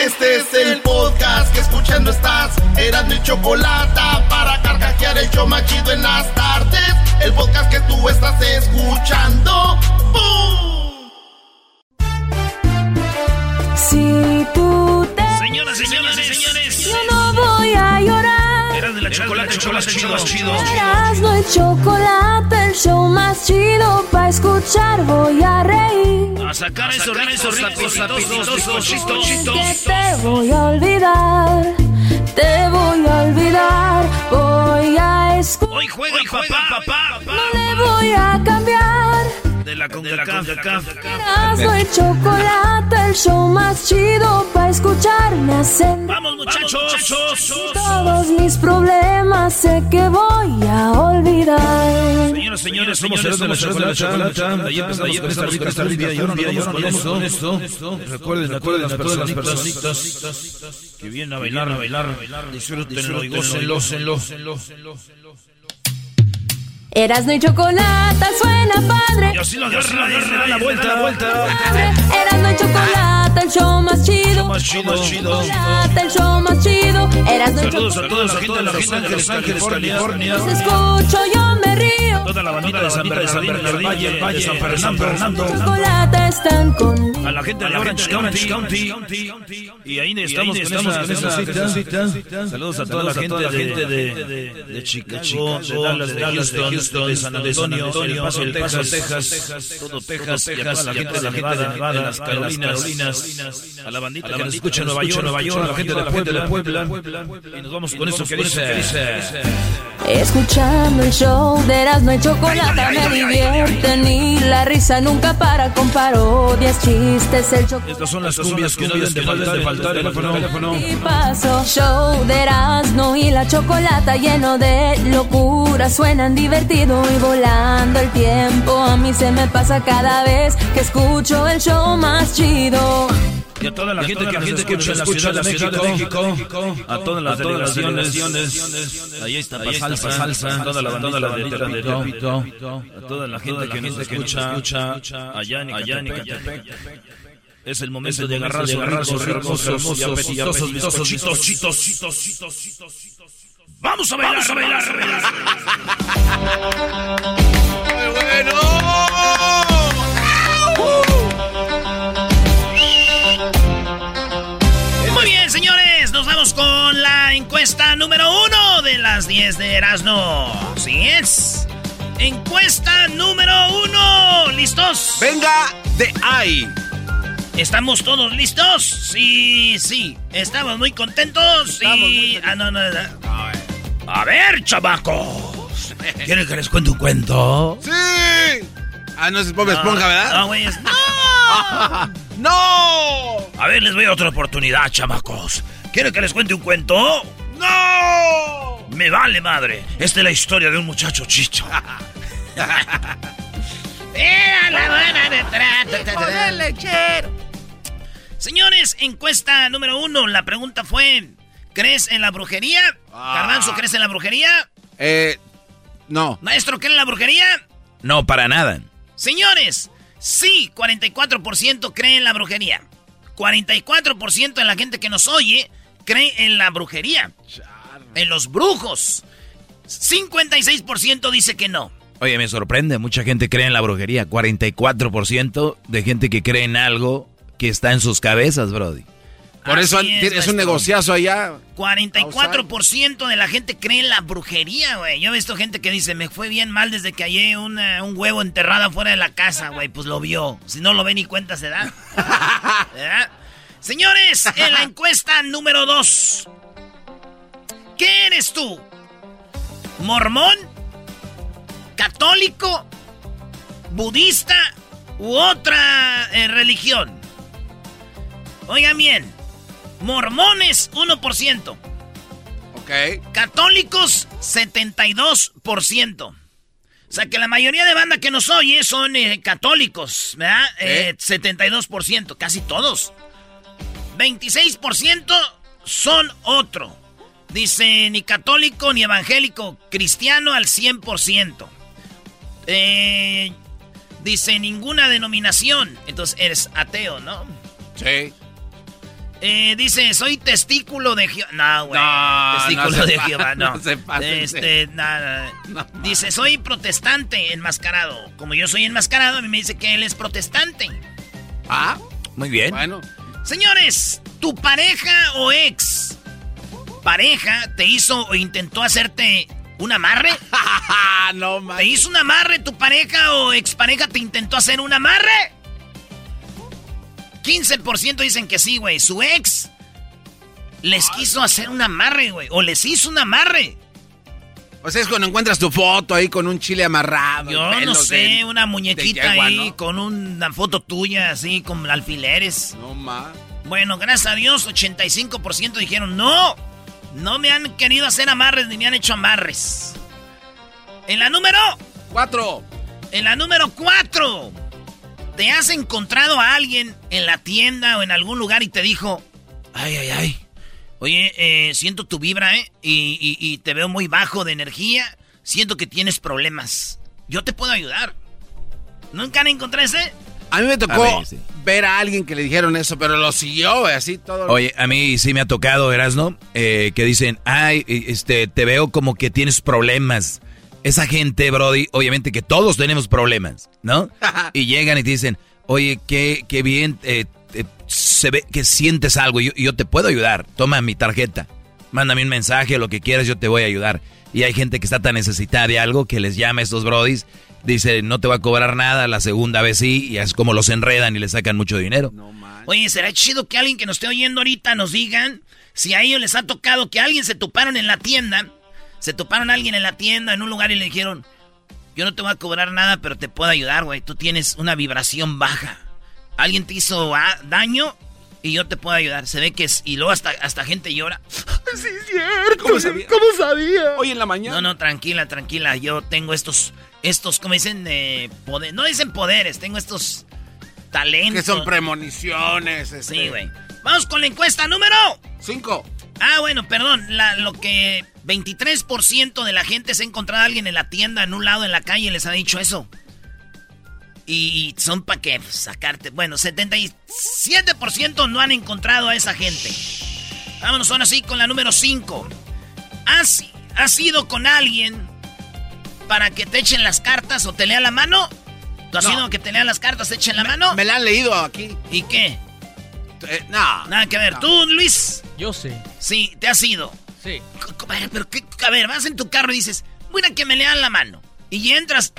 Este es el podcast que escuchando estás. Eran mi chocolate para carcajear el show machido en las tardes. El podcast que tú estás escuchando. ¡Bum! Si tú te. Señoras, señoras y señores. Yo no voy a llorar. Eran de la chocolate, chocolate, chido, más chido. Erasmo y chocolate, el show más chido. Pa' escuchar voy a reír. A sacar esos rizos apetitosos, chistosos. Que te voy a olvidar. Te voy a olvidar. Voy a escuchar. Hoy juega, papá, papá, No le voy a cambiar. De la CONCACAF. Erasmo y chocolate, el show más chido. Pa' escuchar me hacen. Vamos, muchachos. Todos mis problemas sé que voy a olvidar. Señoras, señores, somos el de la chocolate. Ayer empezamos con esta esta trivia y ahora nos vamos con esto. Recuerden, recuerden las personitas que vienen a bailar, a bailar. Disfrútenlo y gócenlo, gócenlo. Erasmo y chocolate suena padre. Y así lo agarra, agarra, la vuelta, la vuelta. Erasmo y chocolate, el show más chido. Más chido, chido. Chocolate, el show más chido. Erasmo y Saludos a chocolate. toda la gente de Los Ángeles, Ángeles, California. Los escucho, yo me río. Toda la bandita de San Bernardino, del Valle, de San Fernando. Chocolate están conmigo. A la gente de Orange County. Y ahí estamos con esa cita. Saludos a toda la gente de de Chicago, de Dallas, de Houston, de San Antonio, El Paso, Texas, todo Texas, y a toda la gente de Nevada, de las Carolinas, a la bandita que nos escucha en Nueva York, Nueva York, a la gente de Puebla, y nos vamos con eso que dice. Escuchando el show de Erasmo y chocolate me divierten y la risa nunca para con parodias, chistes, el chocolate. Estas son las cumbias que no deben de faltar, de faltar, teléfono. Y paso, show de Erasmo y la chocolata lleno de locura. Suenan divertido y volando el tiempo. A mí se me pasa cada vez que escucho el show más chido. Y a toda la gente que nos escucha en la Ciudad de México, a todas las delegaciones, ahí está para salsa, salsa, toda la bandita de Tepito, a toda la gente que nos escucha allá en Ecatepec. Es el momento de agarrar sus hermosos, hermosos y apetitosos bizcochitos, chitos, chitos. Vamos a bailar, a bailar, a bailar. Muy bien, señores, nos vamos con la encuesta número uno de las 10 de Erasmo. ¿Sí es? Encuesta número uno. ¿Listos? Venga de ahí. ¿Estamos todos listos? Sí, sí. ¿Estamos muy contentos? Sí. Ah, no, no, no. A ver, chamacos. ¿Quieren que les cuente un cuento? ¡Sí! Ah, no es Bob Esponja, ¿verdad? No, güey, es- ¡No! ¡No! A ver, les voy a otra oportunidad, chamacos. ¿Quieren que les cuente un cuento? ¡No! Me vale madre. Esta es la historia de un muchacho chicho. Era la buena de lechero. Señores, encuesta número uno. La pregunta fue: ¿Crees en la brujería? Ah. Garbanzo, ¿crees en la brujería? Eh, no. Maestro, ¿cree en la brujería? No, para nada. Señores, sí, 44% cree en la brujería. 44% de la gente que nos oye cree en la brujería. En los brujos. 56% dice que no. Oye, me sorprende, mucha gente cree en la brujería. 44% de gente que cree en algo que está en sus cabezas, Brody. Por eso es, un negociazo allá. 44% de la gente cree en la brujería, güey. Yo he visto gente que dice, me fue bien mal desde que hallé un huevo enterrado fuera de la casa, güey. Pues lo vio. Si no lo ve ni cuenta se da. Señores, en la encuesta número 2. ¿Qué eres tú? ¿Mormón? ¿Católico? ¿Budista? ¿U otra eh, religión? Oigan bien. Mormones, 1%. Ok. Católicos, 72%. O sea que la mayoría de banda que nos oye son eh, católicos, ¿verdad? 72%, casi todos. 26% son otro. Dice ni católico ni evangélico, cristiano al 100%. Eh, dice ninguna denominación. Entonces eres ateo, ¿no? Sí. Eh, dice, soy testículo de Jehová. No, güey. No, testículo de Jehová, no. no se este, nada. dice, soy protestante enmascarado. Como yo soy enmascarado, a mí me dice que él es protestante. Ah, muy bien. Bueno. Señores, tu pareja o ex pareja te hizo o intentó hacerte un amarre. no, man. ¿Te hizo un amarre tu pareja o expareja te intentó hacer un amarre? 15% dicen que sí, güey. Su ex les quiso hacer un amarre, güey. O les hizo un amarre. O sea, es cuando encuentras tu foto ahí con un chile amarrado. Yo no sé, una muñequita ahí con una foto tuya así con alfileres. No más. Bueno, gracias a Dios, 85% dijeron no. No me han querido hacer amarres ni me han hecho amarres. En la número 4. En la número 4. ¿Te has encontrado a alguien en la tienda o en algún lugar y te dijo, ay, ay, ay, oye, eh, siento tu vibra, ¿eh? Y, te veo muy bajo de energía, siento que tienes problemas. Yo te puedo ayudar. ¿Nunca han encontrado ese? A mí me tocó ver a alguien que le dijeron eso, pero lo siguió, así todo. Oye, a mí sí me ha tocado, Erasno, eh, que dicen, ay, este, te veo como que tienes problemas esa gente, Brody, obviamente que todos tenemos problemas, ¿no? y llegan y te dicen, oye, qué, qué bien, eh, se ve que sientes algo y yo, te puedo ayudar. Toma mi tarjeta, mándame un mensaje, lo que quieras, yo te voy a ayudar. Y hay gente que está tan necesitada de algo que les llama a estos Brodis, dice, no te va a cobrar nada, la segunda vez sí, y es como los enredan y le sacan mucho dinero. Oye, será chido que alguien que nos esté oyendo ahorita nos digan si a ellos les ha tocado que alguien se toparon en la tienda se toparon a alguien en la tienda, en un lugar y le dijeron, yo no te voy a cobrar nada, pero te puedo ayudar, güey. Tú tienes una vibración baja. Alguien te hizo ah, daño y yo te puedo ayudar. Se ve que es... Y luego hasta, hasta gente llora. Sí, es cierto. ¿Cómo sabía? ¿Cómo sabía? Hoy en la mañana. No, no, tranquila, tranquila. Yo tengo estos... Estos, como dicen, eh, poder, no dicen poderes. Tengo estos talentos. Que son premoniciones. Este. Sí, güey. Vamos con la encuesta número... Cinco. Ah, bueno, perdón. La, lo que 23% de la gente se ha encontrado a alguien en la tienda, en un lado, en la calle, y les ha dicho eso. Y son para qué sacarte. Bueno, 77% no han encontrado a esa gente. Vámonos ahora sí con la número 5. ¿Has, ¿Has ido con alguien para que te echen las cartas o te lea la mano? ¿Tú has ido a que te lean las cartas, te echen la mano? Me la han leído aquí. ¿Y qué? Eh, no. Nada que ver. ¿Tú, Luis? Yo sí. Sí, te has ido. Sí. Pero qué, a ver, vas en tu carro y dices, voy a que me lean la mano. Y entras.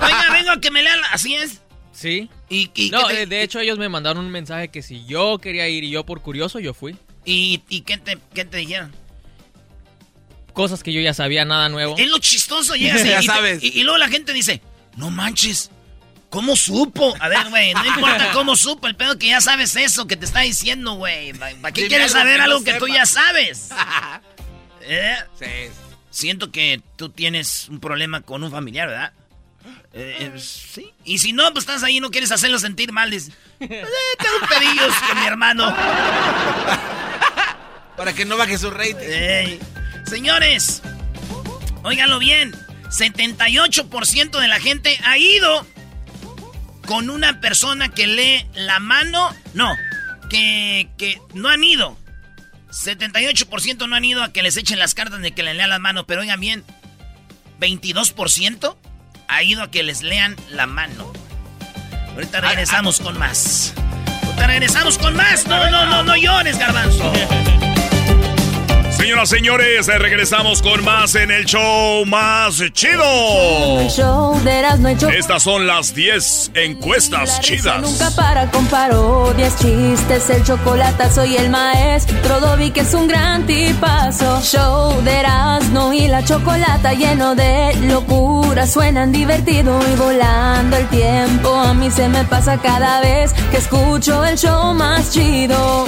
Oiga, vengo a que me lean la... Así es. Sí. ¿Y, no, de hecho ellos me mandaron un mensaje que si yo quería ir y yo por curioso, yo fui. ¿Y, qué, te, qué te dijeron? Cosas que yo ya sabía, nada nuevo. Es lo chistoso, llegas y, sabes. y, luego la gente dice, no manches, ¿Cómo supo? A ver, güey, no importa cómo supo, el pedo que ya sabes eso que te está diciendo, güey. ¿Para qué quieres saber algo que, tú ya sabes? ¿Eh? Sí. Siento que tú tienes un problema con un familiar, ¿verdad? Eh, eh, sí. Y si no, pues estás ahí y no quieres hacerlo sentir mal. Dices, eh, tengo pedillos con mi hermano. Para que no baje su rating. Señores, óiganlo bien. 78% de la gente ha ido con una persona que lee la mano. No, que, que no han ido. 78% no han ido a que les echen las cartas de que le lean la mano. Pero oigan bien, 22% ha ido a que les lean la mano. Ahorita regresamos con más. Ahorita regresamos con más. No, no, no, no llores, garbanzo. Señoras, señores, regresamos con más en el show más chido. Estas son las 10 encuestas chidas. Nunca para con parodias, chistes, el chocolate, soy el maestro Dobby que es un gran tipazo. Show de Erasmo y la chocolata lleno de locura, suenan divertido y volando el tiempo. A mí se me pasa cada vez que escucho el show más chido.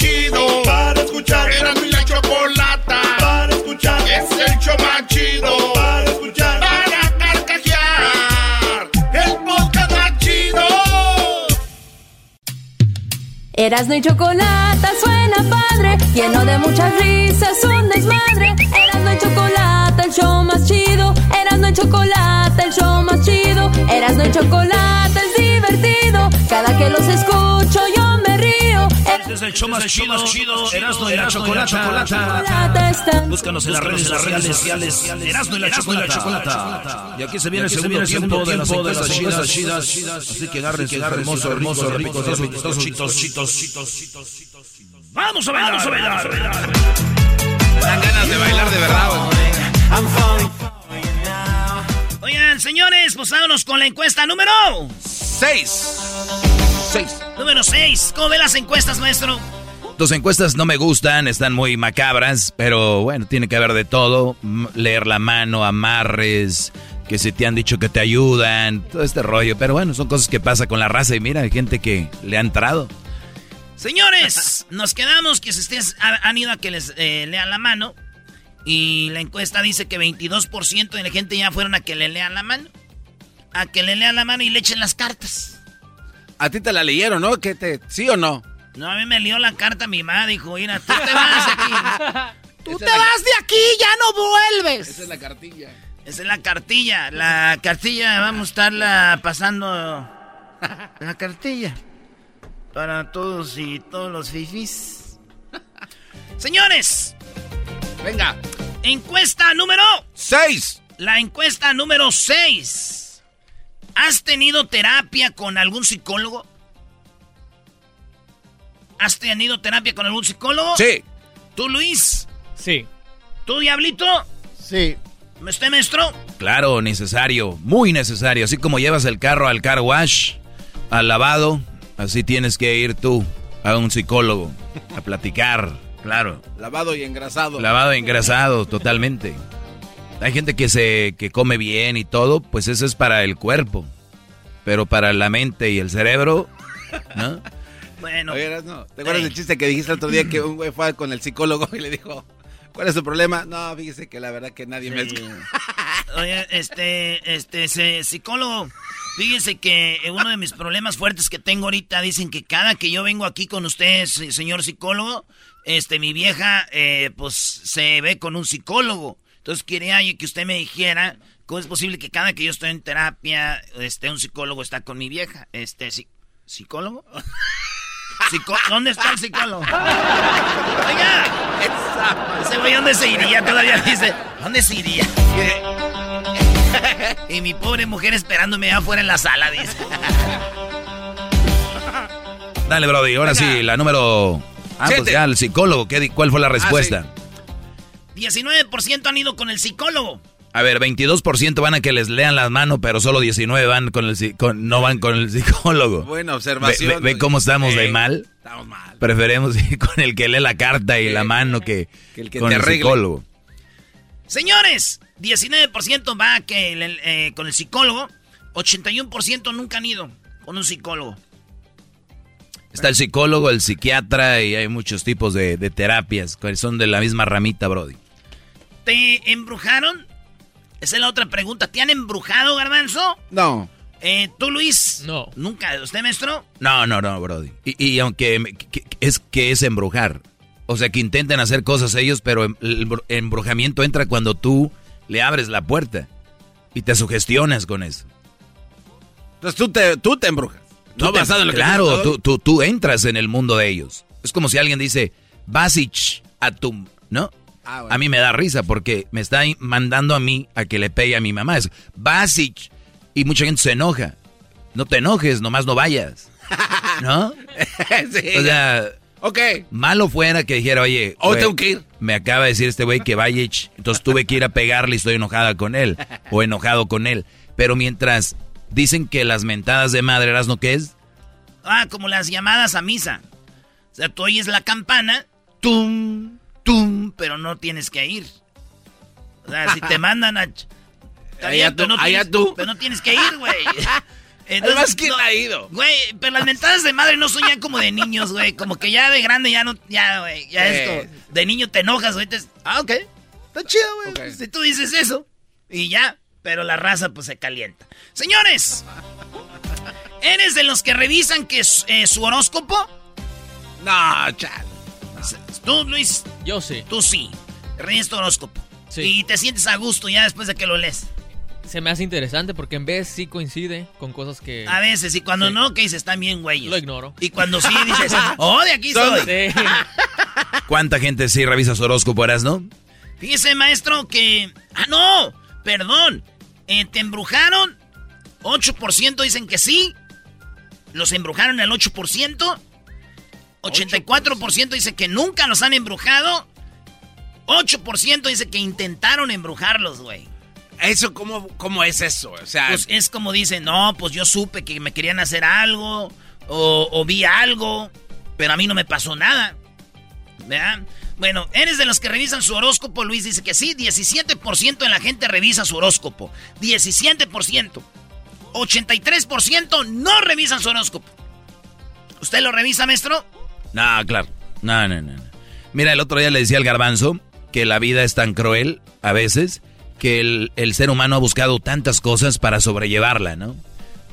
Chido para escuchar. Era mi la chocolata para escuchar. Es el show más chido para escuchar. Para carcajear. El podcast más chido. Erasmo y chocolata suena padre, lleno de muchas risas, un desmadre. Erasmo y chocolata, el show más chido. Erasmo y chocolata, el show más chido. Erasmo y chocolata es divertido. Cada que los escucho yo. Este es el show más chido, chido. Erasmo y la chocolata. Búscanos en las redes sociales. Erasmo y la chocolata. Y aquí se viene el segundo tiempo de las encuestas chidas. Así que agarren, que agarren, hermoso, hermoso, rico, chitos, chitos, chitos. Vamos a bailar, vamos a bailar. Dan ganas de bailar de verdad. Oigan, señores, pues vámonos con la encuesta número 6. 6. Número 6. ¿Cómo ven las encuestas, maestro? Tus encuestas no me gustan, están muy macabras, pero bueno, tiene que haber de todo. Leer la mano, amarres, que se te han dicho que te ayudan, todo este rollo. Pero bueno, son cosas que pasa con la raza y mira, hay gente que le ha entrado. Señores, nos quedamos que si ustedes ha- han ido a que les eh, lean la mano. Y la encuesta dice que 22% de la gente ya fueron a que le lean la mano. A que le lean la mano y le echen las cartas. A ti te la leyeron, ¿no? ¿Qué te, ¿Sí o no? No, a mí me lió la carta mi mamá. Dijo, mira, tú te vas de aquí. Tú te vas de aquí, ya no vuelves. Esa es la cartilla. Esa es la cartilla. La cartilla vamos a estarla pasando. La cartilla. Para todos y todos los fifis. Señores, Venga. encuesta número 6. La encuesta número 6. ¿Has tenido terapia con algún psicólogo? ¿Has tenido terapia con algún psicólogo? Sí. ¿Tú, Luis? Sí. ¿Tú, Diablito? Sí. ¿Usted, maestro? Claro, necesario, muy necesario. Así como llevas el carro al car wash, al lavado, así tienes que ir tú a un psicólogo a platicar, claro. Lavado y engrasado. Lavado e engrasado, totalmente. Hay gente que se que come bien y todo, pues eso es para el cuerpo. Pero para la mente y el cerebro, ¿no? Bueno. Oye, ¿te acuerdas Ey. del chiste que dijiste el otro día que un güey fue con el psicólogo y le dijo, ¿cuál es su problema? No, fíjese que la verdad que nadie me... Oye, este, este, ese psicólogo, fíjense que uno de mis problemas fuertes que tengo ahorita, dicen que cada que yo vengo aquí con usted, se- señor psicólogo, este, mi vieja, eh, pues, se ve con un psicólogo. Entonces quería que usted me dijera cómo es posible que cada que yo estoy en terapia, este, un psicólogo está con mi vieja. Este, psi- ¿psicólogo? ¿Dónde está el psicólogo? Oiga, ese güey, ¿dónde se iría? Todavía dice, ¿dónde se iría? y mi pobre mujer esperándome afuera en la sala, dice. Dale, Brody, ahora sí, la número... Ah, pues Siete. ya, el psicólogo, ¿qué, ¿cuál fue la respuesta? 19% han ido con el psicólogo. A ver, 22% van a que les lean las manos, pero solo 19 van con el, con- no van con el psicólogo. Buena observación. ve- ve cómo estamos de Ey, mal. Estamos mal. Preferemos ir con el que lee la carta y la mano que, que el que con te el arregle. psicólogo. Señores, 19% va que el- eh, con el psicólogo. 81% nunca han ido con un psicólogo. Está el psicólogo, el psiquiatra y hay muchos tipos de, de terapias que son de la misma ramita, Brody. ¿Te embrujaron? Esa es la otra pregunta. ¿Te han embrujado, Garbanzo? No. Eh, ¿Tú, Luis? No. ¿Nunca? ¿Usted, maestro? No, no, no, Brody. Y, y aunque me- que- que- es que es embrujar. O sea, que intenten hacer cosas ellos, pero em- el embru- embrujamiento entra cuando tú le abres la puerta y te sugestionas con eso. Entonces tú te, tú te embrujas. Tú No te- basado en lo claro, tú, tú, tú entras en el mundo de ellos. Es como si alguien dice, Basich Atum, ¿no? Ah, bueno. A mí me da risa porque me está mandando a mí a que le pegue a mi mamá. Es Basich. Y mucha gente se enoja. no te enojes, nomás no vayas. ¿No? sí. O sea, Ok. malo fuera que dijera, oye, Oh, tengo que ir. me acaba de decir este güey que vaya, entonces tuve que ir a pegarle y estoy enojada con él, o enojado con él. Pero mientras dicen que las mentadas de madre, ¿no qué es? Ah, como las llamadas a misa. O sea, tú oyes la campana, tum, tum, pero no tienes que ir. O sea, si te mandan a... Allá tú, no allá tienes- tú. Pero no tienes que ir, güey. Además, ¿quién no- ha ido? Güey, pero las mentadas de madre no son ya como de niños, güey. Como que ya de grande ya no, ya, güey. Ya Sí. esto. De niño te enojas, güey. te- Ah, ok. Está chido, güey. Si tú dices eso. Y ya. Pero la raza, pues, se calienta. Señores. ¿Eres de los que revisan que su, eh, su horóscopo? No, chal. Tú, Luis, Yo sí. tú sí. Revisas tu horóscopo. Sí. Y te sientes a gusto ya después de que lo lees. Se me hace interesante porque en vez sí coincide con cosas que... A veces, y cuando Sí. no, que dices, están bien, güeyes. Lo ignoro. Y cuando sí, dices, oh, de aquí soy. Sí. ¿Cuánta gente sí revisa su horóscopo, no? Fíjese, maestro, que... Ah, no, perdón. Eh, ¿Te embrujaron? 8% dicen que sí. Los embrujaron el 8%. 84% dice que nunca los han embrujado. 8% dice que intentaron embrujarlos, güey. Eso, ¿cómo, ¿cómo es eso? O sea, Pues es como dicen, no, pues yo supe que me querían hacer algo. O, o vi algo. Pero a mí no me pasó nada. ¿Verdad? Bueno, ¿eres de los que revisan su horóscopo? Luis dice que sí, 17% de la gente revisa su horóscopo. 17%. 83% no revisan su horóscopo. ¿Usted lo revisa, maestro? No, claro. No, no, no. Mira, el otro día le decía al garbanzo que la vida es tan cruel a veces que el, el ser humano ha buscado tantas cosas para sobrellevarla, ¿no?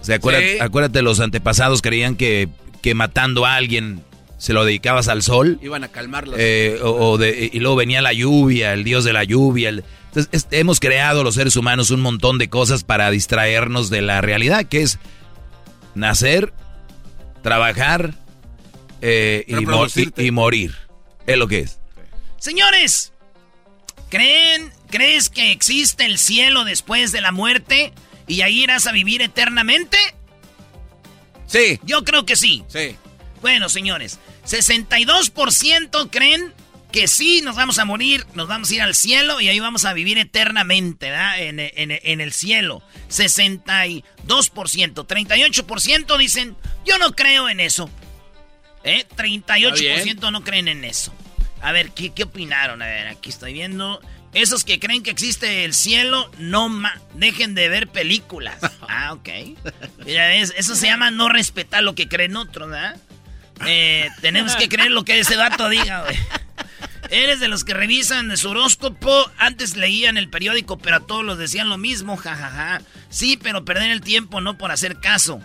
O sea, acuérdate, Sí. acuérdate los antepasados creían que, que matando a alguien se lo dedicabas al sol. iban a calmarlos. eh, o, o de- y luego venía la lluvia, el dios de la lluvia. el- entonces, es- hemos creado los seres humanos un montón de cosas para distraernos de la realidad, que es nacer, trabajar eh, y, morir. Es lo que es. Señores, ¿creen, ¿crees que existe el cielo después de la muerte y ahí irás a vivir eternamente? sí, Yo creo que sí. sí. Bueno, señores, 62% creen que sí nos vamos a morir, nos vamos a ir al cielo y ahí vamos a vivir eternamente, ¿verdad? En, en- en el cielo. 62%. 38% dicen, yo no creo en eso. ¿Eh? 38% no creen en eso. A ver, ¿qué, ¿qué opinaron? A ver, aquí estoy viendo. Esos que creen que existe el cielo, no ma dejen de ver películas. Ah, ok. Mira, es- eso se llama no respetar lo que creen otros, ¿verdad? Eh, tenemos que creer lo que ese dato diga, güey. Eres de los que revisan su horóscopo. Antes leían el periódico, pero a todos los decían lo mismo, jajaja. Sí, pero perder el tiempo no por hacer caso.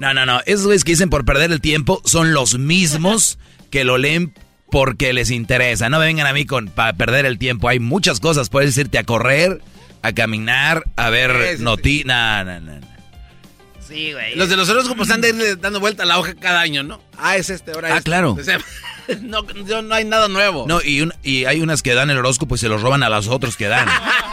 No, no, no. Esos güeyes que dicen por perder el tiempo son los mismos que lo leen porque les interesa. No me vengan a mí con para perder el tiempo. Hay muchas cosas. Puedes irte a correr, a caminar, a ver Sí, sí, noticias. No, no, no. No. Sí, güey. Los de los horóscopos han de irle dando vuelta a la hoja cada año, ¿no? Ah, es este, ahora Ah, este. claro. No, no hay nada nuevo. No, y, un- y hay unas que dan el horóscopo y se los roban a los otros que dan.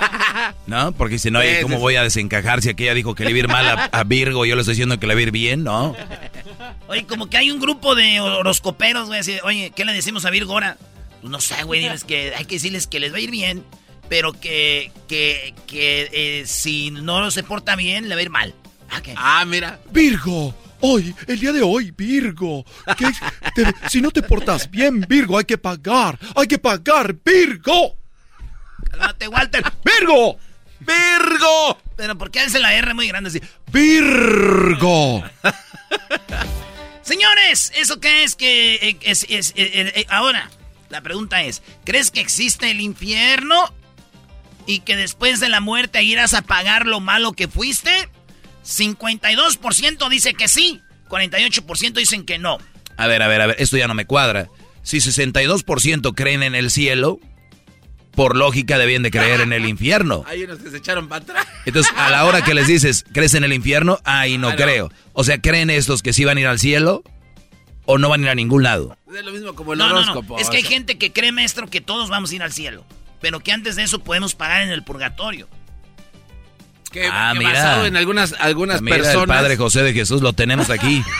¿No? Porque dicen, oye, Sí, ¿cómo voy a desencajar si aquella dijo que le iba a ir mal a, a Virgo y yo le estoy diciendo que le va a ir bien? No. Oye, como que hay un grupo de horoscoperos, güey, así, oye, ¿qué le decimos a Virgo ahora? Pues no sé, güey, diles que hay que decirles que les va a ir bien, pero que, que, que eh, si no se porta bien, le va a ir mal. Ah. Ah, mira. Virgo, hoy, el día de hoy, Virgo. ¿qué- te- si no te portas bien, Virgo, hay que pagar. Hay que pagar, Virgo. Cálmate, Walter. Virgo. ¡Virgo! Pero ¿por qué hace la R muy grande así? Virgo. Señores, ¿eso qué es que eh, es, es- eh, eh, ahora? La pregunta es, ¿crees que existe el infierno? Y que después de la muerte irás a pagar lo malo que fuiste? 52% dice que sí, 48% dicen que no. A ver, a ver, a ver, esto ya no me cuadra. Si 62% creen en el cielo, por lógica debían de creer en el infierno. Hay unos que se echaron para atrás. Entonces, a la hora que les dices, ¿crees en el infierno? Ay, no Ah, no. creo. O sea, ¿creen estos que sí van a ir al cielo o no van a ir a ningún lado? Es lo mismo como el No, horóscopo. no. Es que hay gente que cree, maestro, que todos vamos a ir al cielo. Pero que antes de eso podemos pagar en el purgatorio. Que, ah, mira. basado en algunas, algunas mira, personas. El Padre José de Jesús lo tenemos aquí.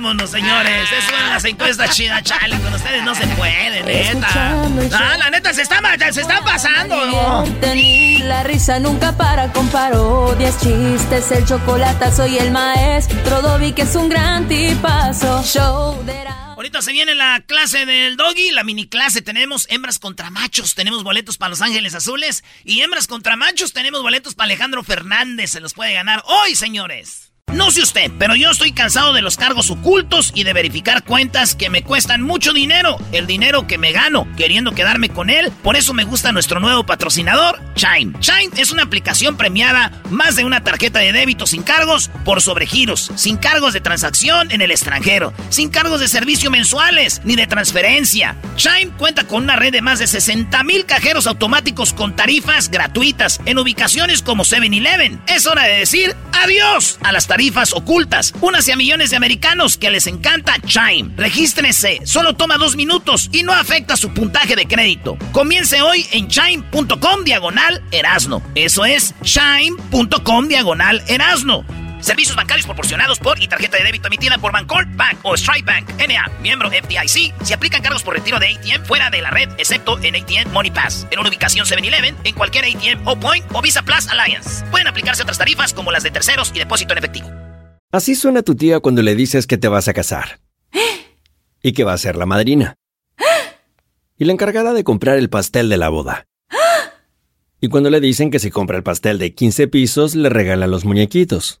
vámonos, señores. Eso son las encuestas chidas, chale. Con ustedes no se puede, neta. Ah, la neta, se está, se está pasando. Ni la risa nunca para con parodias, chistes, el chocolate. Soy el maestro Dobby, que es un gran tipazo. Show de Ahorita se viene la clase del doggy, la mini clase. Tenemos hembras contra machos, tenemos boletos para Los Ángeles Azules. Y hembras contra machos, tenemos boletos para Alejandro Fernández. Se los puede ganar hoy, señores. No sé usted, pero yo estoy cansado de los cargos ocultos y de verificar cuentas que me cuestan mucho dinero. El dinero que me gano queriendo quedarme con él. Por eso me gusta nuestro nuevo patrocinador, Chime. Chime es una aplicación premiada, más de una tarjeta de débito sin cargos por sobregiros, sin cargos de transacción en el extranjero, sin cargos de servicio mensuales ni de transferencia. Chime cuenta con una red de más de 60 mil cajeros automáticos con tarifas gratuitas en ubicaciones como 7-Eleven. Es hora de decir adiós a las tarifas tarifas ocultas. Únase a millones de americanos que les encanta Chime. Regístrense, solo toma dos minutos y no afecta su puntaje de crédito. Comience hoy en chime.com diagonal erasno. Eso es chime.com diagonal erasno. Servicios bancarios proporcionados por y tarjeta de débito emitida por Bancorp Bank o Strike Bank NA, miembro FDIC. Se aplican cargos por retiro de ATM fuera de la red, excepto en ATM Money Pass, en una ubicación 7-Eleven, en cualquier ATM o Point o Visa Plus Alliance. Pueden aplicarse otras tarifas como las de terceros y depósito en efectivo. Así suena tu tía cuando le dices que te vas a casar. Y que va a ser la madrina. Y la encargada de comprar el pastel de la boda. Y cuando le dicen que si compra el pastel de 15 pisos, le regalan los muñequitos.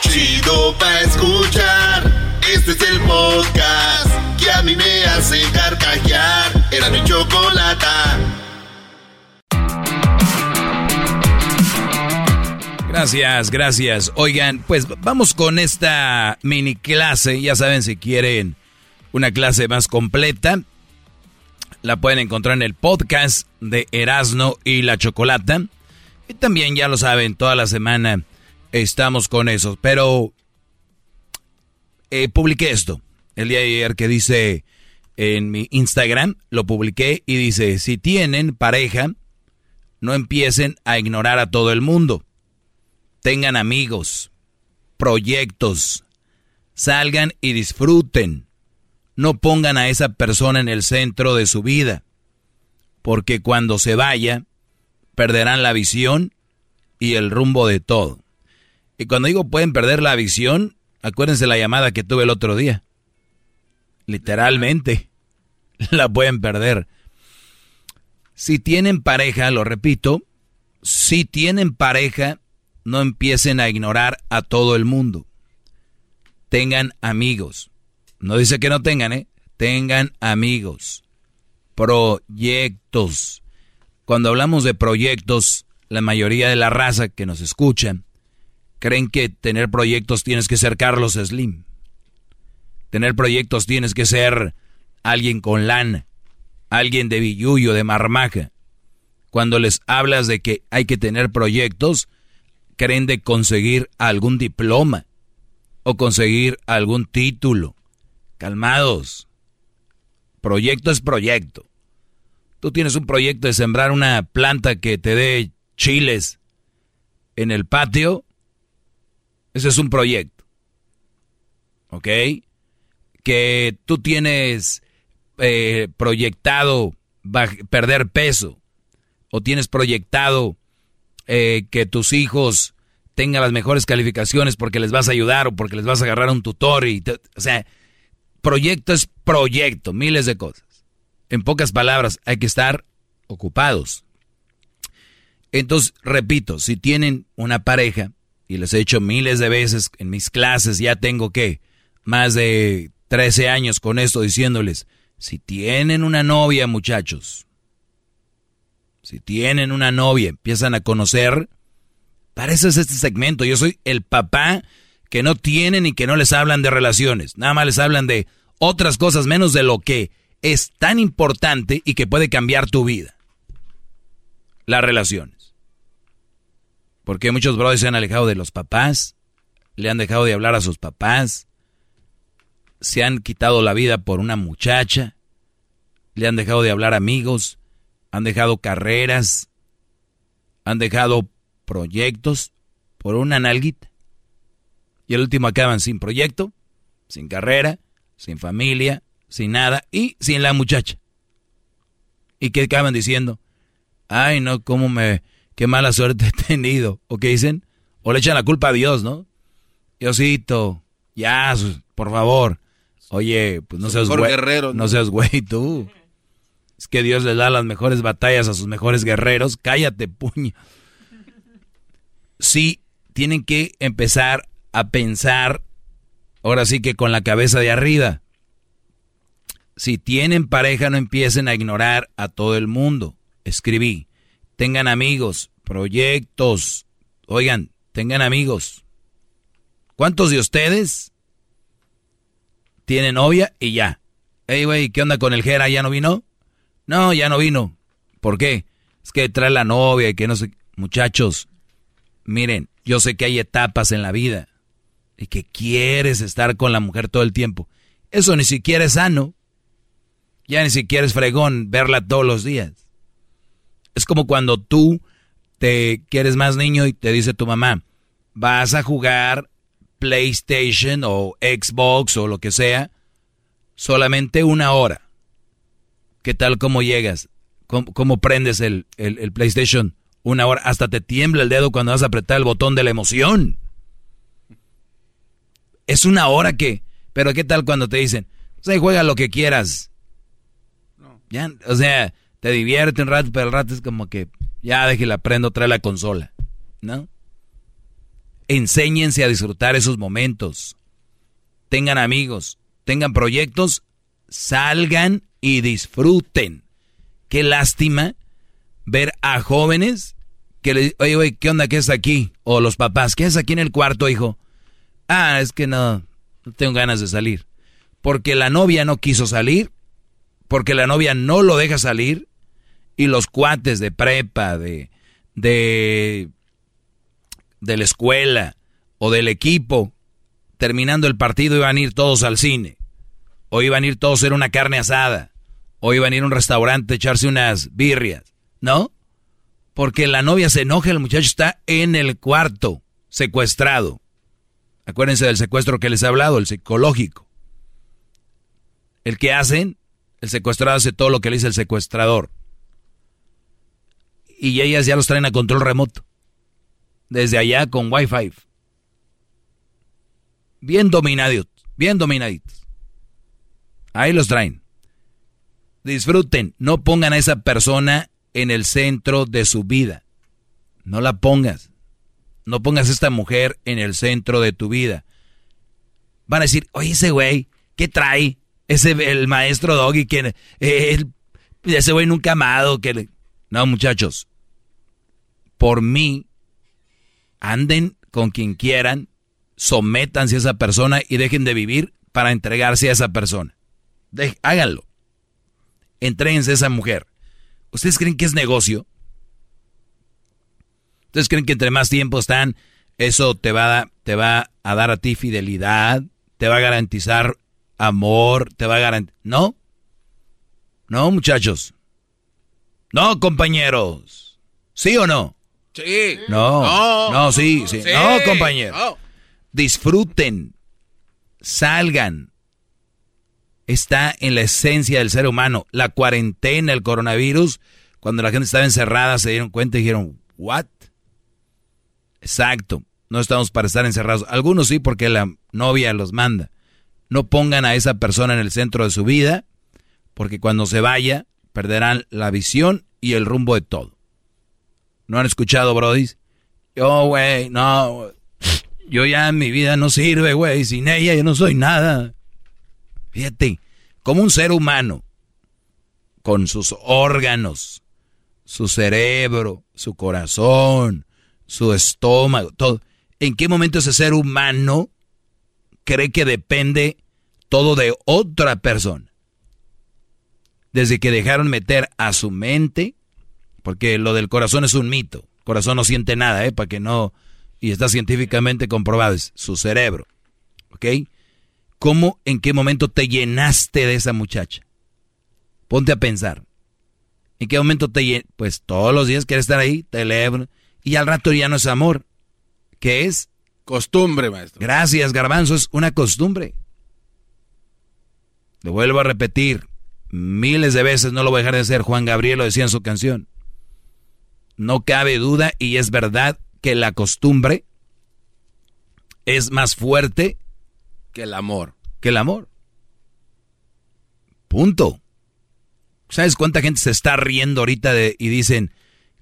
Chido pa' escuchar. Este es el podcast que a mí me hace carcajear. Era mi chocolata. Gracias, gracias. Oigan, pues vamos con esta mini clase. Ya saben, si quieren una clase más completa, la pueden encontrar en el podcast de Erasno y la Chocolata. Y también, ya lo saben, toda la semana estamos con eso. Pero eh, publiqué esto el día de ayer que dice en mi Instagram, lo publiqué y dice, si tienen pareja, no empiecen a ignorar a todo el mundo. Tengan amigos, proyectos, salgan y disfruten. No pongan a esa persona en el centro de su vida, porque cuando se vaya, perderán la visión y el rumbo de todo. Y cuando digo pueden perder la visión, acuérdense la llamada que tuve el otro día. Literalmente, la pueden perder. Si tienen pareja, lo repito, si tienen pareja, no empiecen a ignorar a todo el mundo. Tengan amigos. No dice que no tengan, ¿eh? Tengan amigos. Proyectos. Cuando hablamos de proyectos, la mayoría de la raza que nos escuchan creen que tener proyectos tienes que ser Carlos Slim. Tener proyectos tienes que ser alguien con lana, alguien de billuyo, de marmaja. Cuando les hablas de que hay que tener proyectos, creen de conseguir algún diploma o conseguir algún título. Calmados. Proyecto es proyecto. Tú tienes un proyecto de sembrar una planta que te dé chiles en el patio. Ese es un proyecto. ¿Ok? Que tú tienes eh, proyectado perder peso. O tienes proyectado eh, que tus hijos tengan las mejores calificaciones porque les vas a ayudar o porque les vas a agarrar un tutor. Y o sea, proyecto es proyecto, miles de cosas. En pocas palabras, hay que estar ocupados. Entonces, repito, si tienen una pareja, y les he dicho miles de veces en mis clases, ya tengo que más de 13 años con esto diciéndoles, si tienen una novia, muchachos, si tienen una novia, empiezan a conocer, para eso es este segmento. Yo soy el papá que no tienen y que no les hablan de relaciones. Nada más les hablan de otras cosas menos de lo que es tan importante y que puede cambiar tu vida. Las relaciones. Porque muchos brothers se han alejado de los papás, le han dejado de hablar a sus papás, se han quitado la vida por una muchacha, le han dejado de hablar amigos, han dejado carreras, han dejado proyectos por una nalguita. Y el último acaban sin proyecto, sin carrera, sin familia, sin nada y sin la muchacha. ¿Y qué acaban diciendo? Ay, no, cómo me, qué mala suerte he tenido. ¿O qué dicen? O le echan la culpa a Dios, ¿no? Diosito, ya, por favor. Oye, pues no seas güey. No seas güey tú. Es que Dios le da las mejores batallas a sus mejores guerreros. Cállate, puño. Sí, tienen que empezar a pensar, ahora sí que con la cabeza de arriba si tienen pareja no empiecen a ignorar a todo el mundo. Escribí, tengan amigos, proyectos. Oigan, tengan amigos. ¿Cuántos de ustedes tienen novia y ya? Ey, güey, ¿qué onda con el Jera? ¿Ya no vino? No, ya no vino. ¿Por qué? Es que trae la novia y que no sé. Muchachos, miren, yo sé que hay etapas en la vida y que quieres estar con la mujer todo el tiempo. Eso ni siquiera es sano. Ya ni siquiera es fregón verla todos los días. Es como cuando tú te quieres más niño y te dice tu mamá, vas a jugar PlayStation o Xbox o lo que sea, solamente una hora. ¿Qué tal cómo llegas? ¿Cómo, prendes el, el, PlayStation? Una hora. Hasta te tiembla el dedo cuando vas a apretar el botón de la emoción. Es una hora que... Pero ¿qué tal cuando te dicen, o sea, juega lo que quieras? Ya, o sea, te divierte un rato, pero el rato es como que ya déjela prendo, trae la consola, ¿no? Enséñense a disfrutar esos momentos. Tengan amigos, tengan proyectos, salgan y disfruten. Qué lástima ver a jóvenes que le oye, oye, ¿qué onda? ¿Qué es aquí? O los papás, ¿qué es aquí en el cuarto, hijo? Ah, es que no, no tengo ganas de salir. Porque la novia no quiso salir porque la novia no lo deja salir y los cuates de prepa, de, de, de la escuela o del equipo, terminando el partido iban a ir todos al cine, o iban a ir todos a hacer una carne asada, o iban a ir a un restaurante a echarse unas birrias, ¿no? Porque la novia se enoja, el muchacho está en el cuarto, secuestrado. Acuérdense del secuestro que les he hablado, el psicológico. El que hacen el secuestrado hace todo lo que le dice el secuestrador. Y ellas ya los traen a control remoto. Desde allá con Wi-Fi. Bien dominados, bien dominaditos. Ahí los traen. Disfruten, no pongan a esa persona en el centro de su vida. No la pongas. No pongas a esta mujer en el centro de tu vida. Van a decir, oye, ese güey, ¿qué trae? Ese, el maestro Doggy, que eh, ese güey nunca amado. Que No, muchachos. Por mí, anden con quien quieran, sométanse a esa persona y dejen de vivir para entregarse a esa persona. háganlo. Entréguense a esa mujer. ¿Ustedes creen que es negocio? ¿Ustedes creen que entre más tiempo están, eso te va, te va a dar a ti fidelidad? ¿Te va a garantizar amor, te va a garantizar. No, no, muchachos. No, compañeros. ¿Sí o no? Sí. No. No, sí, sí. No, compañeros. Disfruten. Salgan. Está en la esencia del ser humano. La cuarentena, el coronavirus, cuando la gente estaba encerrada, se dieron cuenta y dijeron, ¿what? Exacto. No estamos para estar encerrados. Algunos sí, porque la novia los manda. No pongan a esa persona en el centro de su vida, porque cuando se vaya, perderán la visión y el rumbo de todo. ¿No han escuchado, Brody? Yo, güey, no. Yo ya mi vida no sirve, güey. Sin ella yo no soy nada. Fíjate, como un ser humano, con sus órganos, su cerebro, su corazón, su estómago, todo. ¿En qué momento ese ser humano cree que depende todo de otra persona? Desde que dejaron meter a su mente, porque lo del corazón es un mito. El corazón no siente nada, ¿eh? Para que no... Y está científicamente comprobado, es su cerebro. ¿Ok? ¿Cómo, en qué momento te llenaste de esa muchacha? Ponte a pensar. ¿En qué momento te llenaste? Pues todos los días quieres estar ahí, teléfono, y al rato ya no es amor. ¿Qué es? Costumbre, maestro. Gracias, garbanzo, es una costumbre. Lo vuelvo a repetir. Miles de veces no lo voy a dejar de hacer. Juan Gabriel lo decía en su canción. No cabe duda y es verdad que la costumbre es más fuerte que el amor. Que el amor. Punto. ¿Sabes cuánta gente se está riendo ahorita y dicen,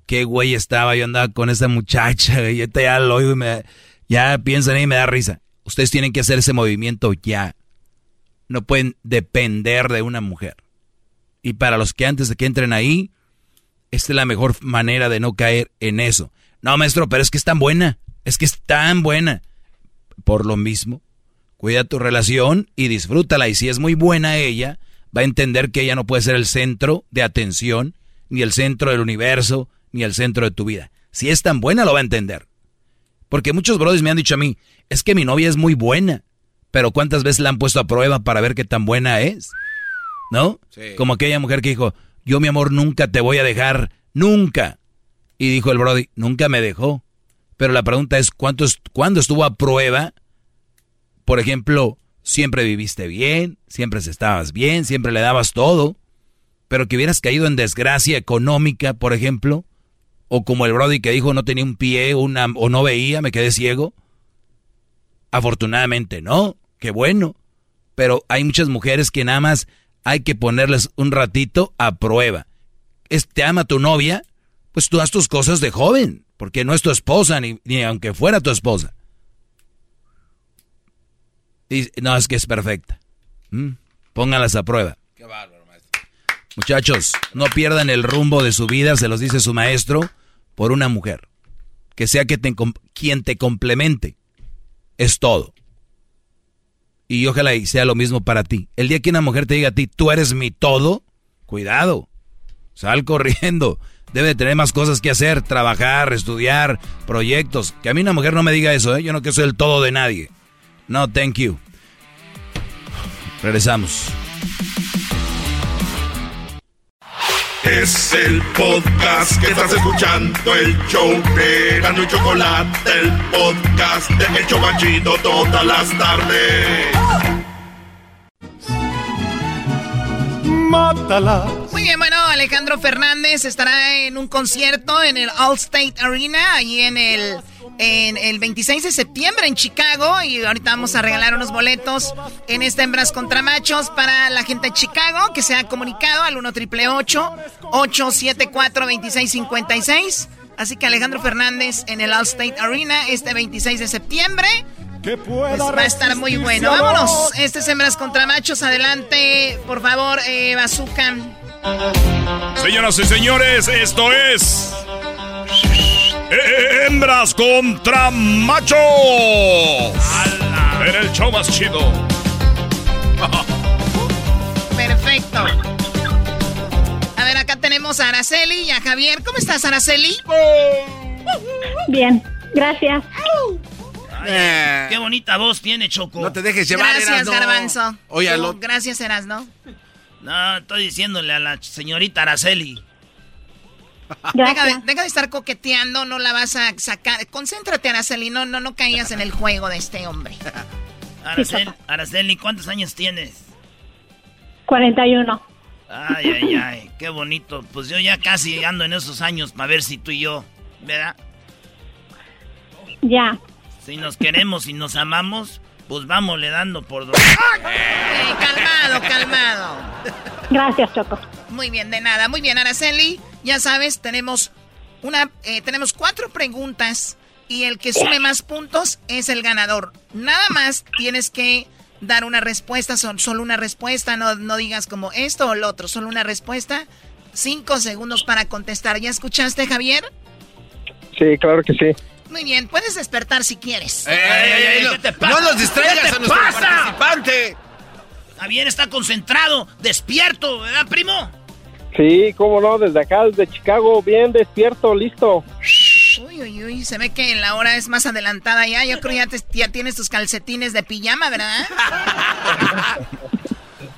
qué güey estaba, yo andaba con esa muchacha, y ya lo oigo y me, ya piensan y me da risa. Ustedes tienen que hacer ese movimiento ya. No pueden depender de una mujer. Y para los que antes de que entren ahí, esta es la mejor manera de no caer en eso. No, maestro, pero es que es tan buena. Es que es tan buena. Por lo mismo, cuida tu relación y disfrútala. Y si es muy buena ella, va a entender que ella no puede ser el centro de atención, ni el centro del universo, ni el centro de tu vida. Si es tan buena, lo va a entender. Porque muchos brothers me han dicho a mí, es que mi novia es muy buena. Pero ¿cuántas veces la han puesto a prueba para ver qué tan buena es? ¿No? Como aquella mujer que dijo, yo mi amor nunca te voy a dejar, nunca. Y dijo el Brody, nunca me dejó. Pero la pregunta es, ¿cuánto ¿cuándo estuvo a prueba? Por ejemplo, siempre viviste bien, siempre estabas bien, siempre le dabas todo. Pero que hubieras caído en desgracia económica, por ejemplo, o como el Brody que dijo no tenía un pie una, o no veía, me quedé ciego. Afortunadamente no, qué bueno. Pero hay muchas mujeres que nada más hay que ponerles un ratito a prueba. ¿Te ama tu novia? Pues tú haz tus cosas de joven, porque no es tu esposa, ni, ni aunque fuera tu esposa. Y, no, es que es perfecta. ¿Mm? Pónganlas a prueba. Qué bárbaro, maestro. Muchachos, no pierdan el rumbo de su vida, se los dice su maestro, por una mujer. Que sea que te, quien te complemente. Es todo. Y ojalá y sea lo mismo para ti. El día que una mujer te diga a ti, tú eres mi todo, cuidado. Sal corriendo. Debe tener más cosas que hacer, trabajar, estudiar, proyectos. Que a mí una mujer no me diga eso, ¿eh? Yo no quiero ser el todo de nadie. No, thank you. Regresamos. Es el podcast que estás escuchando, el show de y Chocolate, el podcast de Hecho Banchito todas las tardes. Mátala. Muy bien, bueno, Alejandro Fernández estará en un concierto en el Allstate Arena, ahí en el en el 26 de septiembre en Chicago y ahorita vamos a regalar unos boletos en esta Hembras contra Machos para la gente de Chicago que se ha comunicado al 1 triple 874 2656. Así que Alejandro Fernández en el Allstate Arena este 26 de septiembre. Pues va a estar muy bueno. Vámonos. Este es Hembras contra Machos. Adelante, por favor, eh, Bazooka. Señoras y señores, esto es. Hembras contra machos. En el show más chido. Perfecto. A ver, acá tenemos a Araceli y a Javier. ¿Cómo estás, Araceli? Bien, gracias. qué bonita voz tiene Choco. No te dejes llevar, Gracias, Erasno. Garbanzo. Oye, Gracias, Erasno. No, estoy diciéndole a la señorita Araceli. Deja de, deja de, estar coqueteando, no la vas a sacar. Concéntrate, Araceli, no, no, no caigas en el juego de este hombre. Araceli, Araceli, ¿cuántos años tienes? 41. Ay, ay, ay, qué bonito. Pues yo ya casi ando en esos años para ver si tú y yo, ¿verdad? Ya. Si nos queremos y nos amamos, pues vamos le dando por dos. calmado, calmado. Gracias, Choco. Muy bien, de nada. Muy bien, Araceli. Ya sabes, tenemos una, eh, tenemos cuatro preguntas y el que sume más puntos es el ganador. Nada más tienes que dar una respuesta, son solo una respuesta, no, no digas como esto o lo otro, solo una respuesta. Cinco segundos para contestar. ¿Ya escuchaste, Javier? Sí, claro que sí. Muy bien, puedes despertar si quieres. ¿Qué te pasa? No nos distraigas a nuestro participante. Javier está concentrado, despierto, ¿verdad, primo? Sí, cómo no, desde acá, desde Chicago, bien despierto, listo. Uy, uy, uy, se ve que la hora es más adelantada ya. Yo creo que ya, tienes tus calcetines de pijama, ¿verdad?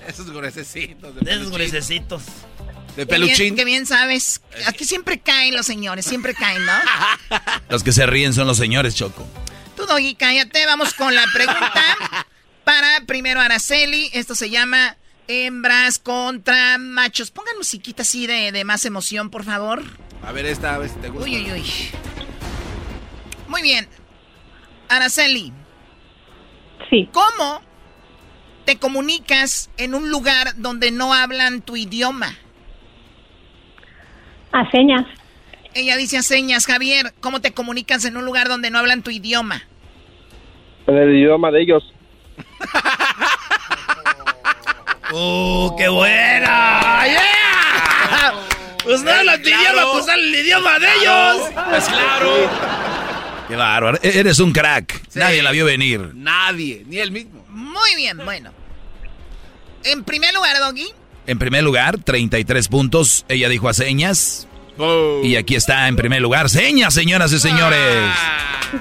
Esos gruesecitos. De esos gruesecitos. De peluchín. Qué bien, sabes. Aquí siempre caen los señores, siempre caen, ¿no? Los que se ríen son los señores, Choco. Tú, Doggy, cállate. Vamos con la pregunta para primero Araceli. Esto se llama hembras contra machos. Pongan musiquita así de, de más emoción, por favor. A ver esta, a ver si te gusta. Uy, uy, uy. Muy bien. Araceli. Sí. ¿Cómo te comunicas en un lugar donde no hablan tu idioma? A señas. Ella dice a señas. Javier, ¿cómo te comunicas en un lugar donde no hablan tu idioma? En el idioma de ellos. ¡Oh, qué buena! ¡Yeah! Pues no hablan tu idioma, pues el idioma de ellos. Pues claro. Qué bárbaro. E-, eres un crack. Nadie la vio venir. Nadie, ni él mismo. Muy bien, bueno. En primer lugar, Doggy. En primer lugar, 33 puntos. Ella dijo a señas. Y aquí está en primer lugar. Señas, señoras y señores.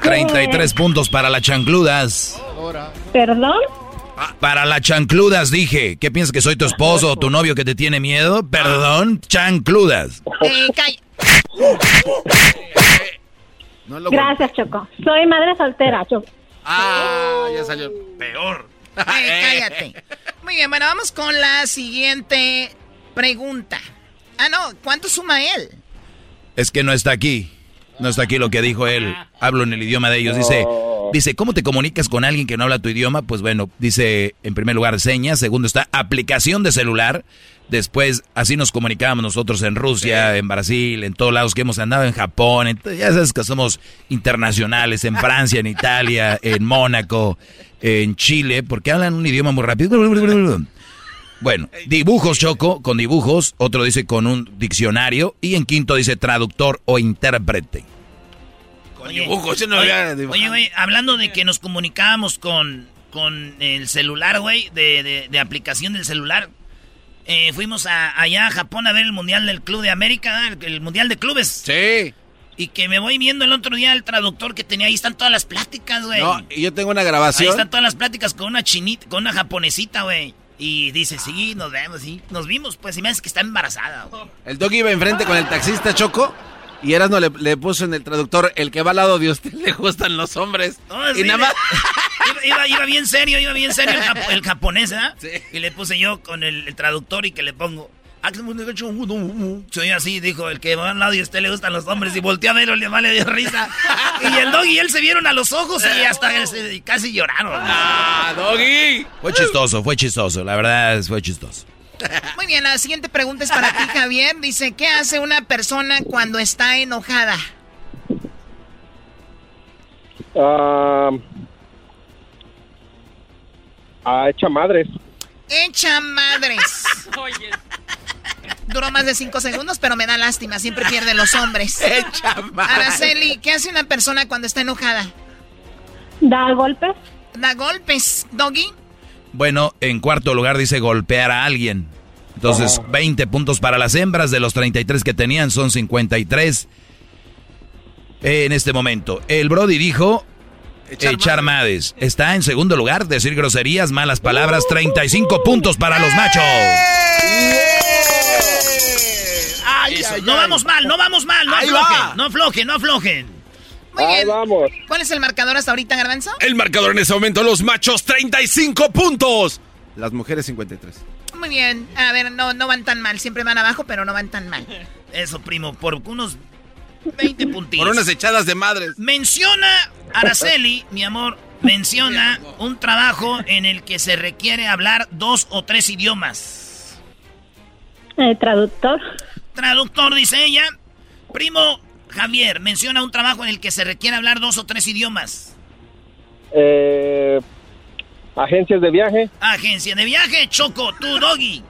33 puntos para las chancludas. ¿Perdón? Para las chancludas dije. ¿Qué piensas que soy tu esposo o tu novio que te tiene miedo? Perdón, chancludas. Eh, Gracias, Choco. Soy madre soltera, Choco. Ah, ya salió peor. Eh, cállate. Muy bien, bueno, vamos con la siguiente pregunta. Ah, no, ¿cuánto suma él? Es que no está aquí. No está aquí lo que dijo él. Hablo en el idioma de ellos. Dice, dice, ¿cómo te comunicas con alguien que no habla tu idioma? Pues bueno, dice en primer lugar señas, segundo está aplicación de celular. Después, así nos comunicábamos nosotros en Rusia, en Brasil, en todos lados que hemos andado, en Japón. ya sabes que somos internacionales, en Francia, en Italia, en Mónaco, en Chile, porque hablan un idioma muy rápido. Bueno, dibujos, Choco, con dibujos. Otro dice con un diccionario. Y en quinto dice traductor o intérprete. Con dibujos, yo no oye, había Oye, güey, hablando de que nos comunicábamos con, con el celular, güey, de, de, aplicación del celular. Eh, fuimos a, allá a Japón a ver el Mundial del Club de América, el, Mundial de Clubes. Sí. Y que me voy viendo el otro día el traductor que tenía ahí están todas las pláticas, güey. No, y yo tengo una grabación. Ahí están todas las pláticas con una chinita, con una japonesita, güey. Y dice, sí, nos vemos, sí. Nos vimos, pues, y me dice que está embarazada. Güey. El dog iba enfrente con el taxista Choco. Y Erasmo le, le puso en el traductor, el que va al lado de usted le gustan los hombres. y nada más... Iba, iba, bien serio, iba bien serio el, japonés, ¿eh? Sí. Y le puse yo con el, el traductor y que le pongo... Soy así, dijo el que va al lado y a usted le gustan los hombres y volteó a verlo y le vale de risa. Y el doggy y él se vieron a los ojos y hasta casi lloraron. ¡Ah, doggy! Fue chistoso, fue chistoso, la verdad fue chistoso. Muy bien, la siguiente pregunta es para ti, Javier. Dice, ¿qué hace una persona cuando está enojada? Ah, ah, echa madres. Echa madres. Duró más de cinco segundos, pero me da lástima. Siempre pierden los hombres. Echa madres. Araceli, ¿qué hace una persona cuando está enojada? Da golpes. Da golpes. ¿Doggy? Bueno, en cuarto lugar dice golpear a alguien. Entonces, 20 puntos para las hembras. De los 33 que tenían, son 53 en este momento. El Brody dijo echar, madres. Está en segundo lugar, decir groserías, malas palabras, 35 puntos para los machos. ¡Ay, no vamos mal, no vamos mal, no aflojen, no aflojen, no aflojen. Muy bien. vamos. ¿Cuál es el marcador hasta ahorita, Garbanzo? El marcador en ese momento, los machos, 35 puntos. Las mujeres, 53. Muy bien. A ver, no, no van tan mal. Siempre van abajo, pero no van tan mal. Eso, primo, por unos 20 puntitos. Por unas echadas de madres. Menciona, Araceli, mi amor, menciona un trabajo en el que se requiere hablar dos o tres idiomas. Eh, traductor. Traductor, dice ella. Primo Javier, menciona un trabajo en el que se requiere hablar dos o tres idiomas. Eh, agencias de viaje. Agencia de viaje, Choco, Doggy.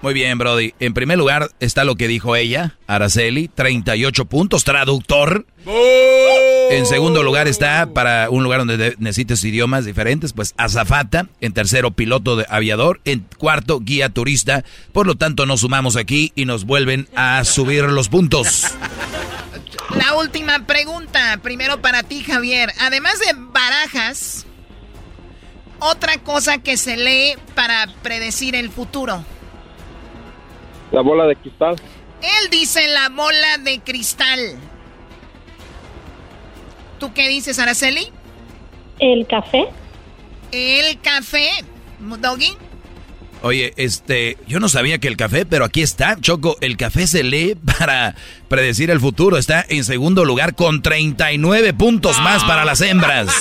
Muy bien, Brody. En primer lugar está lo que dijo ella, Araceli, 38 puntos, traductor. En segundo lugar está, para un lugar donde necesites idiomas diferentes, pues azafata. En tercero, piloto de aviador. En cuarto, guía turista. Por lo tanto, nos sumamos aquí y nos vuelven a subir los puntos. La última pregunta, primero para ti, Javier. Además de barajas, otra cosa que se lee para predecir el futuro. La bola de cristal. Él dice la bola de cristal. ¿Tú qué dices, Araceli? El café. El café. Doggy. Oye, este, yo no sabía que el café, pero aquí está, Choco, el café se lee para predecir el futuro. Está en segundo lugar con 39 puntos más para las hembras.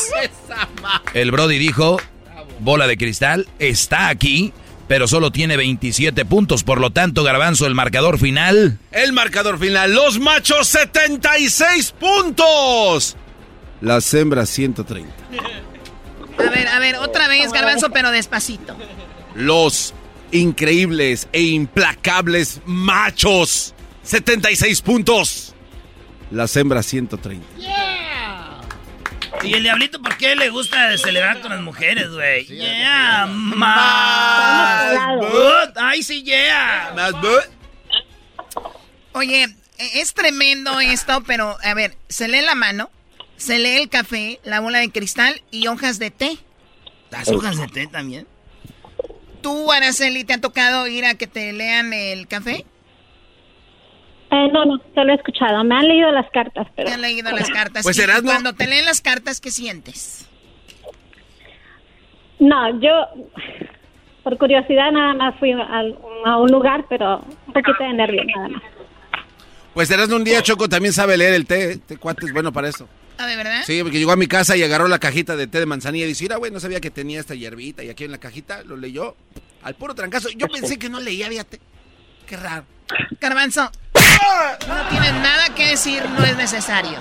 El Brody dijo, bola de cristal, está aquí pero solo tiene 27 puntos. Por lo tanto, Garbanzo, el marcador final. El marcador final, los machos 76 puntos. Las hembras 130. A ver, a ver, otra vez, Garbanzo, pero despacito. Los increíbles e implacables machos 76 puntos. Las hembras 130. ¿Y el diablito por qué le gusta celebrar con las mujeres, güey? Yeah, más. Ay, sí, yeah. Más Oye, e, es tremendo esto, pero a ver, se lee la mano, se lee el café, la bola de cristal y hojas de té. ¿Las hojas de té también? ¿Tú, Araceli, te ha tocado ir a que te lean el café? Eh, no, no, solo he escuchado. Me han leído las cartas, pero... Me han leído las cartas. Pues serás Cuando te leen las cartas, ¿qué sientes? No, yo... Por curiosidad nada más fui a, un lugar, pero un poquito de nervios nada más. Pues serás un día, Choco también sabe leer el té. Este cuate es bueno para eso. ¿Ah, de verdad? Sí, porque llegó a mi casa y agarró la cajita de té de manzanilla y dice, mira, güey, no sabía que tenía esta hierbita y aquí en la cajita lo leyó al puro trancazo. Yo pensé que no leía, fíjate. Qué raro. Carbanzo, no tienes nada que decir, no es necesario.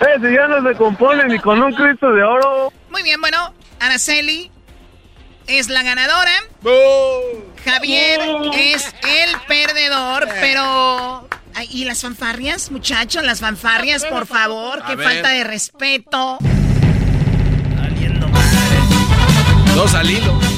Eh, si ya no se compone ni con un Cristo de oro. Muy bien, bueno, Araceli es la ganadora. Javier es el perdedor, pero... ¿Y las fanfarrias, muchachos? Las fanfarrias, por favor. Qué falta de respeto. Dos al hilo.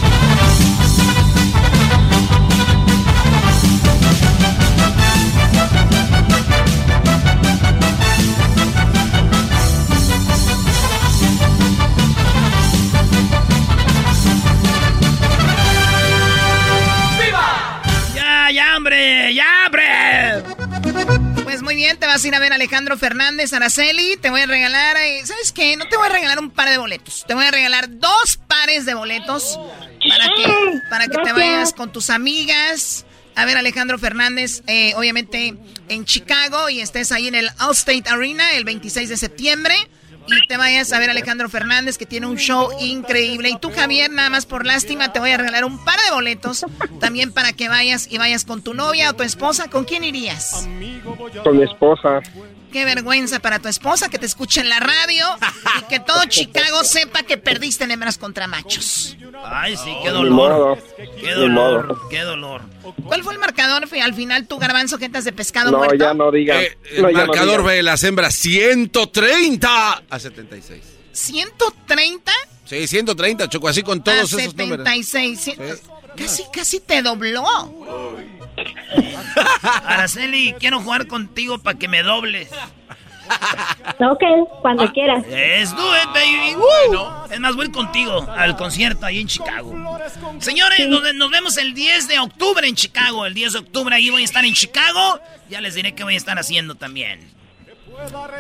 Vas a ir a ver a Alejandro Fernández, Araceli. Te voy a regalar, eh, ¿sabes qué? No te voy a regalar un par de boletos. Te voy a regalar dos pares de boletos para que, para que te vayas con tus amigas a ver Alejandro Fernández, eh, obviamente en Chicago, y estés ahí en el Allstate Arena el 26 de septiembre y te vayas a ver Alejandro Fernández que tiene un show increíble. Y tú, Javier, nada más por lástima, te voy a regalar un par de boletos también para que vayas y vayas con tu novia o tu esposa. ¿Con quién irías? Con mi esposa. Qué vergüenza para tu esposa que te escuche en la radio y que todo Chicago sepa que perdiste en hembras contra machos. Ay, sí, qué dolor. Qué dolor, qué dolor. ¿Cuál fue el marcador? Al final, tu garbanzo, jetas de pescado no, ya no digas. Eh, el marcador ve las hembras 130 a 76. ¿130? Sí, 130, Choco, así con todos esos 76. números. Casi, casi te dobló. Araceli, quiero jugar contigo para que me dobles. ok, cuando quieras. Es do it, baby. Bueno, es más, voy contigo al concierto ahí en Chicago. Señores, nos, vemos el 10 de octubre en Chicago. El 10 de octubre ahí voy a estar en Chicago. Ya les diré qué voy a estar haciendo también.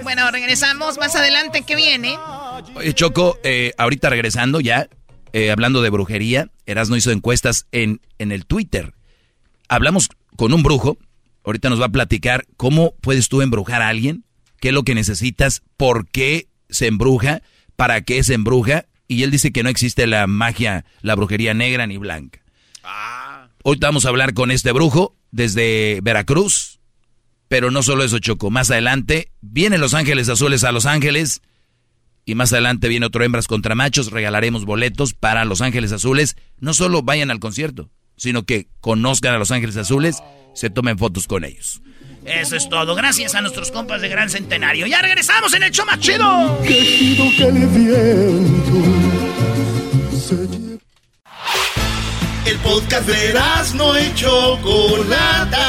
Bueno, regresamos más adelante. ¿Qué viene? Oye, Choco, eh, ahorita regresando ya, eh, hablando de brujería, Erasmo hizo encuestas en, en el Twitter. Hablamos con un brujo. Ahorita nos va a platicar cómo puedes tú embrujar a alguien qué es lo que necesitas, por qué se embruja, para qué se embruja. Y él dice que no existe la magia, la brujería negra ni blanca. Ah. Hoy vamos a hablar con este brujo desde Veracruz. Pero no solo eso, Choco. Más adelante vienen Los Ángeles Azules a Los Ángeles. Y más adelante viene otro Hembras contra Machos. Regalaremos boletos para Los Ángeles Azules. No solo vayan al concierto, sino que conozcan a Los Ángeles Azules, se tomen fotos con ellos. Eso es todo. Gracias a nuestros compas de Gran Centenario. Ya regresamos en el show más chido. el podcast de no y Chocolata.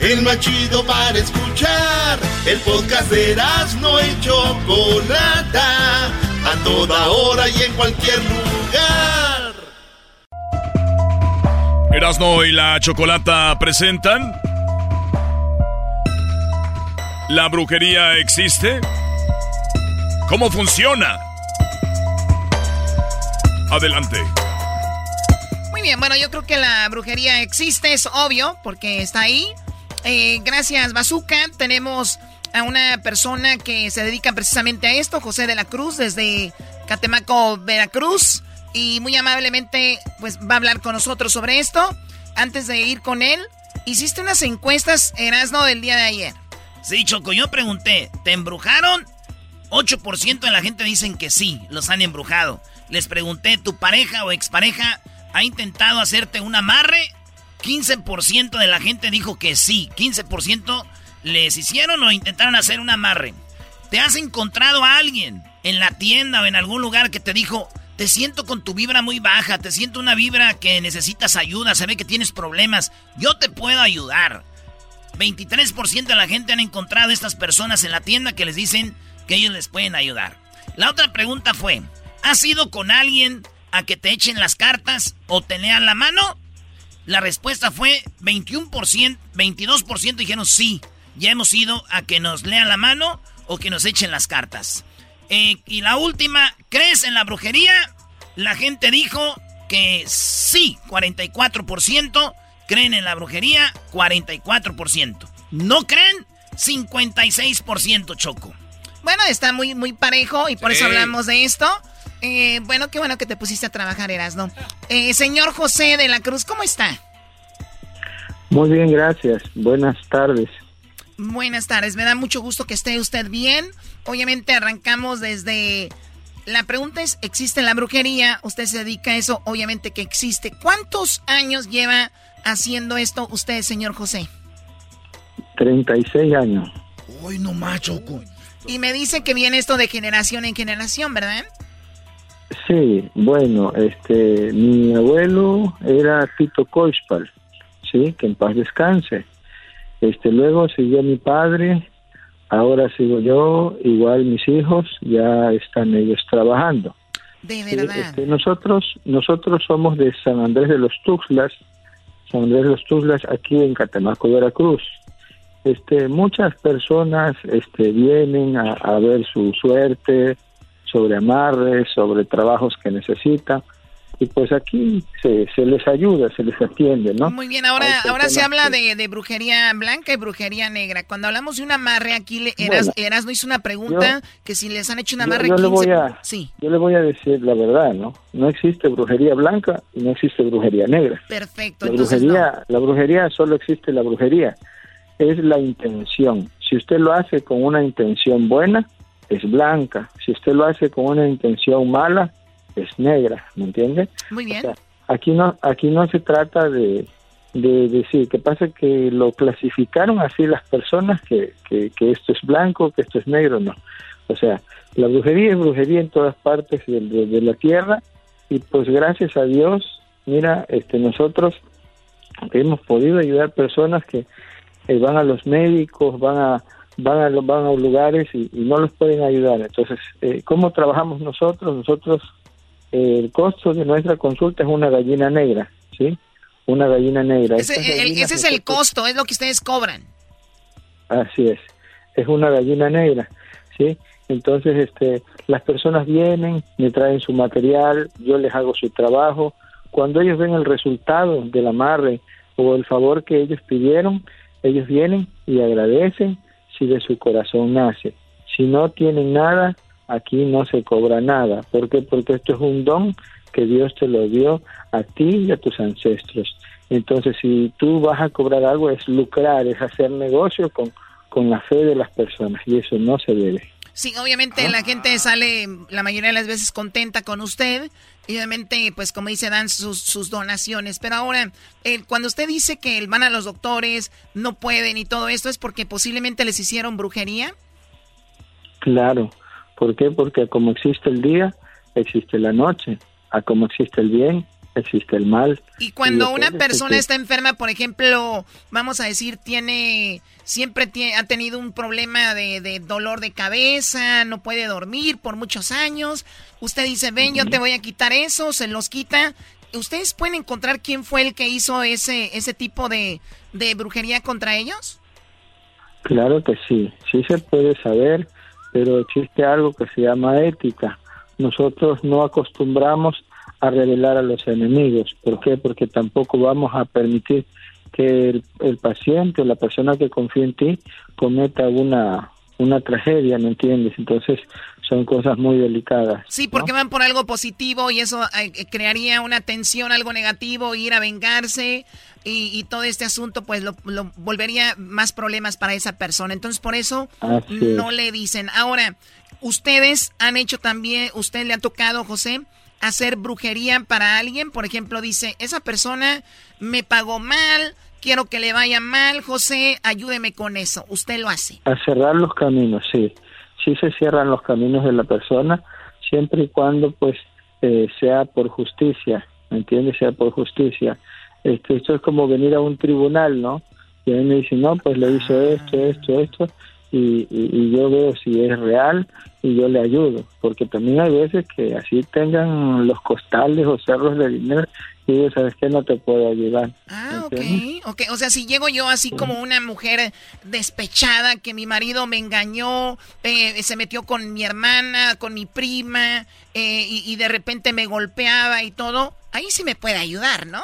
El más chido para escuchar. El podcast de no y Chocolata. A toda hora y en cualquier lugar. Erasno y la Chocolata presentan ¿La brujería existe? ¿Cómo funciona? Adelante. Muy bien, bueno, yo creo que la brujería existe, es obvio, porque está ahí. Eh, gracias, Bazooka. Tenemos a una persona que se dedica precisamente a esto, José de la Cruz, desde Catemaco, Veracruz. Y muy amablemente, pues va a hablar con nosotros sobre esto. Antes de ir con él, hiciste unas encuestas, Erasno, del día de ayer. Sí, Choco, yo pregunté, ¿te embrujaron? 8% de la gente dicen que sí, los han embrujado. Les pregunté, ¿tu pareja o expareja ha intentado hacerte un amarre? 15% de la gente dijo que sí. 15% les hicieron o intentaron hacer un amarre. ¿Te has encontrado a alguien en la tienda o en algún lugar que te dijo, te siento con tu vibra muy baja, te siento una vibra que necesitas ayuda, se ve que tienes problemas, yo te puedo ayudar? 23% de la gente han encontrado estas personas en la tienda que les dicen que ellos les pueden ayudar. La otra pregunta fue, ¿has ido con alguien a que te echen las cartas o te lean la mano? La respuesta fue 21%, 22% dijeron sí, ya hemos ido a que nos lean la mano o que nos echen las cartas. Eh, y la última, ¿crees en la brujería? La gente dijo que sí, 44%. ¿Creen en la brujería? 44%. ¿No creen? 56% Choco. Bueno, está muy, muy parejo y por eso hablamos de esto. Eh, bueno, qué bueno que te pusiste a trabajar, Erasno. Eh, señor José de la Cruz, ¿cómo está? Muy bien, gracias. Buenas tardes. Buenas tardes, me da mucho gusto que esté usted bien. Obviamente arrancamos desde... La pregunta es, ¿existe la brujería? Usted se dedica a eso, obviamente que existe. ¿Cuántos años lleva haciendo esto usted, señor José? 36 años. Uy, no macho. Y me dice que viene esto de generación en generación, ¿verdad? Sí, bueno, este, mi abuelo era Tito Coispal, sí, que en paz descanse. Este, luego siguió mi padre, ahora sigo yo, igual mis hijos, ya están ellos trabajando. De verdad. Este, nosotros, nosotros somos de San Andrés de los Tuxtlas, San Andrés de los Tuzlas, aquí en Catemaco, Veracruz. Este, muchas personas este, vienen a, ver su suerte sobre amarres, sobre trabajos que necesitan y pues aquí se, se, les ayuda, se les atiende, ¿no? Muy bien, ahora, ahora se habla de, de, brujería blanca y brujería negra. Cuando hablamos de un amarre, aquí le, Eras, no hizo una pregunta que si les han hecho un amarre... Yo, le voy a, sí. yo le voy a decir la verdad, ¿no? No existe brujería blanca y no existe brujería negra. Perfecto. La brujería, la brujería solo existe la brujería. Es la intención. Si usted lo hace con una intención buena, es blanca. Si usted lo hace con una intención mala, es negra, ¿me entiende? Muy bien. aquí no aquí no se trata de, de decir que pasa que lo clasificaron así las personas que, que, esto es blanco, que esto es negro, no. O sea, la brujería es brujería en todas partes de, la tierra y pues gracias a Dios, mira, este nosotros hemos podido ayudar personas que eh, van a los médicos, van a, van a, van a lugares y, no los pueden ayudar. Entonces, eh, ¿cómo trabajamos nosotros? Nosotros, el costo de nuestra consulta es una gallina negra, ¿sí? Una gallina negra. Ese, ese es el costo, es lo que ustedes cobran. Así es, es una gallina negra, ¿sí? Entonces, este, las personas vienen, me traen su material, yo les hago su trabajo. Cuando ellos ven el resultado del amarre o el favor que ellos pidieron, ellos vienen y agradecen si de su corazón nace. Si no tienen nada, aquí no se cobra nada. ¿Por qué? Porque esto es un don que Dios te lo dio a ti y a tus ancestros. Entonces, si tú vas a cobrar algo, es lucrar, es hacer negocio con, con la fe de las personas y eso no se debe. Sí, obviamente la gente sale la mayoría de las veces contenta con usted y obviamente, pues como dice, dan sus, sus donaciones. Pero ahora, eh, cuando usted dice que van a los doctores, no pueden y todo esto, ¿es porque posiblemente les hicieron brujería? Claro. ¿Por qué? Porque como existe el día, existe la noche. A como existe el bien, existe el mal. Y cuando una persona está enferma, por ejemplo, vamos a decir, tiene, siempre tiene, ha tenido un problema de, dolor de cabeza, no puede dormir por muchos años, usted dice, ven, yo te voy a quitar eso, se los quita. ¿Ustedes pueden encontrar quién fue el que hizo ese, ese tipo de, de brujería contra ellos? Claro que sí, sí se puede saber, pero existe algo que se llama ética. Nosotros no acostumbramos a revelar a los enemigos. ¿Por qué? Porque tampoco vamos a permitir que el, el paciente o la persona que confía en ti cometa una, una tragedia, ¿me entiendes? Entonces son cosas muy delicadas. Sí, porque van por algo positivo y eso eh, crearía una tensión, algo negativo, ir a vengarse y, todo este asunto pues lo, volvería más problemas para esa persona. Entonces por eso no le dicen. Ahora, ustedes han hecho también, usted le ha tocado, José, hacer brujería para alguien? Por ejemplo, dice, esa persona me pagó mal, quiero que le vaya mal, José, ayúdeme con eso. ¿Usted lo hace? A cerrar los caminos, sí. Sí se cierran los caminos de la persona, siempre y cuando pues eh, sea por justicia, ¿me entiendes? Sea por justicia. Este, esto es como venir a un tribunal, ¿no? Y a mí me dicen, no, pues le hizo esto, esto, esto, y, yo veo si es real y yo le ayudo, porque también hay veces que así tengan los costales o cerros de dinero yo sabes que no te puedo ayudar. Ah, ok, ok, o sea, si llego yo así como una mujer despechada, que mi marido me engañó, eh, se metió con mi hermana, con mi prima, eh, y, y de repente me golpeaba y todo, ahí sí me puede ayudar, ¿no?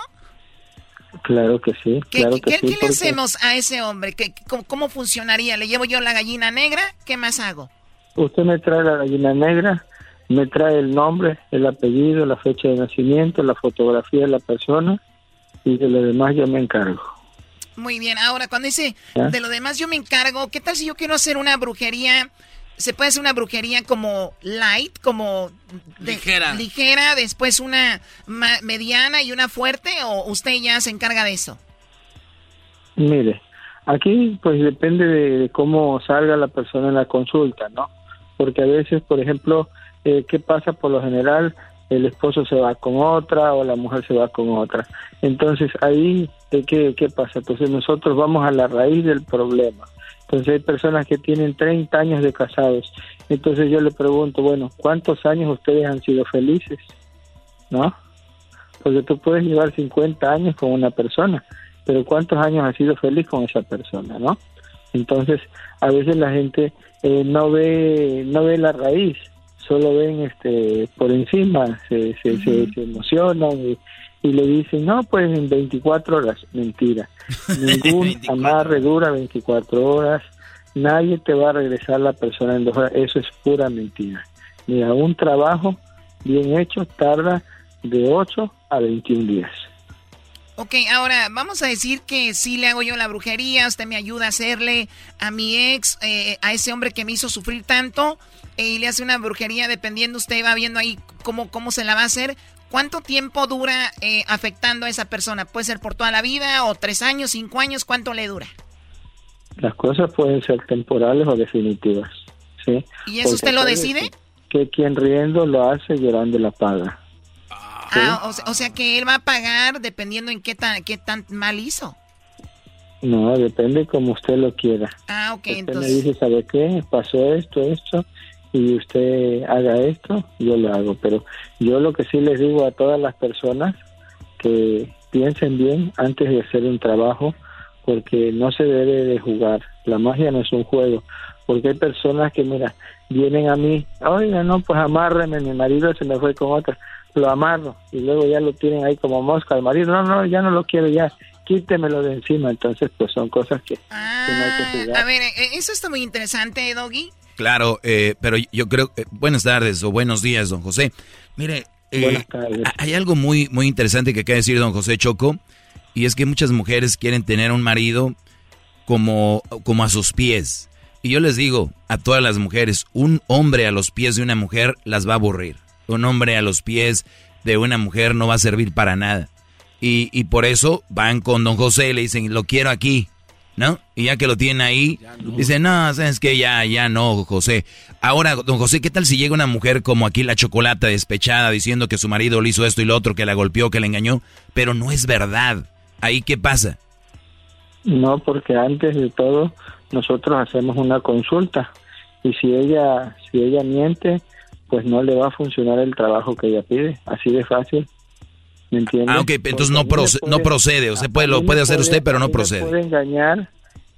Claro que sí. ¿Qué, claro que ¿qué, le hacemos a ese hombre? ¿Qué, cómo, funcionaría? ¿Le llevo yo la gallina negra? ¿Qué más hago? Usted me trae la gallina negra, me trae el nombre, el apellido, la fecha de nacimiento, la fotografía de la persona y de lo demás yo me encargo. Muy bien, ahora cuando dice de lo demás yo me encargo, ¿qué tal si yo quiero hacer una brujería se puede hacer una brujería como light, como ligera. ligera, después una mediana y una fuerte, o usted ya se encarga de eso? Mire, aquí pues depende de cómo salga la persona en la consulta, ¿no? Porque a veces, por ejemplo, eh, ¿qué pasa por lo general? El esposo se va con otra o la mujer se va con otra. Entonces ahí, ¿qué, qué pasa? Entonces nosotros vamos a la raíz del problema. Entonces hay personas que tienen 30 años de casados. Entonces yo le pregunto, bueno, ¿cuántos años ustedes han sido felices? ¿No? Porque tú puedes llevar 50 años con una persona, pero ¿cuántos años has sido feliz con esa persona? ¿No? Entonces, a veces la gente eh, no ve no ve la raíz, solo ven este por encima, se, se, se, emocionan y, y le dicen, no, pues en 24 horas, mentira. Ningún amarre dura 24 horas, nadie te va a regresar la persona en dos horas, eso es pura mentira. Mira, un trabajo bien hecho tarda de 8 a 21 días. Ok, ahora vamos a decir que sí le hago yo la brujería, usted me ayuda a hacerle a mi ex, eh, a ese hombre que me hizo sufrir tanto, eh, y le hace una brujería, dependiendo, usted va viendo ahí cómo, cómo se la va a hacer. ¿Cuánto tiempo dura eh, afectando a esa persona? ¿Puede ser por toda la vida o tres años, cinco años? ¿Cuánto le dura? Las cosas pueden ser temporales o definitivas, ¿sí? ¿Y eso usted lo decide? Que, quien riendo lo hace, llorando la paga. Ah, o, sea, que él va a pagar dependiendo en qué tan, qué tan mal hizo. No, depende como usted lo quiera. Ah, ok, usted entonces... me dice, ¿sabe qué? Pasó esto, esto, y usted haga esto, yo lo hago. Pero yo lo que sí les digo a todas las personas que piensen bien antes de hacer un trabajo, porque no se debe de jugar. La magia no es un juego. Porque hay personas que, mira, vienen a mí, oiga, no, pues amárreme, mi marido se me fue con otra, lo amarro y luego ya lo tienen ahí como mosca al marido, no, no, ya no lo quiero, ya, quítemelo de encima. Entonces, pues son cosas que, que no hay que jugar. A ver, eh, eso está muy interesante, Doggy. Claro, eh, pero yo creo, eh, buenas tardes o buenos días, don José. Mire, eh, Buenas tardes. a- hay algo muy, muy interesante que acaba de decir don José Choco, y es que muchas mujeres quieren tener un marido como, como a sus pies. Y yo les digo a todas las mujeres, un hombre a los pies de una mujer las va a aburrir. Un hombre a los pies de una mujer no va a servir para nada. Y, y por eso van con don José y le dicen, lo quiero aquí, ¿no? Y ya que lo tienen ahí, dicen, no, sabes que ya, ya no, José. Ahora, don José, ¿qué tal si llega una mujer como aquí la chocolata despechada diciendo que su marido le hizo esto y lo otro, que la golpeó, que la engañó? Pero no es verdad. ¿Ahí qué pasa? No, porque antes de todo nosotros hacemos una consulta y si ella si ella miente, pues no le va a funcionar el trabajo que ella pide, así de fácil. ¿Me entiende? Ah, ok, entonces no, proce- no procede. O sea, puede, lo puede hacer usted, pero no Me procede. puede engañar,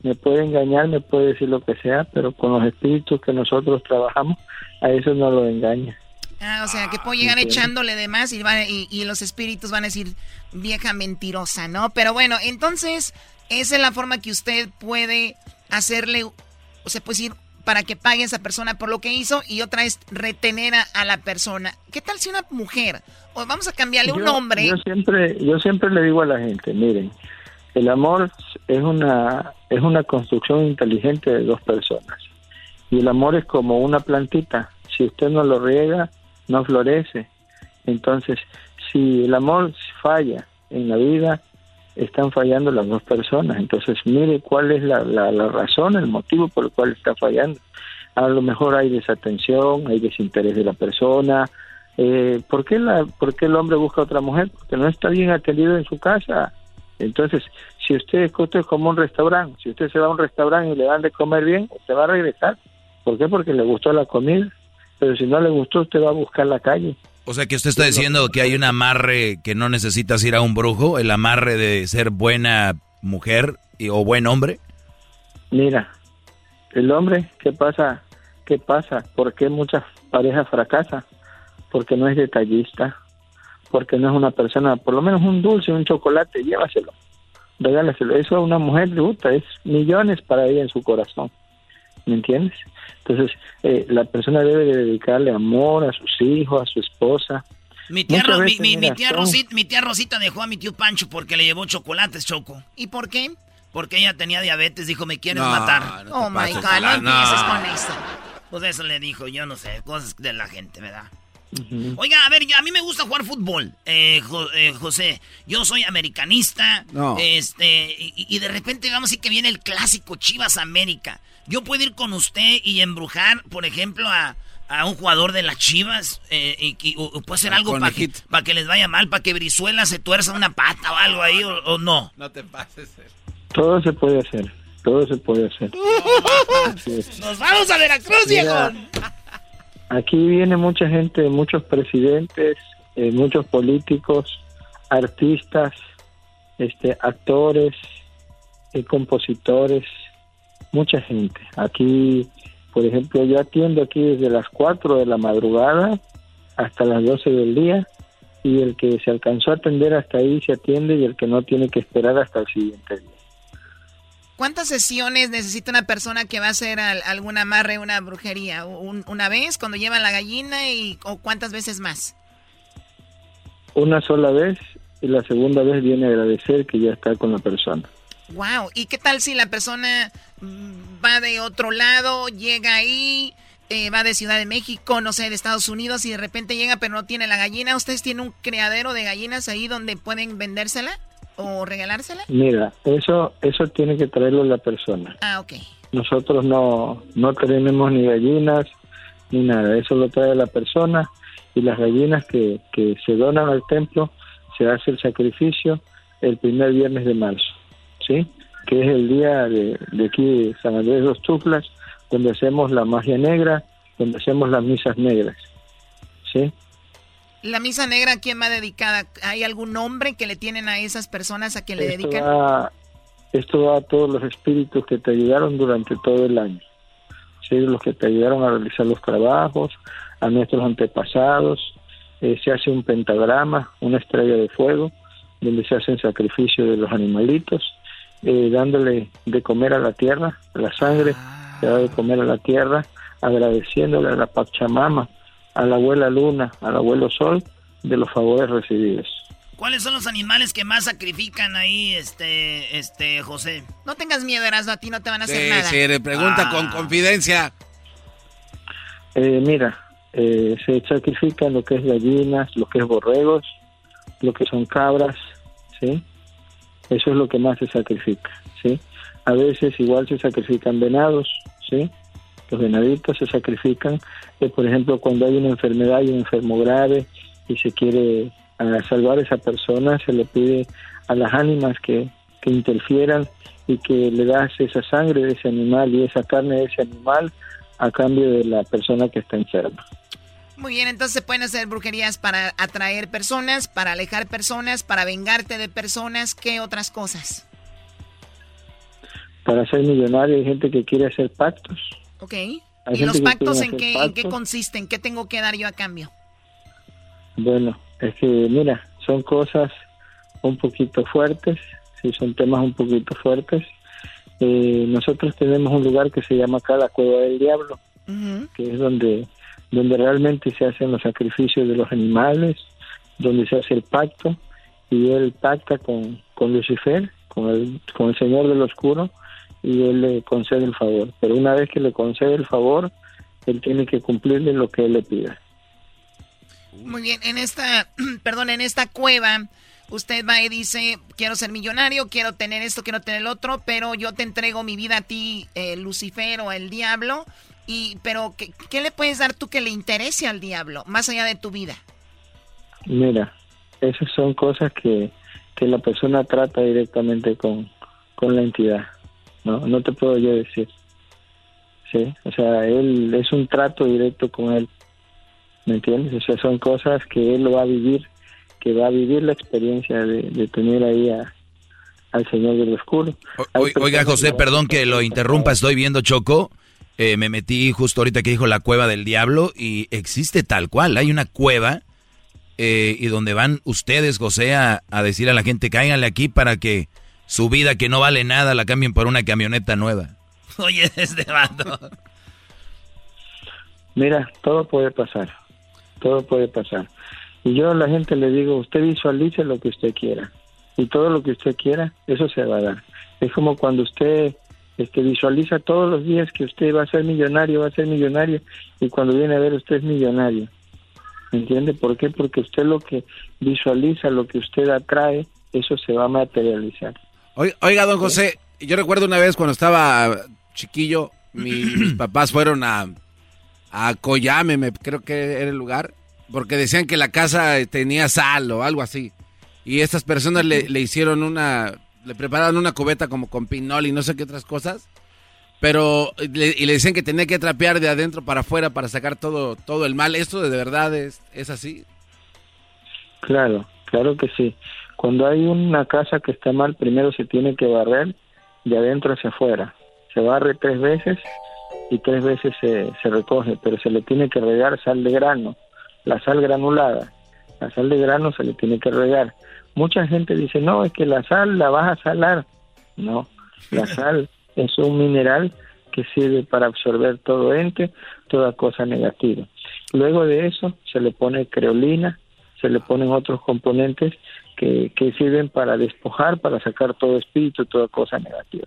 me puede engañar, me puede decir lo que sea, pero con los espíritus que nosotros trabajamos, a eso no lo engaña. Ah, o sea, que puedo llegar echándole de más y, van- y, y los espíritus van a decir vieja mentirosa, ¿no? Pero bueno, entonces, esa es la forma que usted puede hacerle, o sea, puede decir, para que pague a esa persona por lo que hizo y otra es retener a, a la persona. ¿Qué tal si una mujer, o vamos a cambiarle un Yo- nombre? Yo siempre, yo siempre le digo a la gente, miren, el amor es una, es una construcción inteligente de dos personas. Y el amor es como una plantita. Si usted no lo riega, no florece. Entonces, si el amor falla en la vida, están fallando las dos personas. Entonces, mire cuál es la, la, la razón, el motivo por el cual está fallando. A lo mejor hay desatención, hay desinterés de la persona. Eh, ¿por, qué la, ¿Por qué el hombre busca a otra mujer? Porque no está bien atendido en su casa. Entonces, si usted, esto es como un restaurante, si usted se va a un restaurante y le dan de comer bien, usted va a regresar. ¿Por qué? Porque le gustó la comida. Pero si no le gustó, usted va a buscar la calle. O sea, que usted está diciendo que hay un amarre que no necesitas ir a un brujo, el amarre de ser buena mujer y, o buen hombre. Mira, el hombre, ¿qué pasa? ¿Qué pasa? ¿Por qué muchas parejas fracasan? Porque no es detallista, porque no es una persona, por lo menos un dulce, un chocolate, llévaselo, regálaselo. Eso a una mujer le gusta, es millones para ella en su corazón, ¿me entiendes? Entonces, eh, la persona debe de dedicarle amor a sus hijos, a su esposa. Mi tía, Ro- mi, mi- tía Rosita, mi tía Rosita dejó a mi tío Pancho porque le llevó chocolates, Choco. ¿Y por qué? Porque ella tenía diabetes, dijo, me quieres No, matar. no Oh, my God, no no. empieces con eso. Pues eso le dijo, yo no sé, cosas de la gente, ¿verdad? Oiga, a ver, yo- a mí me gusta jugar fútbol, eh, Jo- eh, José. Yo soy americanista. No. Este, y, y de repente vamos a decir que viene el clásico Chivas América. Yo puedo ir con usted y embrujar, por ejemplo, a, a un jugador de las Chivas. eh, y, o, o puede hacer Al algo para que, pa' que les vaya mal, para que Brizuela se tuerza una pata o algo ahí, o, o no. No te pases. Todo se puede hacer, todo se puede hacer. ¡Nos vamos a Veracruz, viejo! Aquí viene mucha gente, muchos presidentes, eh, muchos políticos, artistas, este, actores, eh, compositores, mucha gente. Aquí, por ejemplo, yo atiendo aquí desde las 4 de la madrugada hasta las 12 del día y el que se alcanzó a atender hasta ahí se atiende y el que no tiene que esperar hasta el siguiente día. ¿Cuántas sesiones necesita una persona que va a hacer al- algún amarre, una brujería? ¿Un- ¿Una vez cuando llevan la gallina y o cuántas veces más? Una sola vez y la segunda vez viene a agradecer que ya está con la persona. Wow, ¿y qué tal si la persona mm, va de otro lado, llega ahí, eh, va de Ciudad de México, no sé, de Estados Unidos y de repente llega pero no tiene la gallina? ¿Ustedes tienen un criadero de gallinas ahí donde pueden vendérsela o regalársela? Mira, eso eso tiene que traerlo la persona. Ah, ok. Nosotros no no tenemos ni gallinas ni nada, eso lo trae la persona y las gallinas que, que se donan al templo se hace el sacrificio el primer viernes de marzo, ¿sí? que es el día de, de aquí de San Andrés de los Tuflas, donde hacemos la magia negra, donde hacemos las misas negras. ¿Sí? La misa negra, ¿a quién va dedicada? ¿Hay algún nombre que le tienen a esas personas a quien le dedican? va- esto va a todos los espíritus que te ayudaron durante todo el año. ¿sí? Los que te ayudaron a realizar los trabajos, a nuestros antepasados. Eh, se hace un pentagrama, una estrella de fuego, donde se hacen sacrificios de los animalitos, eh, dándole de comer a la tierra, la sangre se da de comer a la tierra, agradeciéndole a la Pachamama, a la abuela Luna, al abuelo Sol, de los favores recibidos. ¿Cuáles son los animales que más sacrifican ahí, este, este, José? No tengas miedo, Erasmo, a ti no te van a hacer Sí, nada. sí, le pregunta Ah. con confidencia. Eh, mira, eh, se sacrifican lo que es gallinas, lo que es borregos, lo que son cabras, ¿sí? Eso es lo que más se sacrifica, ¿sí? A veces igual se sacrifican venados, ¿sí? Los venaditos se sacrifican, eh, por ejemplo, cuando hay una enfermedad y un enfermo grave y se quiere ah, salvar a esa persona, se le pide a las ánimas que, que interfieran y que le das esa sangre de ese animal y esa carne de ese animal a cambio de la persona que está enferma. Muy bien, entonces se pueden hacer brujerías para atraer personas, para alejar personas, para vengarte de personas. ¿Qué otras cosas? Para ser millonario hay gente que quiere hacer pactos. Ok. Hay ¿Y los pactos en qué, en qué pactos. consisten? ¿Qué tengo que dar yo a cambio? Bueno, es que mira, son cosas un poquito fuertes, sí, son temas un poquito fuertes. Eh, nosotros tenemos un lugar que se llama acá la Cueva del Diablo, que es donde, donde realmente se hacen los sacrificios de los animales, donde se hace el pacto, y él pacta con, con Lucifer, con el, con el Señor del Oscuro, y él le concede el favor. Pero una vez que le concede el favor, él tiene que cumplirle lo que él le pida. Muy bien, en esta, perdón, en esta cueva, usted va y dice, quiero ser millonario, quiero tener esto, quiero tener el otro, pero yo te entrego mi vida a ti, eh, Lucifer o el diablo, y, pero ¿qué, qué le puedes dar tú que le interese al diablo, más allá de tu vida? Mira, esas son cosas que, que la persona trata directamente con, con la entidad, ¿no? No te puedo yo decir. Sí, o sea, él es un trato directo con él, ¿me entiendes? O sea, son cosas que él lo va a vivir, que va a vivir la experiencia de, de tener ahí a, al Señor del Oscuro. Oiga, José, perdón que lo interrumpa, estoy viendo Choco. Eh, me metí justo ahorita que dijo la cueva del diablo y existe tal cual. Hay una cueva eh, y donde van ustedes, José, a, a decir a la gente, cáiganle aquí para que su vida que no vale nada la cambien por una camioneta nueva. Oye, este vato. Mira, todo puede pasar, todo puede pasar. Y yo a la gente le digo, usted visualice lo que usted quiera. Y todo lo que usted quiera, eso se va a dar. Es como cuando usted este, visualiza todos los días que usted va a ser millonario, va a ser millonario, y cuando viene a ver usted es millonario. ¿Me entiende? ¿Por qué? Porque usted lo que visualiza, lo que usted atrae, eso se va a materializar. Oi- Oiga, don José, yo recuerdo una vez cuando estaba chiquillo, mi- mis papás fueron a, a Coyame, me, creo que era el lugar, porque decían que la casa tenía sal o algo así. Y estas personas le, le hicieron una, le prepararon una cubeta como con pinol y no sé qué otras cosas. Pero, le- y le decían que tenía que trapear de adentro para afuera para sacar todo, todo el mal. ¿Esto de verdad es, es así? Claro, claro que sí. Cuando hay una casa que está mal, primero se tiene que barrer de adentro hacia afuera. Se barre tres veces y tres veces se, se recoge, pero se le tiene que regar sal de grano, la sal granulada. La sal de grano se le tiene que regar. Mucha gente dice, no, es que la sal la vas a salar. No, la sal es un mineral que sirve para absorber todo ente, toda cosa negativa. Luego de eso se le pone creolina, se le ponen otros componentes que, que sirven para despojar, para sacar todo espíritu, toda cosa negativa.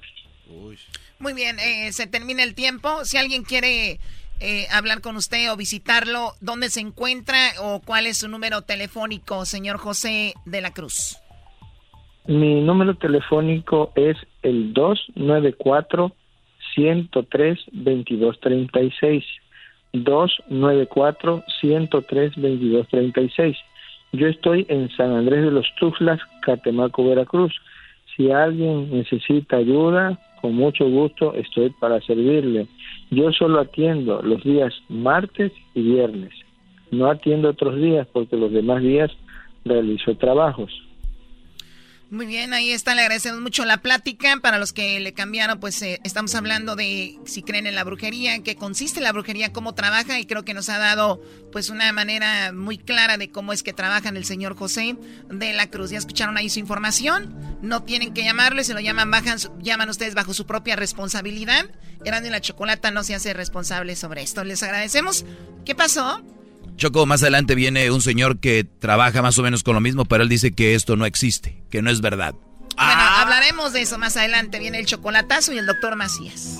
Muy bien, eh, se termina el tiempo. Si alguien quiere eh, hablar con usted o visitarlo, ¿dónde se encuentra o cuál es su número telefónico, señor José de la Cruz? Mi número telefónico es el 294 103 2236. 294 103 2236. Yo estoy en San Andrés de los Tuzlas, Catemaco, Veracruz. Si alguien necesita ayuda, con mucho gusto estoy para servirle. Yo solo atiendo los días martes y viernes. No atiendo otros días porque los demás días realizo trabajos. Muy bien, ahí está, le agradecemos mucho la plática. Para los que le cambiaron, pues eh, estamos hablando de si creen en la brujería, en qué consiste la brujería, cómo trabaja y creo que nos ha dado pues una manera muy clara de cómo es que trabaja el señor José de la Cruz. Ya escucharon ahí su información, no tienen que llamarle, se lo llaman, bajan, llaman ustedes bajo su propia responsabilidad. Eran y la Chocolata no se hace responsable sobre esto. Les agradecemos. ¿Qué pasó? Choco, más adelante viene un señor que trabaja más o menos con lo mismo, pero él dice que esto no existe, que no es verdad. Bueno, ah. hablaremos de eso más adelante. Viene el chocolatazo y el doctor Macías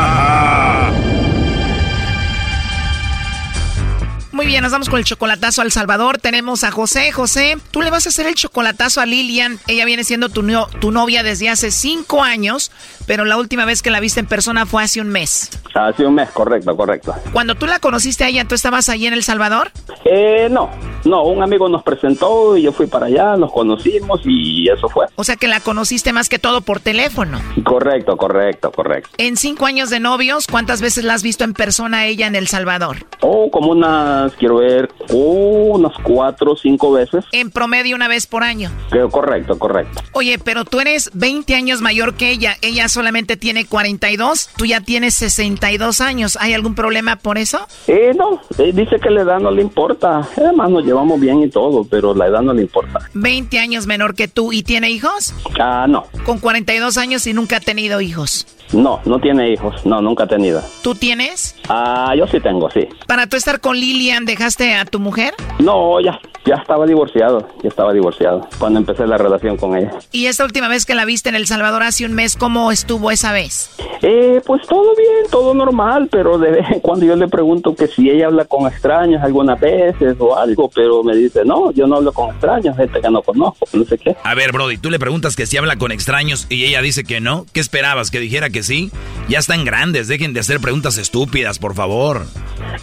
Muy bien, nos vamos con el chocolatazo al Salvador. Tenemos a José. José, tú le vas a hacer el chocolatazo a Lilian. Ella viene siendo tu, tu novia desde hace cinco años, pero la última vez que la viste en persona fue hace un mes. Hace un mes, correcto, correcto. Cuando tú la conociste a ella, ¿tú estabas allí en El Salvador? Eh, no, no, un amigo nos presentó y yo fui para allá, nos conocimos y eso fue. O sea que la conociste más que todo por teléfono. Correcto, correcto, correcto. En cinco años de novios, ¿cuántas veces la has visto en persona a ella en El Salvador? Oh, como quiero ver, unas cuatro o cinco veces. En promedio una vez por año. correcto, correcto. Oye, pero tú eres 20 años mayor que ella. Ella solamente tiene 42, tú ya tienes 62 años. ¿Hay algún problema por eso? Eh, no, eh, dice que la edad no le importa. Además nos llevamos bien y todo, pero la edad no le importa. 20 años menor que tú y tiene hijos? Ah, no. Con 42 años y nunca ha tenido hijos. No, no tiene hijos. No, nunca ha tenido. ¿Tú tienes? Ah, yo sí tengo, sí. ¿Para tú estar con Lilian dejaste a tu mujer? No, ya, ya estaba divorciado. Ya estaba divorciado cuando empecé la relación con ella. ¿Y esta última vez que la viste en El Salvador hace un mes, cómo estuvo esa vez? Eh, pues todo bien, todo normal, pero de vez en cuando yo le pregunto que si ella habla con extraños algunas veces o algo, pero me dice, no, yo no hablo con extraños, gente que no conozco, no sé qué. A ver, Brody, tú le preguntas que si habla con extraños y ella dice que no, ¿qué esperabas? ¿Que dijera que sí? Ya están grandes, dejen de hacer preguntas estúpidas, por favor.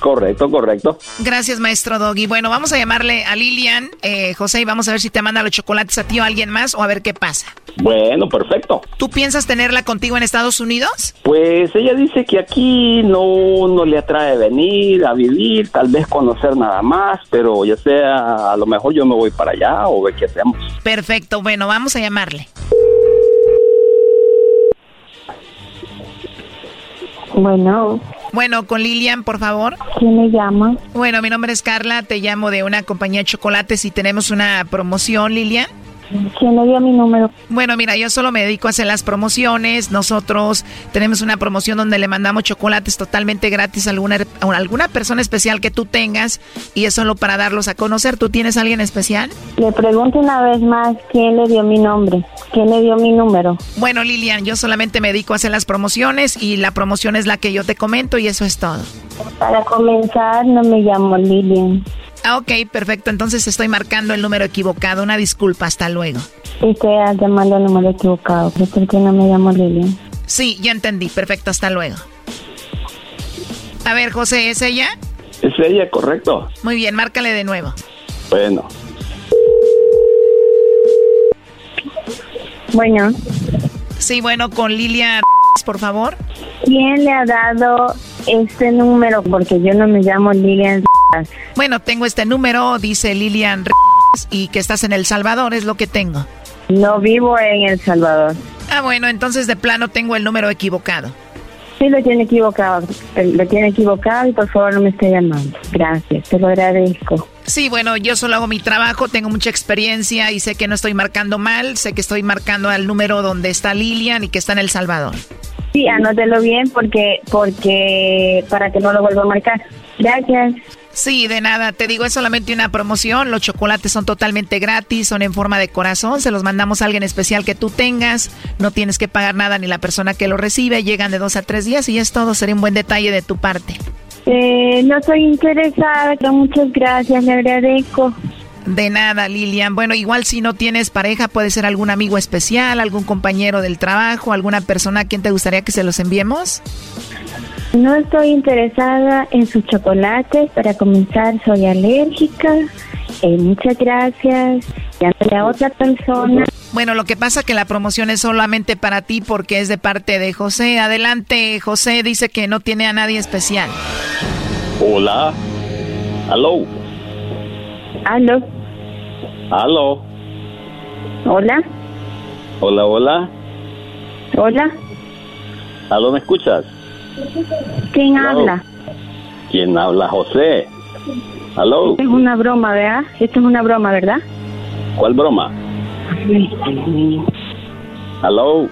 Correcto, correcto. Gracias, maestro Doggy. Bueno, vamos a llamarle a Lilian, eh, José, y vamos a ver si te manda los chocolates a ti o a alguien más o a ver qué pasa. Bueno, perfecto. ¿Tú piensas tenerla contigo en Estados Unidos? Pues ella dice que aquí no, no le atrae venir a vivir, tal vez conocer nada más, pero ya sea, a lo mejor yo me voy para allá o ve qué hacemos. Perfecto, bueno, vamos a llamarle. Bueno. Bueno, con Lilian, por favor. ¿Quién me llama? Bueno, mi nombre es Carla, te llamo de una compañía de chocolates y tenemos una promoción, Lilian. ¿Quién le dio mi número? Bueno, mira, yo solo me dedico a hacer las promociones. Nosotros tenemos una promoción donde le mandamos chocolates totalmente gratis a alguna, a alguna persona especial que tú tengas y es solo para darlos a conocer. ¿Tú tienes a alguien especial? Le pregunto una vez más quién le dio mi nombre, quién le dio mi número. Bueno, Lilian, yo solamente me dedico a hacer las promociones y la promoción es la que yo te comento y eso es todo. Para comenzar, no me llamo Lilian. Ah, ok, perfecto. Entonces estoy marcando el número equivocado. Una disculpa, hasta luego. Usted llamando el número equivocado. ¿Por qué no me llamo Lilian? Sí, ya entendí. Perfecto, hasta luego. A ver, José, ¿es ella? Es ella, correcto. Muy bien, márcale de nuevo. Bueno. Bueno. Sí, bueno, con Lilian, por favor. ¿Quién le ha dado este número? Porque yo no me llamo Lilian. Bueno, tengo este número, dice Lilian y que estás en El Salvador, es lo que tengo. No vivo en El Salvador. Ah, bueno, entonces de plano tengo el número equivocado. Sí, lo tiene equivocado. Lo tiene equivocado y por favor no me esté llamando. Gracias, te lo agradezco. Sí, bueno, yo solo hago mi trabajo, tengo mucha experiencia y sé que no estoy marcando mal, sé que estoy marcando al número donde está Lilian y que está en El Salvador. Sí, anótelo bien porque, porque, para que no lo vuelva a marcar. Gracias. Sí, de nada. Te digo, es solamente una promoción. Los chocolates son totalmente gratis, son en forma de corazón. Se los mandamos a alguien especial que tú tengas. No tienes que pagar nada ni la persona que lo recibe. Llegan de dos a tres días y es todo. Sería un buen detalle de tu parte. Eh, no estoy interesada, pero muchas gracias, le agradezco. De nada, Lilian. Bueno, igual si no tienes pareja, puede ser algún amigo especial, algún compañero del trabajo, alguna persona a quien te gustaría que se los enviemos. No estoy interesada en sus chocolates. Para comenzar, soy alérgica. Eh, muchas gracias. Llámale a otra persona. Bueno, lo que pasa que la promoción es solamente para ti porque es de parte de José. Adelante, José dice que no tiene a nadie especial. Hola. Aló. Aló. Aló. Hola. Hola, hola. Hola. ¿Aló, me escuchas? ¿Quién habla? ¿Quién habla? José. ¿Aló? Es una broma, ¿verdad? Esto es una broma, ¿verdad? ¿Cuál broma? ¿Aló?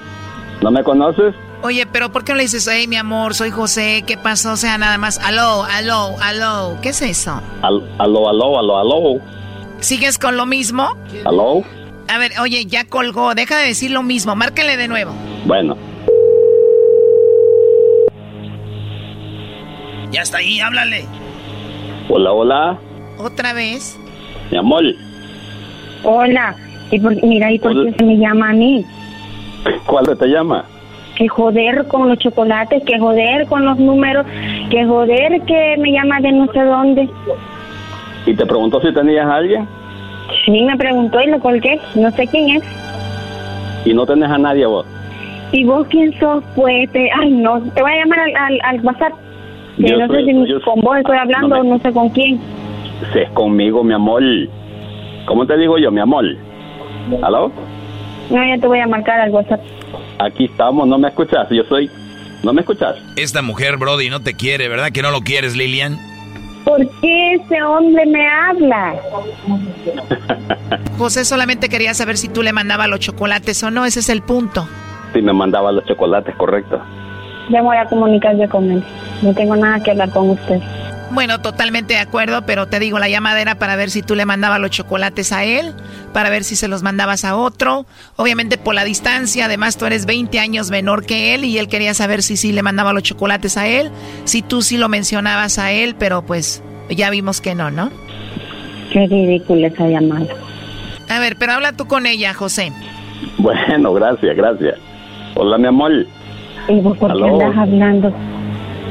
¿No me conoces? Oye, pero ¿por qué no le dices, hey, mi amor, soy José, ¿qué pasó? O sea, nada más, aló, aló, aló, ¿qué es eso? Al, aló, aló, aló, aló. ¿Sigues con lo mismo? ¿Aló? A ver, oye, ya colgó, deja de decir lo mismo, márquele de nuevo. Bueno. Ya está ahí, háblale. Hola, hola. ¿Otra vez? Mi amor. Hola. ¿Y por, mira, ¿y por qué se me llama a mí? ¿Cuál te llama? Que joder con los chocolates, que joder con los números, que joder que me llama de no sé dónde. ¿Y te preguntó si tenías a alguien? Sí, me preguntó y lo colgué. No sé quién es. ¿Y no tenés a nadie vos? ¿Y vos quién sos? Pues, te- ay, no, te voy a llamar al, al, al WhatsApp. Que Yo no soy- sé si yo- con vos estoy hablando no me- no sé con quién. Si es conmigo, mi amor. ¿Cómo te digo yo, mi amor? ¿Aló? No, ya te voy a marcar al WhatsApp. Aquí estamos, ¿no me escuchas? Yo soy... ¿No me escuchas? Esta mujer, Brody, no te quiere, ¿verdad que no lo quieres, Lilian? ¿Por qué ese hombre me habla? José solamente quería saber si tú le mandabas los chocolates o no, ese es el punto. Sí, me mandaba los chocolates, correcto. Ya voy a comunicar yo con él. No tengo nada que hablar con usted. Bueno, totalmente de acuerdo, pero te digo, la llamada era para ver si tú le mandabas los chocolates a él, para ver si se los mandabas a otro. Obviamente por la distancia, además tú eres 20 años menor que él y él quería saber si sí le mandaba los chocolates a él, si tú sí lo mencionabas a él, pero pues ya vimos que no, ¿no? Qué ridícula esa llamada. A ver, pero habla tú con ella, José. Bueno, gracias, gracias. Hola, mi amor. ¿Y vos por qué Aló. andas hablando?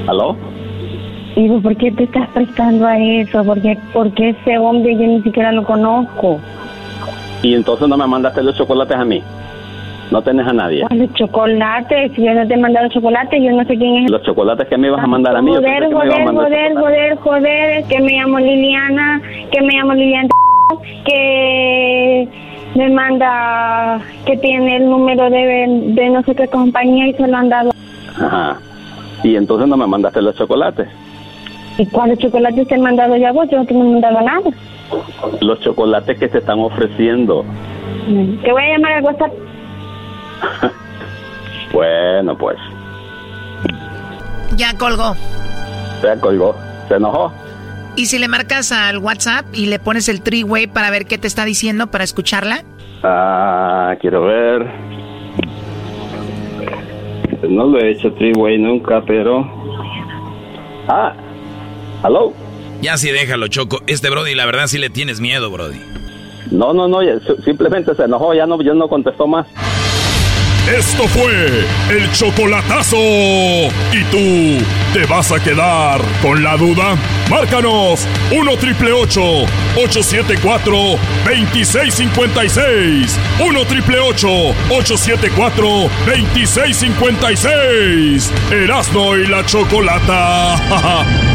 ¿Aló? ¿Y vos por qué te estás prestando a eso? Porque, porque ese hombre yo ni siquiera lo conozco. Y entonces no me mandaste los chocolates a mí. No tenés a nadie. ¿Cuáles chocolates? Si yo no te he mandado chocolate, yo no sé quién es. Los chocolates que me ibas a mandar a mí. yo Joder, que me joder, mandar joder, joder, joder, que me llamo Liliana, que me llamo Liliana, que me manda, que tiene el número de, de no sé qué compañía y se lo han dado. Ajá. Y entonces no me mandaste los chocolates. ¿Y cuáles chocolates te he mandado ya vos? Yo no te he mandado nada. los chocolates que te están ofreciendo. Te voy a llamar al WhatsApp. Bueno, pues, Ya colgó. se colgó. ¿Se enojó? ¿Y si le marcas al WhatsApp y le pones el three-way para ver qué te está diciendo, para escucharla? Ah, quiero ver. No lo he hecho three-way nunca, pero... Ah, ¿aló? Ya sí, déjalo, Choco. Este Brody, la verdad sí le tienes miedo, Brody. No, no, no, simplemente se enojó, ya no, ya no contestó más. Esto fue el chocolatazo. ¿Y tú te vas a quedar con la duda? Márcanos 1 triple 874 2656. 1 triple 874 2656. Erasno y la chocolata.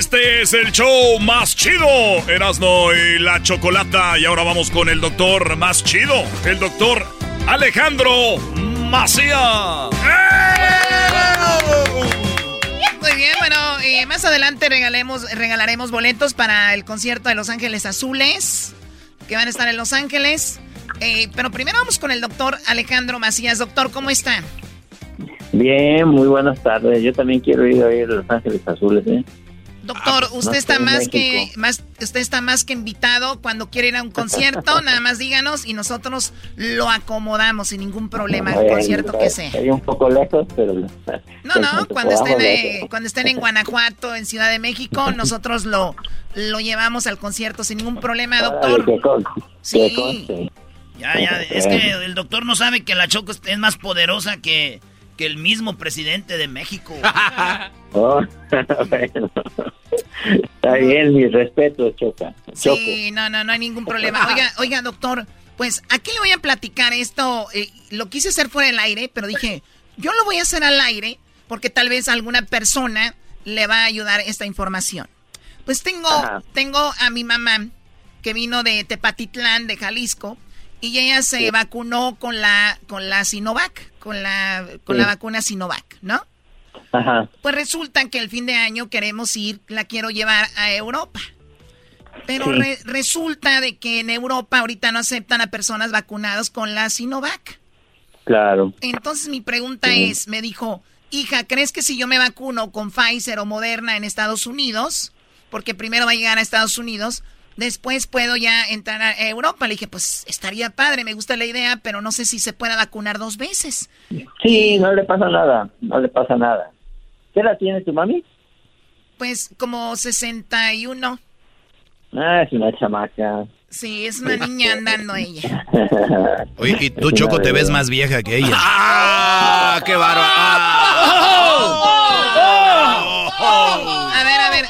Este es el show más chido, Erasno y la Chocolata. Y ahora vamos con el doctor más chido, el doctor Alejandro Macía. Muy bien, bueno, eh, más adelante regalemos, regalaremos boletos para el concierto de Los Ángeles Azules, que van a estar en Los Ángeles. Eh, pero primero vamos con el doctor Alejandro Macías. Doctor, ¿cómo está? Bien, muy buenas tardes. Yo también quiero ir a ir a Los Ángeles Azules, ¿eh? Doctor, no usted está más que más, usted está más que invitado cuando quiere ir a un concierto, nada más díganos y nosotros lo acomodamos sin ningún problema, el concierto que sea. Estoy un poco lejos, pero... No, no, cuando estén, eh, cuando estén en Guanajuato, en Ciudad de México, nosotros lo, lo llevamos al concierto sin ningún problema, doctor. Sí. Ya, ya, es que el doctor no sabe que la Choco es más poderosa que, que el mismo presidente de México. Oh, bueno. Está bien, mi respeto, Choca. Choco. Sí, no, no, no hay ningún problema. Oiga, oiga, doctor, pues aquí le voy a platicar esto. eh, lo quise hacer fuera del aire, pero dije, yo lo voy a hacer al aire porque tal vez a alguna persona le va a ayudar esta información. Pues tengo, Ajá. tengo a mi mamá que vino de Tepatitlán, de Jalisco, y ella se vacunó con la, con la Sinovac, con la, con Sí. la vacuna Sinovac, ¿no? Ajá. Pues resulta que el fin de año queremos ir, la quiero llevar a Europa. Pero Sí. re- resulta de que en Europa ahorita no aceptan a personas vacunadas con la Sinovac. Claro. Entonces mi pregunta es, me dijo, hija, ¿crees que si yo me vacuno con Pfizer o Moderna en Estados Unidos, porque primero va a llegar a Estados Unidos, después puedo ya entrar a Europa? Le dije, pues estaría padre, me gusta la idea, pero no sé si se pueda vacunar dos veces. Sí, no le pasa nada, no le pasa nada. ¿Qué edad tiene tu mami? Pues como 61. Ah, es una chamaca. Sí, es una niña andando ella. Oye, y tú, Choco, te ves más vieja que ella. ¡Ah! ¡Qué bárbaro! A ver, a ver,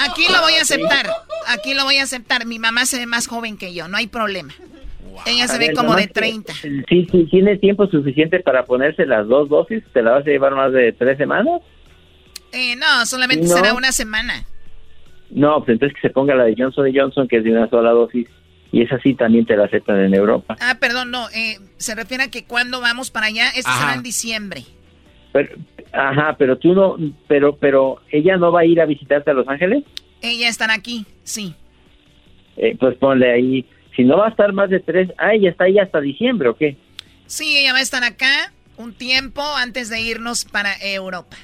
aquí lo voy a aceptar. Aquí lo voy a aceptar. Mi mamá se ve más joven que yo, no hay problema. Ella se A ve ver, como de que- 30. Sí, sí, tiene tiempo suficiente para ponerse las dos dosis. ¿Te la vas a llevar más de tres semanas? Eh, no, solamente No. será una semana. No, pues entonces que se ponga la de Johnson Johnson, que es de una sola dosis. Y esa sí también te la aceptan en Europa. Ah, perdón, no. eh, se refiere a que cuando vamos para allá, esto será en diciembre. Pero, ajá, pero tú no, pero, pero ella no va a ir a visitarte a Los Ángeles. Ella estará aquí, sí. Eh, pues ponle ahí. Si no va a estar más de tres, ah, ella está ahí hasta diciembre, ¿o qué? Sí, ella va a estar acá un tiempo antes de irnos para Europa.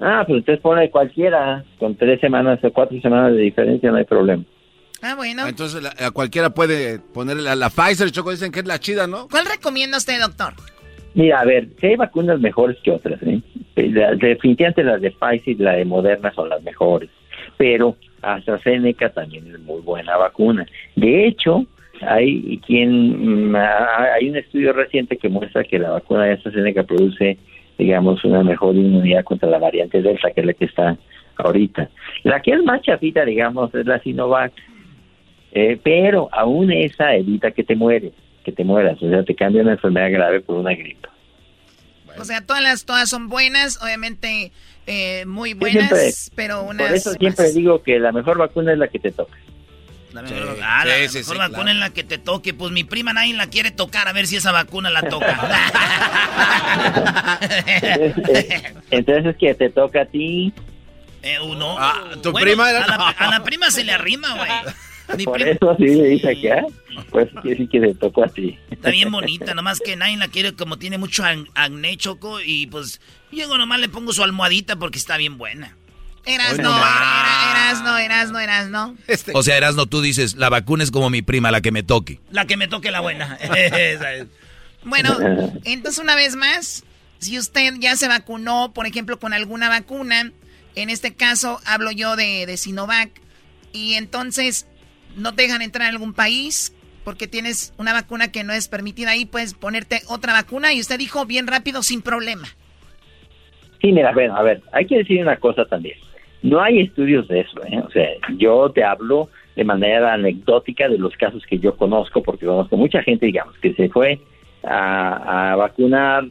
Ah, pues entonces ponle cualquiera, con tres semanas o cuatro semanas de diferencia no hay problema. Ah, bueno. Entonces la- a cualquiera puede ponerle la, la Pfizer, Choco, dicen que es la chida, ¿no? ¿Cuál recomienda usted, doctor? Mira, a ver, si hay vacunas mejores que otras, ¿eh? La- definitivamente las de Pfizer y la de Moderna son las mejores, pero AstraZeneca también es muy buena vacuna. De hecho, hay quien mm, ha- hay un estudio reciente que muestra que la vacuna de AstraZeneca produce, digamos, una mejor inmunidad contra la variante Delta, que es la que está ahorita. La que es más chafita, digamos, es la Sinovac, eh, pero aún esa evita que te mueres, que te mueras, o sea, te cambia una enfermedad grave por una gripe. O sea, todas las todas son buenas, obviamente eh, muy buenas, siempre- pero Por unas eso siempre digo que la mejor vacuna es la que te toca. La mejor, ah, la mejor vacuna es la que te toque. Pues mi prima nadie la quiere tocar a ver si esa vacuna la toca. Entonces es que te toca a ti. Eh, uno. tu Bueno, prima era- a, la, a la prima se le arrima, güey. Mi Por eso así le dice acá. Pues quiere decir que te tocó a ti. está bien bonita, nomás que nadie la quiere como tiene mucho ac- acné, Choco. Y pues llego nomás le pongo su almohadita porque está bien buena. Eras Hoy no, no era- eras no, eras no, eras no. O sea, Erasno, tú dices, la vacuna es como mi prima, la que me toque. La que me toque la buena. Esa es. Bueno, entonces una vez más, si usted ya se vacunó, por ejemplo, con alguna vacuna, en este caso hablo yo de, de Sinovac, y entonces no te dejan entrar a algún país porque tienes una vacuna que no es permitida ahí, puedes ponerte otra vacuna y usted dijo bien rápido, sin problema. Sí, mira, bueno, a ver, hay que decir una cosa también. No hay estudios de eso, ¿eh? O sea, yo te hablo de manera anecdótica de los casos que yo conozco, porque conozco mucha gente, digamos, que se fue a, a vacunar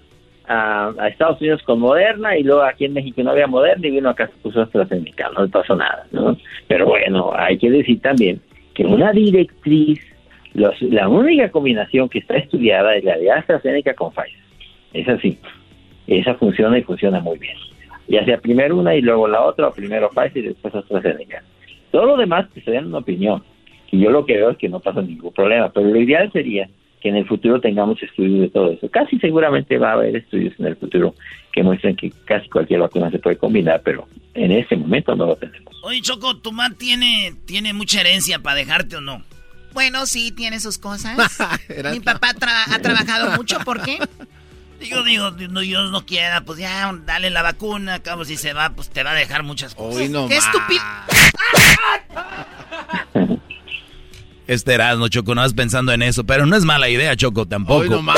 a, Estados Unidos con Moderna y luego aquí en México no había Moderna y vino acá se puso AstraZeneca, no le pasó nada, ¿no? Pero bueno, hay que decir también que una directriz, los- la única combinación que está estudiada es la de AstraZeneca con Pfizer. Es así. Esa funciona y funciona muy bien. Ya sea primero una y luego la otra, o primero Pfizer y después AstraZeneca. Todo lo demás que se den una opinión. Y yo lo que veo es que no pasa ningún problema. Pero lo ideal sería que en el futuro tengamos estudios de todo eso. Casi seguramente va a haber estudios en el futuro que muestren que casi cualquier vacuna se puede combinar, pero en este momento no lo tenemos. Oye, Choco, ¿tu mamá tiene, tiene mucha herencia para dejarte o no? Bueno, sí, tiene sus cosas. Mi papá tra- ha trabajado mucho, ¿por qué? Digo, digo, no, Dios no quiera, pues ya, dale la vacuna, cabo, si se va, pues te va a dejar muchas cosas. ¡Qué estúpido! Este Erasno, Choco, no vas pensando en eso, pero no es mala idea, Choco, tampoco. Hoy nomás.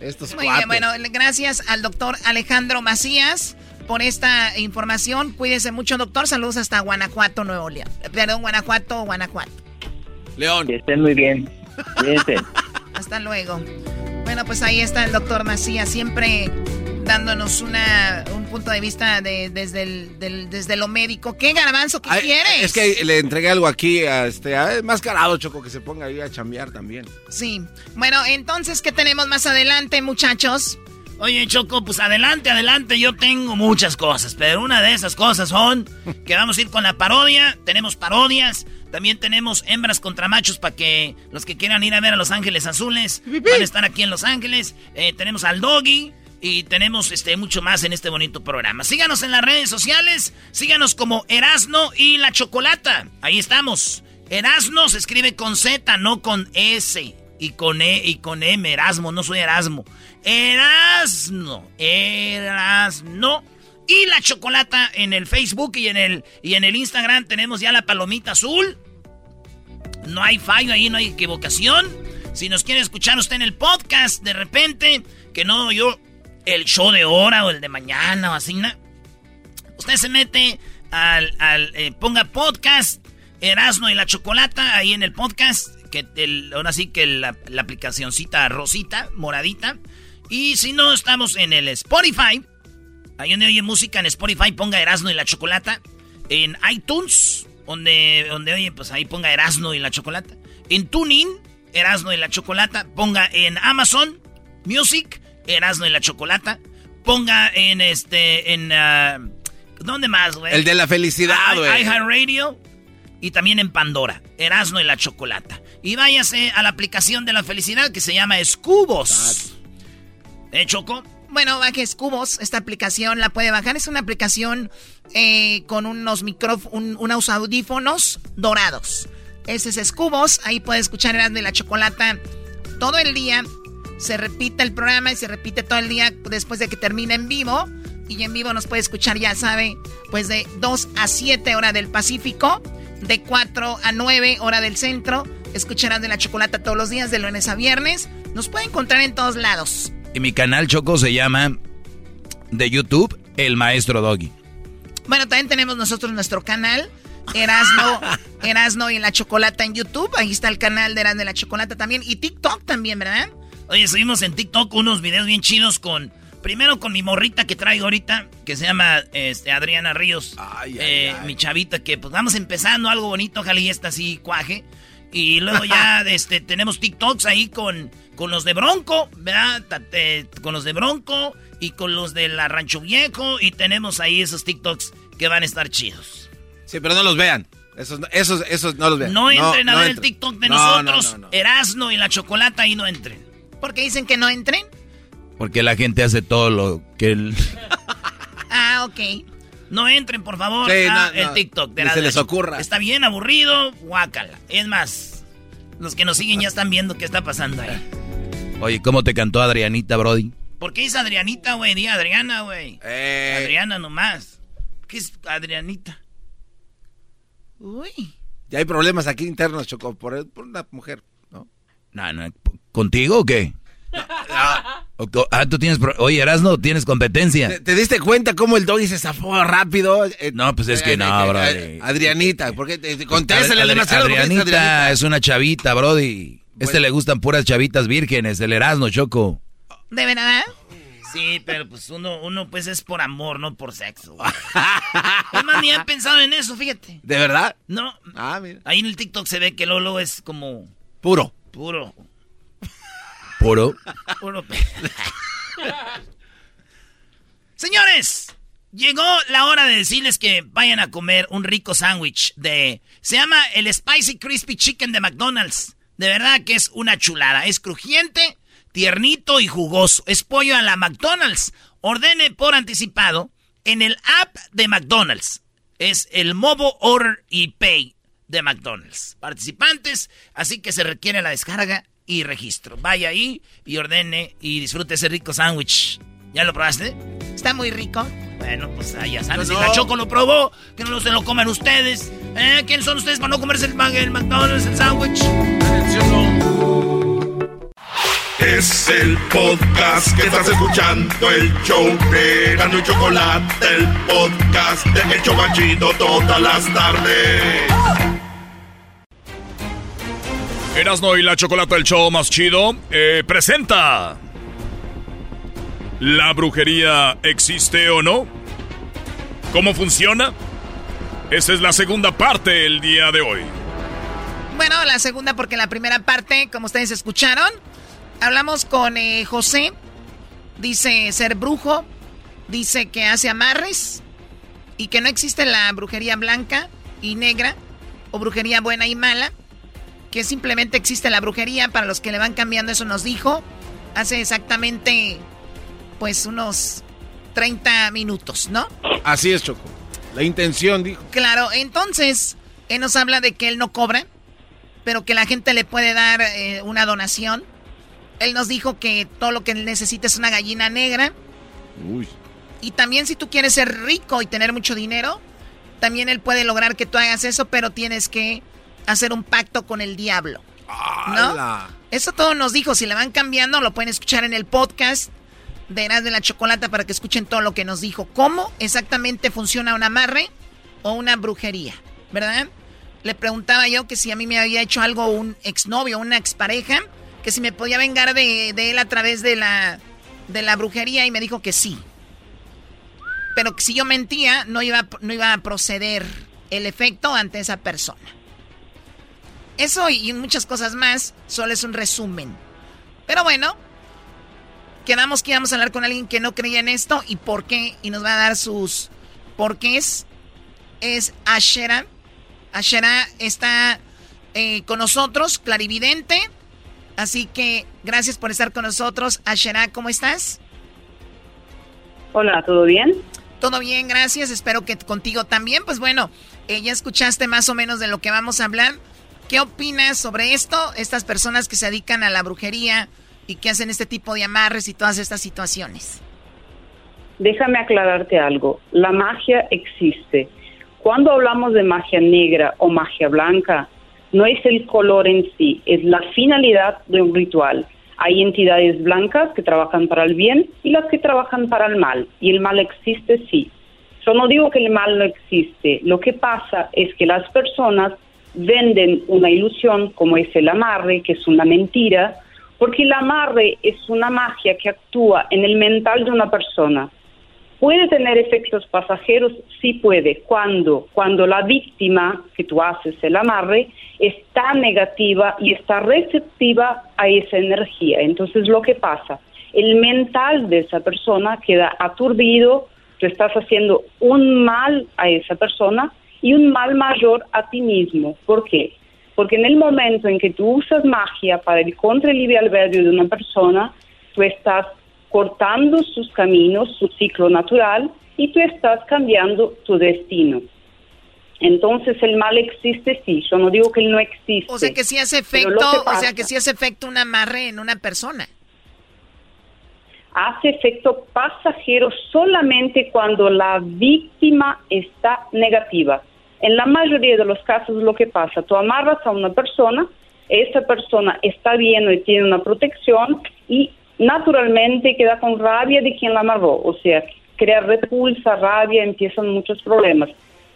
Estos Muy bien, bueno, gracias al doctor Alejandro Macías por esta información. Cuídese mucho, doctor. Saludos hasta Guanajuato, Nuevo León. Perdón, Guanajuato, Guanajuato. León. Que estén muy bien. Cuídense. Hasta luego. Bueno, pues ahí está el doctor Macías, siempre dándonos una, un punto de vista de, desde, el, del- desde lo médico. ¿Qué garbanzo que quieres? Es que le entregué algo aquí a este a- más carado, Choco, que se ponga ahí a chambear también. Sí. Bueno, entonces, ¿qué tenemos más adelante, muchachos? Oye, Choco, pues adelante, adelante, yo tengo muchas cosas, pero una de esas cosas son que vamos a ir con la parodia, tenemos parodias, también tenemos hembras contra machos para que los que quieran ir a ver a Los Ángeles Azules van a estar aquí en Los Ángeles, Eh, tenemos al Doggy y tenemos este mucho más en este bonito programa. Síganos en las redes sociales, síganos como Erasno y la Chocolata, ahí estamos. Erasno se escribe con Z, no con S. Y con E y con M, Erasmo, no soy Erasmo. Erasno, Erasno. Y la chocolata en el Facebook y en el, y en el Instagram tenemos ya la palomita azul. No hay fallo ahí, no hay equivocación. Si nos quiere escuchar usted en el podcast, de repente, que no yo, el show de hora o el de mañana o así, ¿no? Usted se mete al, eh, ponga podcast Erasno y la Chocolata ahí en el podcast, que el, ahora sí que la, la aplicacioncita rosita, moradita. Y si no, estamos en el Spotify. Ahí donde oye música en Spotify, ponga Erasno y la Chocolata. En iTunes, donde, donde oye, pues ahí ponga Erasno y la Chocolata. En TuneIn, Erasno y la Chocolata. Ponga en Amazon Music, Erasno y la Chocolata. Ponga en este, en... ah, ¿Dónde más, güey? El de la felicidad, Ah, güey. iHeartRadio y también en Pandora, Erasno y la Chocolata. Y váyase a la aplicación de la felicidad que se llama Escubos. ¿Eh, Choco? Bueno, baje Cubos, esta aplicación la puede bajar. Es una aplicación eh, con unos micrófonos, unos audífonos dorados. Ese es Cubos, ahí puede escuchar Erasmo y la Chocolata todo el día. Se repite el programa y se repite todo el día después de que termine en vivo. Y en vivo nos puede escuchar, ya sabe, pues de 2 a 7 hora del Pacífico, de 4 a 9 hora del centro. Escucharán de la chocolata todos los días, de lunes a viernes. Nos puede encontrar en todos lados. Y mi canal Choco se llama de YouTube El Maestro Doggy. Bueno, también tenemos nosotros nuestro canal. Erasno, Erasno y la Chocolata en YouTube. Ahí está el canal de Erasno y la Chocolata también. Y TikTok también, ¿verdad? Oye, subimos en TikTok unos videos bien chidos con. Primero con mi morrita que traigo ahorita, que se llama este, Adriana Ríos. Eh, mi chavita, que pues vamos empezando algo bonito, ojalá y está así cuaje. Y luego ya este, tenemos TikToks ahí con, con los de Bronco, ¿verdad? Con los de Bronco y con los de la Rancho Viejo. Y tenemos ahí esos TikToks que van a estar chidos. Sí, pero no los vean. Esos, esos, esos no los vean. No entren a ver el TikTok de nosotros, Erasno y la Chocolata, ahí no entren. ¿Por qué dicen que no entren? Porque la gente hace todo lo que él... ah, ok. No entren, por favor, a el TikTok de se les ocurra. Está bien aburrido, guácala. Es más, los que nos siguen ya están viendo qué está pasando ahí. Oye, ¿cómo te cantó Adrianita, Brody? ¿Por qué es Adrianita, güey? Di Adriana, güey. Eh. Adriana nomás. ¿Qué es Adrianita? Uy. Ya hay problemas aquí internos, Choco, por, por una mujer, ¿no? No, no, ¿contigo o qué? Ah, tú tienes. Oye, Erasno, tienes competencia. ¿Te, diste cuenta cómo el doggy se zafó rápido? Eh, no, pues es que no, eh, bro. Eh, Adrianita, porque te, contéstale demasiado. Adrianita, Adrianita es una chavita, Brody. Este le gustan puras chavitas vírgenes, el Erasno, Choco. ¿De verdad? Sí, pero pues uno, uno pues es por amor, no por sexo. Además, ni han pensado en eso, fíjate. ¿De verdad? No. Ah, mira. Ahí en el TikTok se ve que Lolo es como... Puro. Puro. Puro. Puro. Señores, llegó la hora de decirles que vayan a comer un rico sándwich de... Se llama el Spicy Crispy Chicken de McDonald's. De verdad que es una chulada. Es crujiente, tiernito y jugoso. Es pollo a la McDonald's. Ordene por anticipado en el app de McDonald's. Es el Mobile Order y Pay de McDonald's. Participantes, así que se requiere la descarga y registro. Vaya ahí y ordene y disfrute ese rico sándwich. ¿Ya lo probaste? Está muy rico. Bueno, pues ah, ya sabes, si la Choco lo probó, que no se lo coman ustedes. ¿Eh? ¿Quiénes son ustedes para no comerse el, el McDonald's, el sándwich? Es el podcast que estás escuchando, el show de Gano y Chocolate, el podcast de El Chocachito todas las tardes. Erasno y la Chocolate, el show más chido, eh, presenta. ¿La brujería existe o no? ¿Cómo funciona? Esa es la segunda parte el día de hoy. Bueno, la segunda porque la primera parte, como ustedes escucharon, hablamos con eh, José. Dice ser brujo, dice que hace amarres y que no existe la brujería blanca y negra o brujería buena y mala que simplemente existe la brujería. Para los que le van cambiando, eso nos dijo hace exactamente, pues, unos 30 minutos, ¿no? Así es, Choco. La intención, dijo. Claro, entonces, él nos habla de que él no cobra, pero que la gente le puede dar eh, una donación. Él nos dijo que todo lo que él necesita es una gallina negra. Uy. Y también si tú quieres ser rico y tener mucho dinero, también él puede lograr que tú hagas eso, pero tienes que hacer un pacto con el diablo. ¿No? Eso todo nos dijo. Si le van cambiando, lo pueden escuchar en el podcast de Eras de la Chocolata para que escuchen todo lo que nos dijo. ¿Cómo exactamente funciona un amarre o una brujería? ¿Verdad? Le preguntaba yo que si a mí me había hecho algo un exnovio, una expareja, que si me podía vengar de, él a través de la, de la brujería y me dijo que sí. Pero que si yo mentía, no iba, no iba a proceder el efecto ante esa persona. Eso y muchas cosas más solo es un resumen. Pero bueno, quedamos que íbamos a hablar con alguien que no creía en esto y por qué, y nos va a dar sus porqués. Es Ashera. Ashera está eh, con nosotros, clarividente. Así que gracias por estar con nosotros. Ashera, ¿cómo estás? Hola, ¿todo bien? Todo bien, gracias. Espero que contigo también. Pues bueno, eh, ya escuchaste más o menos de lo que vamos a hablar. ¿Qué opinas sobre esto? Estas personas que se dedican a la brujería y que hacen este tipo de amarres y todas estas situaciones. déjame aclararte algo. La magia existe. Cuando hablamos de magia negra o magia blanca, no es el color en sí, es la finalidad de un ritual. Hay entidades blancas que trabajan para el bien y las que trabajan para el mal. Y el mal existe, sí. Yo no digo que el mal no existe. Lo que pasa es que las personas venden una ilusión como es el amarre, que es una mentira, porque el amarre es una magia que actúa en el mental de una persona. ¿Puede tener efectos pasajeros? Sí puede. ¿Cuándo? Cuando la víctima que tú haces el amarre está negativa y está receptiva a esa energía. Entonces, lo que pasa, el mental de esa persona queda aturdido, tú estás haciendo un mal a esa persona y un mal mayor a ti mismo. ¿Por qué? Porque en el momento en que tú usas magia para el contra el libre albedrío de una persona, tú estás cortando sus caminos, su ciclo natural, y tú estás cambiando tu destino. Entonces el mal existe, sí, yo no digo que él no existe. O sea que sí hace efecto, o sea que sí hace efecto un amarre en una persona. Hace efecto pasajero solamente cuando la víctima está negativa. En la mayoría de los casos lo que pasa, tú amarras a una persona, esa persona está bien y tiene una protección y naturalmente queda con rabia de quien la amarró, o sea, crea repulsa, rabia, empiezan muchos problemas.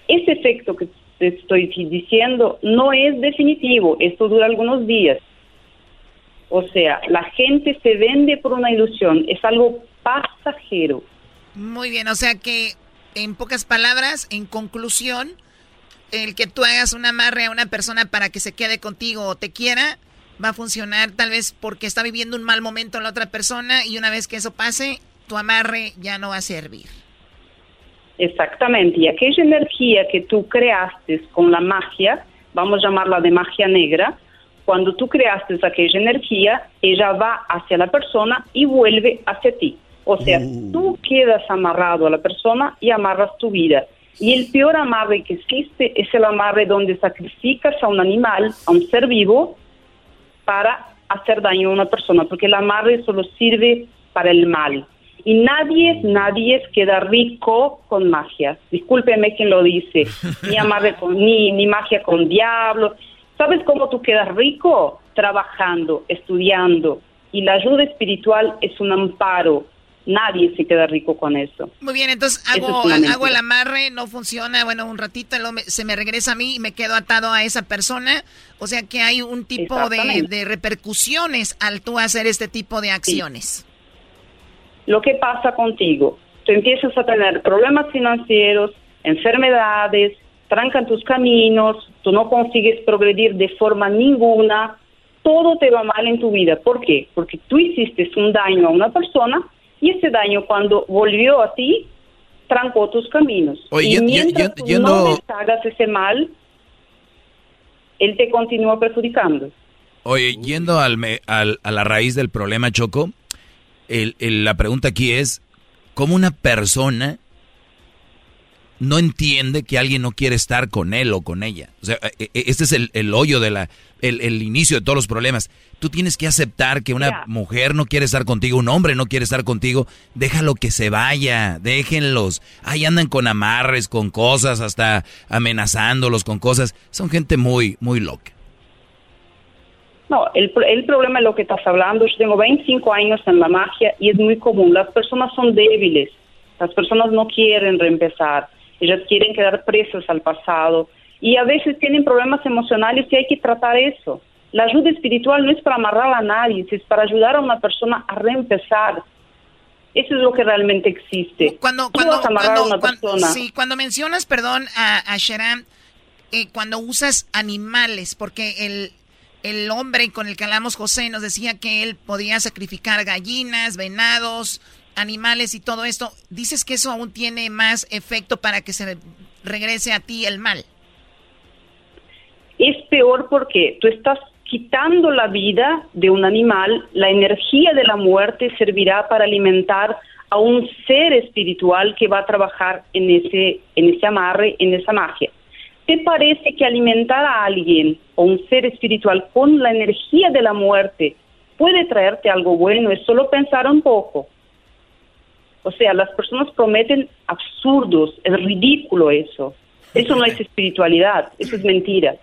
Ese efecto que te estoy diciendo no es definitivo, esto dura algunos días. O sea, la gente se vende por una ilusión, es algo pasajero. Muy bien, o sea que en pocas palabras, en conclusión, el que tú hagas un amarre a una persona para que se quede contigo o te quiera, va a funcionar tal vez porque está viviendo un mal momento la otra persona y una vez que eso pase, tu amarre ya no va a servir. Exactamente, y aquella energía que tú creaste con la magia, vamos a llamarla de magia negra, cuando tú creaste aquella energía, ella va hacia la persona y vuelve hacia ti. O sea, uh. tú quedas amarrado a la persona y amarras tu vida. Y el peor amarre que existe es el amarre donde sacrificas a un animal, a un ser vivo, para hacer daño a una persona, porque el amarre solo sirve para el mal. Y nadie, nadie queda rico con magia. Discúlpeme quien lo dice. Ni amarre con, ni, ni magia con diablo. ¿Sabes cómo tú quedas rico? Trabajando, estudiando. Y la ayuda espiritual es un amparo, nadie se queda rico con eso. Muy bien, entonces hago, hago el amarre, no funciona, bueno, un ratito se me regresa a mí y me quedo atado a esa persona. O sea que hay un tipo de, repercusiones al tú hacer este tipo de acciones. Lo que pasa contigo, tú empiezas a tener problemas financieros, enfermedades, trancan tus caminos, tú no consigues progredir de forma ninguna, todo te va mal en tu vida. ¿Por qué? Porque tú hiciste un daño a una persona y ese daño cuando volvió a ti, trancó tus caminos. y mientras tú no hagas ese mal, él te continúa perjudicando. Oye, yendo al, al, a la raíz del problema, Choco, el, la pregunta aquí es, ¿cómo una persona no entiende que alguien no quiere estar con él o con ella. O sea, e, e, este es el, hoyo de la, el, inicio de todos los problemas. Tú tienes que aceptar que una mujer no quiere estar contigo, un hombre no quiere estar contigo. Déjalo que se vaya, déjenlos. Ahí andan con amarres, con cosas, hasta amenazándolos con cosas. Son gente muy, muy loca. No, el, el problema es lo que estás hablando. Yo tengo 25 años en la magia y es muy común. Las personas son débiles. Las personas no quieren reempezar ellas quieren quedar presas al pasado y a veces tienen problemas emocionales y hay que tratar eso. La ayuda espiritual no es para amarrar a nadie, es para ayudar a una persona a reempezar. Eso es lo que realmente existe. Cuando, cuando, cuando, una persona? Sí, cuando mencionas, perdón, a, a eh, cuando usas animales, porque el, el hombre con el que hablamos, José, nos decía que él podía sacrificar gallinas, venados, animales y todo esto, dices que eso aún tiene más efecto para que se regrese a ti el mal. Es peor porque tú estás quitando la vida de un animal, la energía de la muerte servirá para alimentar a un ser espiritual que va a trabajar en ese, en ese amarre, en esa magia. ¿Te parece que alimentar a alguien o un ser espiritual con la energía de la muerte puede traerte algo bueno? Es solo pensar un poco. O sea, las personas prometen absurdos, es ridículo eso. Eso no es espiritualidad, eso es mentira.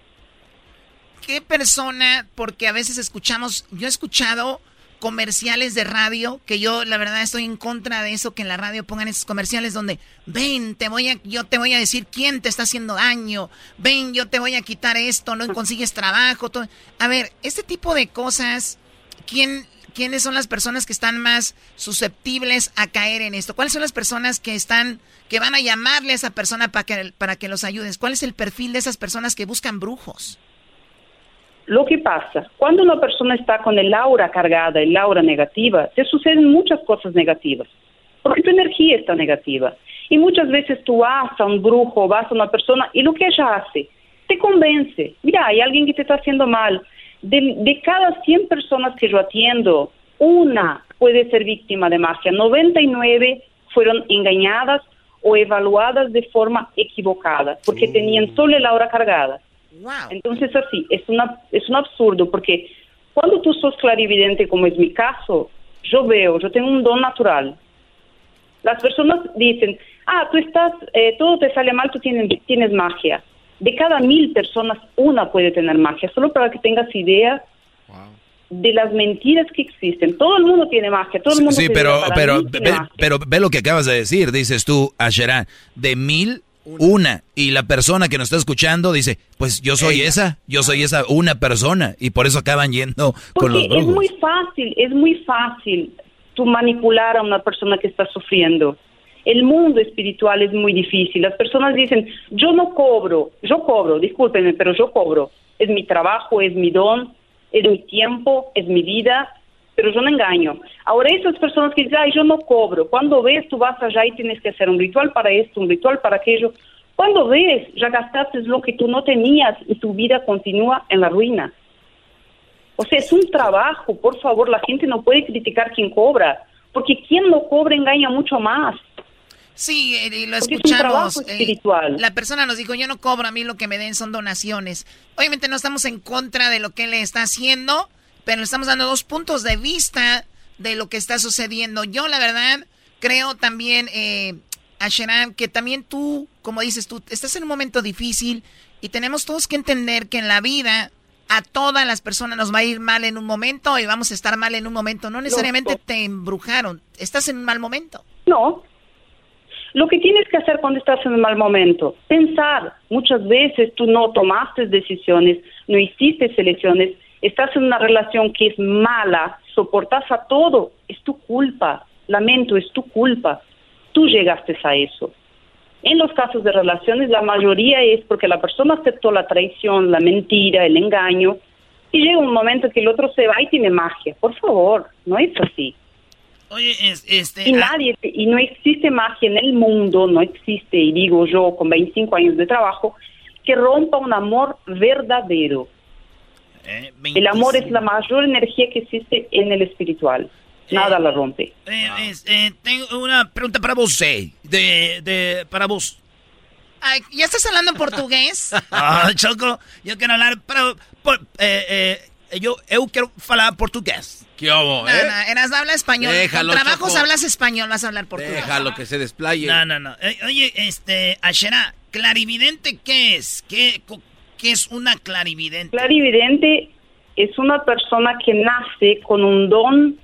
¿Qué persona, porque a veces escuchamos, yo he escuchado comerciales de radio, que yo la verdad estoy en contra de eso, que en la radio pongan esos comerciales donde, ven, te voy a, yo te voy a decir quién te está haciendo daño, ven, yo te voy a quitar esto, no consigues trabajo. Todo. A ver, este tipo de cosas, ¿quién, ¿quiénes son las personas que están más susceptibles a caer en esto? ¿Cuáles son las personas que están, que van a llamarle a esa persona para que, para que los ayudes? ¿Cuál es el perfil de esas personas que buscan brujos? Lo que pasa, cuando una persona está con el aura cargada, el aura negativa, te suceden muchas cosas negativas, porque tu energía está negativa. Y muchas veces tú vas a un brujo, vas a una persona y lo que ella hace, te convence. Mira, hay alguien que te está haciendo mal. De, de cada 100 personas que yo atiendo, una puede ser víctima de magia. 99 fueron engañadas o evaluadas de forma equivocada, porque tenían solo el aura cargada. Entonces así, es, una, es un absurdo porque cuando tú sos clarividente, como es mi caso, yo veo, yo tengo un don natural. Las personas dicen, ah, tú estás, eh, todo te sale mal, tú tienes, tienes magia. De cada mil personas, una puede tener magia, solo para que tengas idea de las mentiras que existen. Todo el mundo tiene magia, todo el mundo Sí, pero, pero, ve, pero ve lo que acabas de decir, dices tú, Asherá, de mil una. Y la persona que nos está escuchando dice, pues yo soy esa, yo soy esa una persona. Y por eso acaban yendo con los brujos. Es muy fácil, es muy fácil tú manipular a una persona que está sufriendo. El mundo espiritual es muy difícil. Las personas dicen, yo no cobro, yo cobro, discúlpenme, pero yo cobro. Es mi trabajo, es mi don, es mi tiempo, es mi vida, pero yo no engaño. Ahora, esas personas que dicen, ay, yo no cobro, cuando ves, tú vas allá y tienes que hacer un ritual para esto, un ritual para aquello. Cuando ves, ya gastaste lo que tú no tenías y tu vida continúa en la ruina. O sea, es un trabajo, por favor, la gente no puede criticar quien cobra, porque quien no cobra engaña mucho más. Sí, eh, y lo escuchamos. Eh, espiritual. la persona nos dijo, yo no cobro, a mí lo que me den son donaciones. Obviamente no estamos en contra de lo que él está haciendo, pero estamos dando dos puntos de vista de lo que está sucediendo. Yo, la verdad, creo también, eh, Asheran, que también tú, como dices tú, estás en un momento difícil y tenemos todos que entender que en la vida a todas las personas nos va a ir mal en un momento y vamos a estar mal en un momento. No necesariamente te embrujaron, estás en un mal momento. No. Lo que tienes que hacer cuando estás en un mal momento, pensar. Muchas veces tú no tomaste decisiones, no hiciste selecciones estás en una relación que es mala, soportas a todo, es tu culpa, lamento, es tu culpa, tú llegaste a eso. En los casos de relaciones, la mayoría es porque la persona aceptó la traición, la mentira, el engaño, y llega un momento que el otro se va y tiene magia. Por favor, no es así. Oye, este... Y ah, nadie, y no existe magia en el mundo, no existe, y digo yo con 25 años de trabajo, que rompa un amor verdadero. Eh, el amor es la mayor energía que existe en el espiritual. Nada eh, la rompe. Eh, tengo una pregunta para vos, de, de, para vos. ¿Ya estás hablando portugués? ah, Choco, yo quiero hablar, pero yo, yo quiero hablar portugués. ¿Qué hago, eh? No, no, eras habla español. Déjalo, trabajos hablas español, vas a hablar portugués. Déjalo que se desplaye. No, no, no. oye, este, Ashera, clarividente, ¿qué es? ¿Qué, ¿Qué es una clarividente? Clarividente es una persona que nace con un don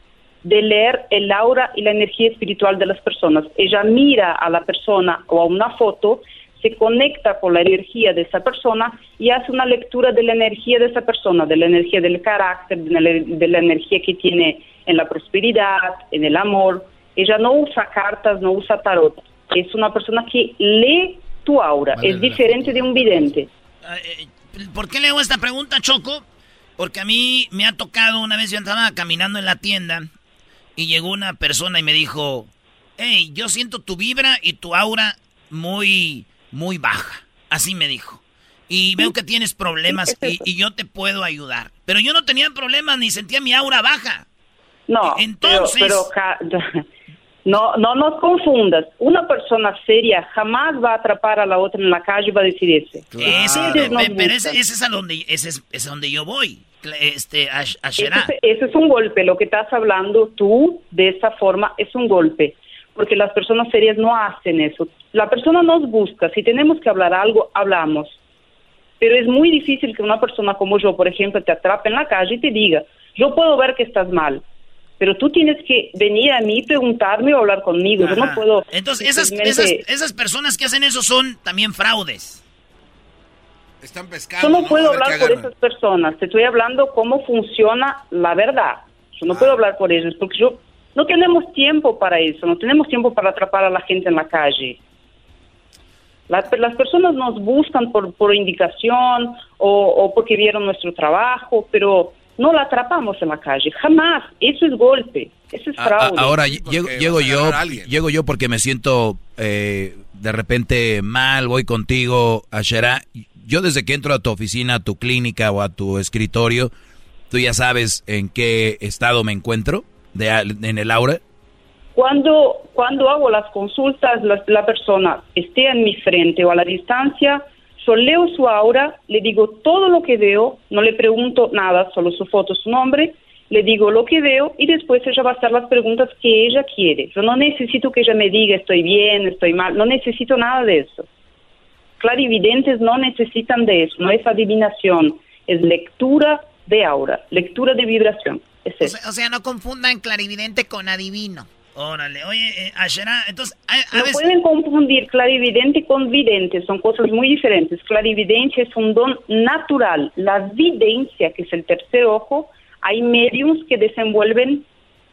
de leer el aura y la energía espiritual de las personas. Ella mira a la persona o a una foto, se conecta con la energía de esa persona y hace una lectura de la energía de esa persona, de la energía del carácter, de la, energía que tiene en la prosperidad, en el amor. Ella no usa cartas, no usa tarot. Es una persona que lee tu aura. es diferente de un vidente. Eh, ¿Por qué le hago esta pregunta, Choco? Porque a mí me ha tocado una vez, yo estaba caminando en la tienda y llegó una persona y me dijo, hey, yo siento tu vibra y tu aura muy, muy baja. Así me dijo. Y veo que tienes problemas y, yo te puedo ayudar. Pero yo no tenía problemas ni sentía mi aura baja. No, entonces... pero no, no nos confundas. Una persona seria jamás va a atrapar a la otra en la calle y va a decir ese. pero ese, es a donde, ese es, donde yo voy. Este, a, ese, es un golpe. Lo que estás hablando tú de esa forma es un golpe. Porque las personas serias no hacen eso. La persona nos busca, si tenemos que hablar algo, hablamos. Pero es muy difícil que una persona como yo, por ejemplo, te atrape en la calle y te diga, yo puedo ver que estás mal, pero tú tienes que venir a mí, preguntarme o hablar conmigo. Yo no Ajá. puedo... Entonces, esas, esas, esas personas que hacen eso son también fraudes. Están pescando. Yo no ¿no? puedo hablar por esas personas, te estoy hablando cómo funciona la verdad. Yo no Ah. puedo hablar por ellos, porque yo no tenemos tiempo para eso, no tenemos tiempo para atrapar a la gente en la calle. La- las personas nos buscan por, por indicación o, o porque vieron nuestro trabajo, pero no la atrapamos en la calle, jamás. Eso es golpe, eso es A- a- fraude. ahora llego, llego yo, llego yo porque me siento eh, de repente mal, voy contigo a Shera. Yo desde que entro a tu oficina, a tu clínica o a tu escritorio, tú ya sabes en qué estado me encuentro de, en el aura. Cuando, cuando hago las consultas, la, la persona esté en mi frente o a la distancia, yo leo su aura, le digo todo lo que veo, no le pregunto nada, solo su foto, su nombre, le digo lo que veo y después ella va a hacer las preguntas que ella quiere. Yo no necesito que ella me diga estoy bien, estoy mal, no necesito nada de eso. Clarividentes no necesitan de eso, no es adivinación, es lectura de aura, lectura de vibración. Es O sea, o sea, no confundan clarividente con adivino. Órale, oye, eh, Ashera, entonces, a, a No pueden confundir clarividente con vidente, son cosas muy diferentes. Clarividencia es un don natural. La videncia, que es el tercer ojo, hay mediums que desenvuelven,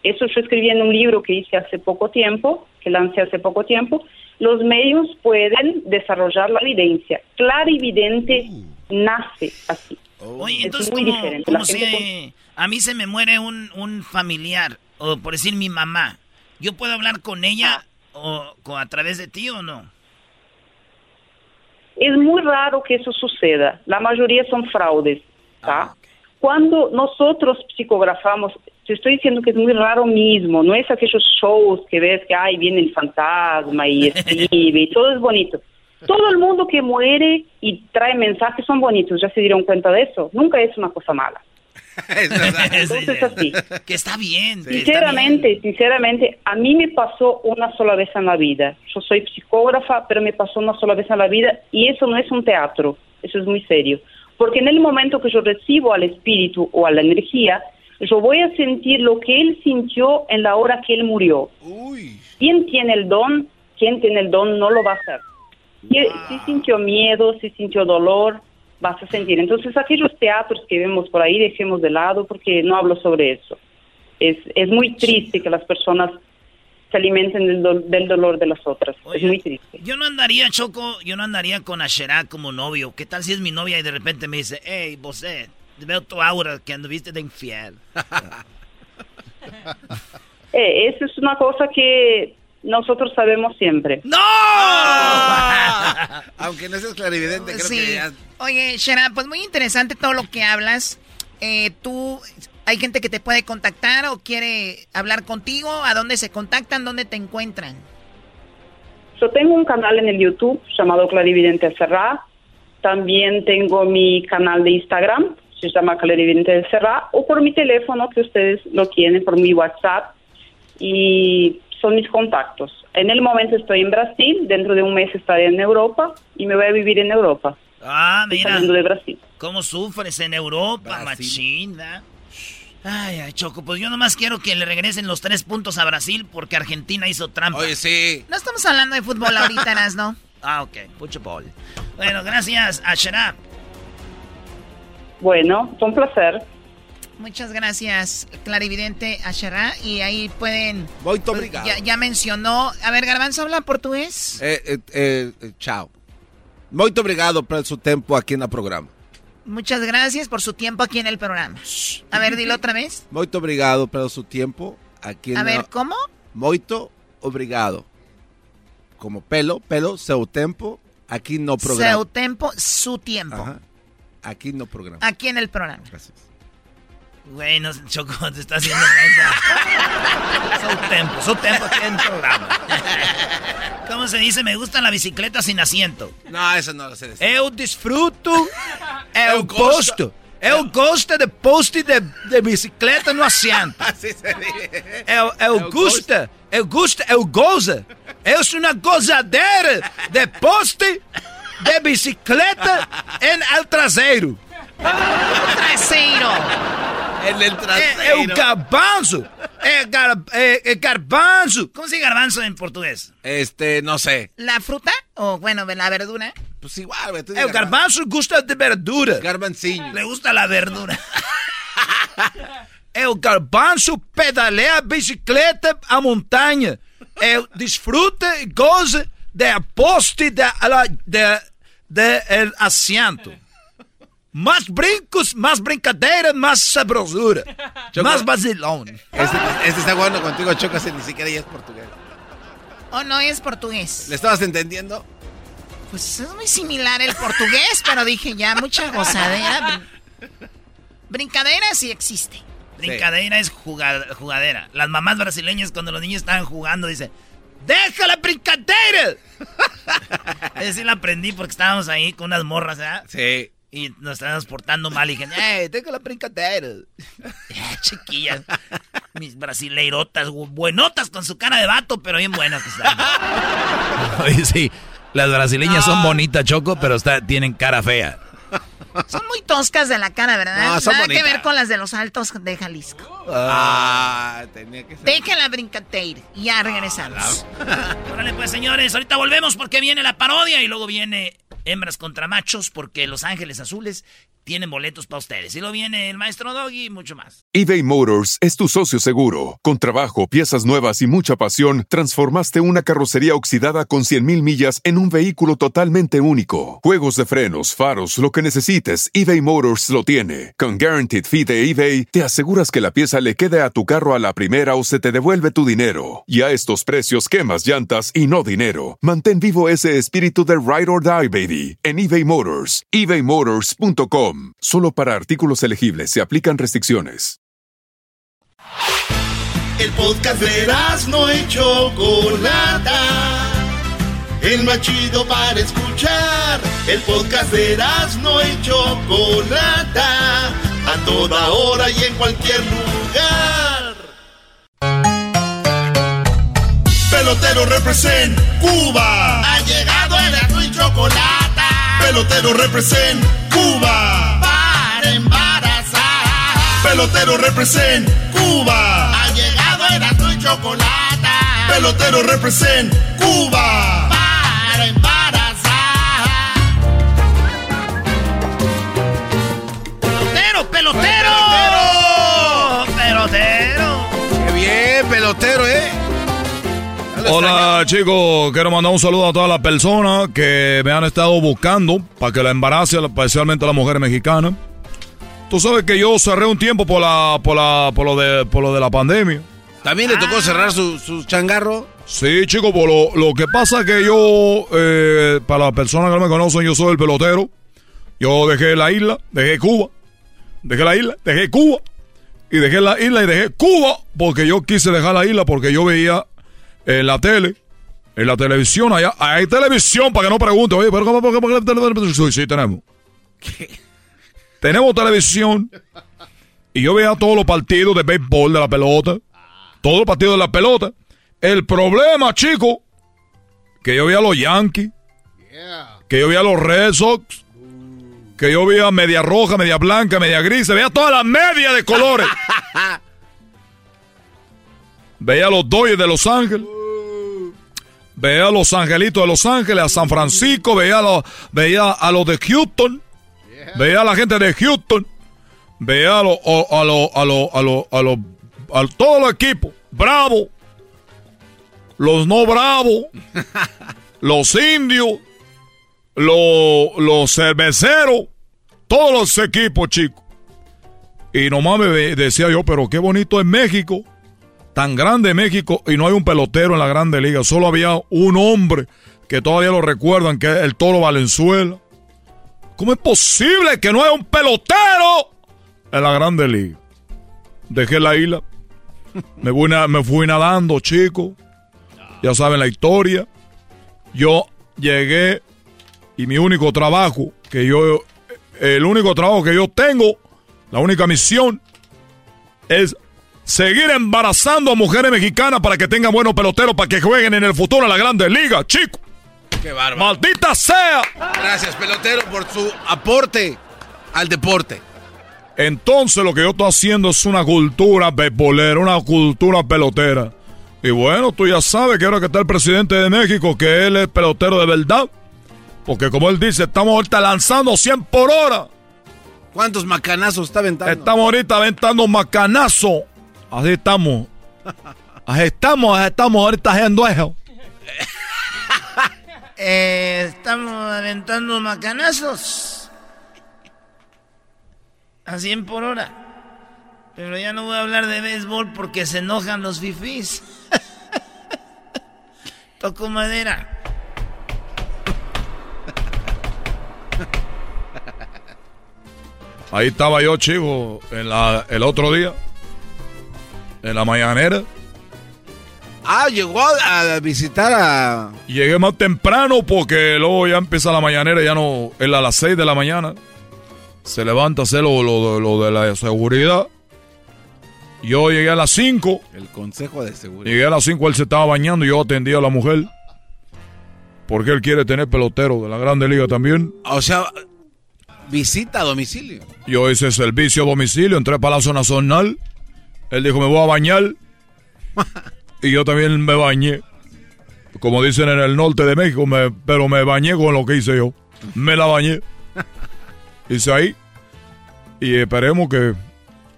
eso yo escribí en un libro que hice hace poco tiempo, que lancé hace poco tiempo, los mediums pueden desarrollar la videncia. Clarividente nace así. Oye, Es entonces, muy diferente. gente eh, a mí se me muere un, un familiar, o por decir mi mamá, ¿yo puedo hablar con ella o con- a través de ti o no? Es muy raro que eso suceda. La mayoría son fraudes, ¿tá? Cuando nosotros psicografamos, te estoy diciendo que es muy raro mismo, no es aquellos shows que ves que ay viene el fantasma y escribe y todo es bonito. Todo el mundo que muere y trae mensajes son bonitos, ya se dieron cuenta de eso. Nunca es una cosa mala. Entonces así. Que está bien. que está Sinceramente, sinceramente, a mí me pasó una sola vez en la vida. Yo soy psicógrafa, pero me pasó una sola vez en la vida y eso no es un teatro, eso es muy serio. Porque en el momento que yo recibo al espíritu o a la energía, yo voy a sentir lo que él sintió en la hora que él murió. ¿Quién tiene el don? ¿Quién tiene el don no lo va a hacer? Si, si sintió miedo, si sintió dolor, vas a sentir. Entonces, aquellos teatros que vemos por ahí, dejemos de lado porque no hablo sobre eso. Es, es muy triste que las personas se alimenten del, do- del dolor de las otras. es muy triste. Yo no andaría, Choco, yo no andaría con Ashera como novio. ¿Qué tal si es mi novia y de repente me dice, hey, vos, eh, veo tu aura que anduviste de infiel? Eh, eso es una cosa que nosotros sabemos siempre. ¡No! Aunque no seas clarividente, creo Sí. que ya... Oye, Shera, pues muy interesante todo lo que hablas. Eh, tú, hay gente que te puede contactar o quiere hablar contigo. ¿A dónde se contactan? ¿Dónde te encuentran? Yo tengo un canal en el YouTube llamado Clarividente Serra. También tengo mi canal de Instagram, se llama Clarividente Serra, o por mi teléfono que ustedes lo tienen, por mi WhatsApp. Y son mis contactos. En el momento estoy en Brasil, dentro de un mes estaré en Europa y me voy a vivir en Europa. Ah, Estoy mira. saliendo de Brasil. ¿Cómo sufres en Europa, machina? Ay, ay, Choco, pues yo nomás quiero que le regresen los tres puntos a Brasil porque Argentina hizo trampa. Oye, sí. No estamos hablando de fútbol ahorita, ¿no? Ah, ok, fútbol. Bueno, gracias, Ashera. Bueno, fue un placer. Muchas gracias, Clarividente Ashera. Y ahí pueden... Muito pues, obrigado. Ya, ya mencionó... A ver, Garbanzo, ¿habla portugués? Eh, eh, eh, eh, tchau. Muito obrigado por su tiempo aquí en el programa. Muchas gracias por su tiempo aquí en el programa. A ver, dilo otra vez. Muito obrigado por su tiempo aquí en A ver, ¿cómo? Muito obrigado. Como pelo, pelo, seu tempo, aquí no programa. Su tiempo, su tiempo. Ajá. Aquí no programa. Aquí en el programa. Güey, no, Choco, te está haciendo mensa. Su tempo, su tempo aquí en el programa. ¿Cómo se dice? Me gusta la bicicleta sin asiento. No, eso no lo sé decir. Eu disfruto, eu gosto, Eu gosto de poste de, de bicicleta no assento. Así se dice. Eu, eu gosto, eu gosto, eu gozo. Eu sou uma gozadeira de poste de bicicleta en el traseiro. Traseiro. En el É, é o garbanzo. É, gar, é, é garbanzo. ¿Cómo se dice garbanzo en portugués? Este, no sé. ¿La fruta? O bueno, la verdura. Pues igual, güey. tú É o dices garbanzo gosta de verdura. Garbancinho. Le gusta la verdura. O garbanzo pedaleia a bicicleta a montanha. Eu desfruta e goza de poste de, de, de el asiento. Mais brincos, mais brincadeira, mais sabrosura. Choco. Mais vacilón. Este, este está jugando contigo, Choco, ese ni siquiera ya es portugués. ¿O no es portugués? ¿Le estabas entendiendo? Pues es muy similar el portugués, pero dije ya mucha gozadera. Brin- Brincadera sí existe. Brincadera es jugad- jugadera. Las mamás brasileñas cuando los niños estaban jugando dicen, ¡Deja la brincadera! Esa sí la aprendí porque estábamos ahí con unas morras, ¿verdad? Sí. Y nos estábamos portando mal y dije, ¡Eh, deja la brincadera! Chiquillas. Mis brasileirotas, buenotas con su cara de vato, pero bien buenas que están. Oye, sí, las brasileñas son bonitas, Choco, pero está, tienen cara fea. Son muy toscas de la cara, ¿verdad? No, son Nada que ver con las de los altos de Jalisco. Ah, tenía que ser. Deja la brincadera y ya regresamos. Órale, pues, señores, ahorita volvemos porque viene la parodia y luego viene hembras contra machos porque Los Ángeles Azules tienen boletos para ustedes. Y luego viene el maestro Doggy y mucho más. eBay Motors es tu socio seguro. Con trabajo, piezas nuevas y mucha pasión, transformaste una carrocería oxidada con 100.000 millas en un vehículo totalmente único. Juegos de frenos, faros, lo que eBay Motors lo tiene. Con Guaranteed Fee de eBay, te aseguras que la pieza le quede a tu carro a la primera o se te devuelve tu dinero. Y a estos precios, quemas llantas y no dinero. Mantén vivo ese espíritu de Ride or Die, baby, en eBay Motors. ebaymotors.com. Solo para artículos elegibles se aplican restricciones. El podcast de no y Chocolata. El más chido para escuchar. El podcast de no y Chocolata. A toda hora y en cualquier lugar. Pelotero represent Cuba. Ha llegado el y Chocolata. Pelotero represent Cuba. Para embarazar. Pelotero represent Cuba. Ha llegado el y Chocolata. Pelotero represent Cuba. Para embarazar. ¡Pelotero, pelotero! ¡Pelotero! ¡Qué bien, pelotero, eh! Hola chicos, quiero mandar un saludo a todas las personas que me han estado buscando para que la embarace, especialmente a las mujeres mexicanas. Tú sabes que yo cerré un tiempo por la, por la, por lo de, por lo de la pandemia. ¿También le tocó cerrar su, su changarro? Sí, chicos, por lo, lo que pasa es que yo, eh, para las personas que no me conocen, yo soy el pelotero. Yo dejé la isla, dejé Cuba, dejé la isla, dejé Cuba, y dejé la isla y dejé Cuba, porque yo quise dejar la isla porque yo veía en la tele, en la televisión, allá, hay televisión, para que no pregunte, oye, pero ¿cómo, por qué, por qué televisión? Sí, sí, tenemos. Tenemos televisión, y yo veía todos los partidos de béisbol, de la pelota, todos los partidos de la pelota. El problema, chico, que yo veía a los Yankees, que yo veía a los Red Sox, que yo veía media roja, media blanca, media gris, veía todas las medias de colores. veía a los Dodgers de Los Ángeles. Veía a los Angelitos de Los Ángeles, a San Francisco, veía a los, veía a los de Houston, veía a la gente de Houston, veía a los, a los, a los, a los, a los, a todos los equipos, Bravo, los no bravos, los indios, los, los cerveceros, todos los equipos, chicos. Y nomás me decía yo, pero qué bonito es México, tan grande México, y no hay un pelotero en la grande liga, solo había un hombre que todavía lo recuerdan, que es el Toro Valenzuela. ¿Cómo es posible que no haya un pelotero en la grande liga? Dejé la isla, me fui, me fui nadando, chicos. Ya saben la historia. Yo llegué y mi único trabajo que yo, el único trabajo que yo tengo La única misión es seguir embarazando a mujeres mexicanas para que tengan buenos peloteros para que jueguen en el futuro en la Grande Liga, chico. Qué bárbaro. ¡Maldita sea! Gracias, pelotero, por su aporte al deporte. Entonces lo que yo estoy haciendo es una cultura beisbolera, una cultura pelotera. Y bueno, tú ya sabes que ahora que está el presidente de México, que él es pelotero de verdad. Porque como él dice, estamos ahorita lanzando 100 por hora. ¿Cuántos macanazos está aventando? Estamos ahorita aventando macanazo. Así estamos. Así estamos, así estamos ahorita haciendo eso. Eh, estamos aventando macanazos. A 100 por hora. Pero ya no voy a hablar de béisbol porque se enojan los fifís. Toco madera. Ahí estaba yo, chico, en la, el otro día. En la mañanera. Ah, llegó a, a visitar a... Llegué más temprano porque luego ya empieza la mañanera, ya no, es a las 6 de la mañana. Se levanta a hacer lo, lo- lo de la seguridad. Yo llegué a las 5. El consejo de seguridad. Llegué a las 5, él se estaba bañando y yo atendí a la mujer. Porque él quiere tener pelotero de la Grande Liga también. O sea, visita a domicilio. Yo hice servicio a domicilio, entré a Palacio Nacional. Él dijo, me voy a bañar. y yo también me bañé. Como dicen en el norte de México, me- pero me bañé con lo que hice yo. Me la bañé. Hice ahí. Y esperemos que...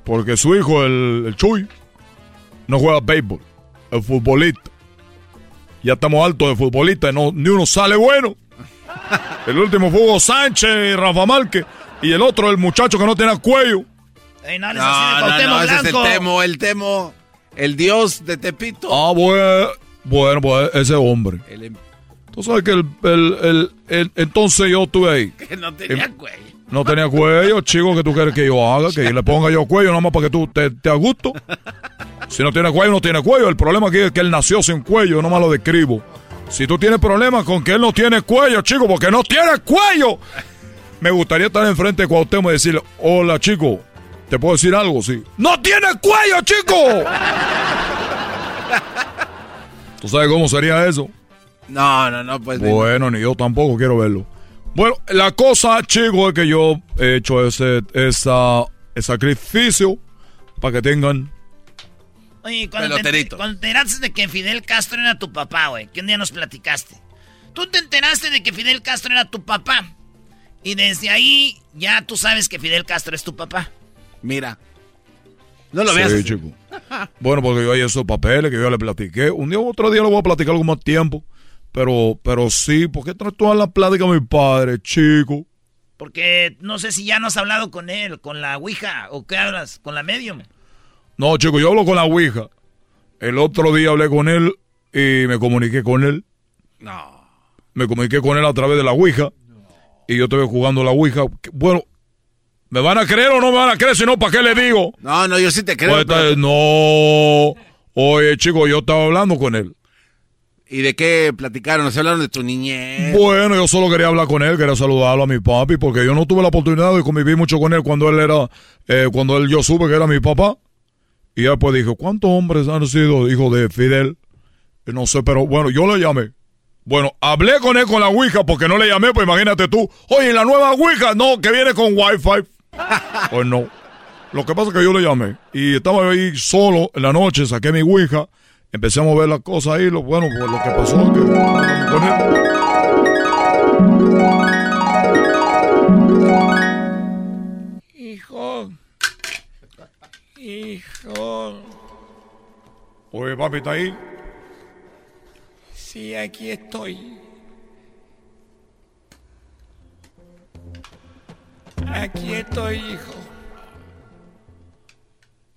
Porque su hijo, el, el Chuy, no juega béisbol. Es futbolista. Ya estamos altos de futbolista y no, ni uno sale bueno. El último fue Hugo Sánchez y Rafa Márquez. Y el otro, el muchacho que no tiene cuello. Ey, no, No, no, no, ese es el Temo, el Temo, el dios de Tepito. Ah, bueno, bueno, pues ese hombre. El em- Tú sabes que el, el- el- el- entonces yo estuve ahí. que no tenía cuello. No tenía cuello, chico, que tú quieres que yo haga, que le ponga yo cuello nada más para que tú te, te a gusto. Si no tiene cuello, no tiene cuello. El problema aquí es que él nació sin cuello, no más lo describo. Si tú tienes problemas con que él no tiene cuello, chico, porque no tiene cuello. Me gustaría estar enfrente de Cuauhtémoc y decirle, hola, chico, ¿te puedo decir algo? Sí. ¡No tiene cuello, chico! ¿Tú sabes cómo sería eso? No, no, no, pues. Bueno, ni yo tampoco quiero verlo. Bueno, la cosa, chico, es que yo he hecho ese, esa, ese sacrificio para que tengan... Oye, cuando te, cuando te enteraste de que Fidel Castro era tu papá, güey, que un día nos platicaste. Tú te enteraste de que Fidel Castro era tu papá. Y desde ahí ya tú sabes que Fidel Castro es tu papá. Mira. No lo Sí, veas. chico. Bueno, porque yo hay esos papeles que yo le platiqué. Un día u otro día le voy a platicar algo más tiempo. Pero, pero sí, ¿por qué traes toda la plática a mi padre, chico? Porque no sé si ya no has hablado con él, con la Ouija, o qué hablas, con la medium. No, chico, yo hablo con la Ouija. El otro día hablé con él y me comuniqué con él. No. Me comuniqué con él a través de la Ouija. Y yo estuve jugando la Ouija. Bueno, ¿me van a creer o no me van a creer? Si no, ¿para qué le digo? No, no, yo sí te creo. Pues, pero- eh, no. Oye, chico, yo estaba hablando con él. ¿Y de qué platicaron? ¿Se hablaron de tu niñez? Bueno, yo solo quería hablar con él, quería saludarlo a mi papi, porque yo no tuve la oportunidad de convivir mucho con él cuando él era, eh, cuando él yo supe que era mi papá. Y después dije, ¿cuántos hombres han sido hijos de Fidel? Y no sé, pero bueno, yo le llamé. Bueno, hablé con él con la Ouija, porque no le llamé, pues imagínate tú. Oye, la nueva Ouija, no, que viene con Wi-Fi. pues no. Lo que pasa es que yo le llamé. Y estaba ahí solo en la noche, saqué mi Ouija, empecé a mover las cosas ahí. Lo, bueno, pues lo que pasó que. Hijo. Hijo. Oye, papi, ¿está ahí? Sí, aquí estoy. Aquí estoy, hijo.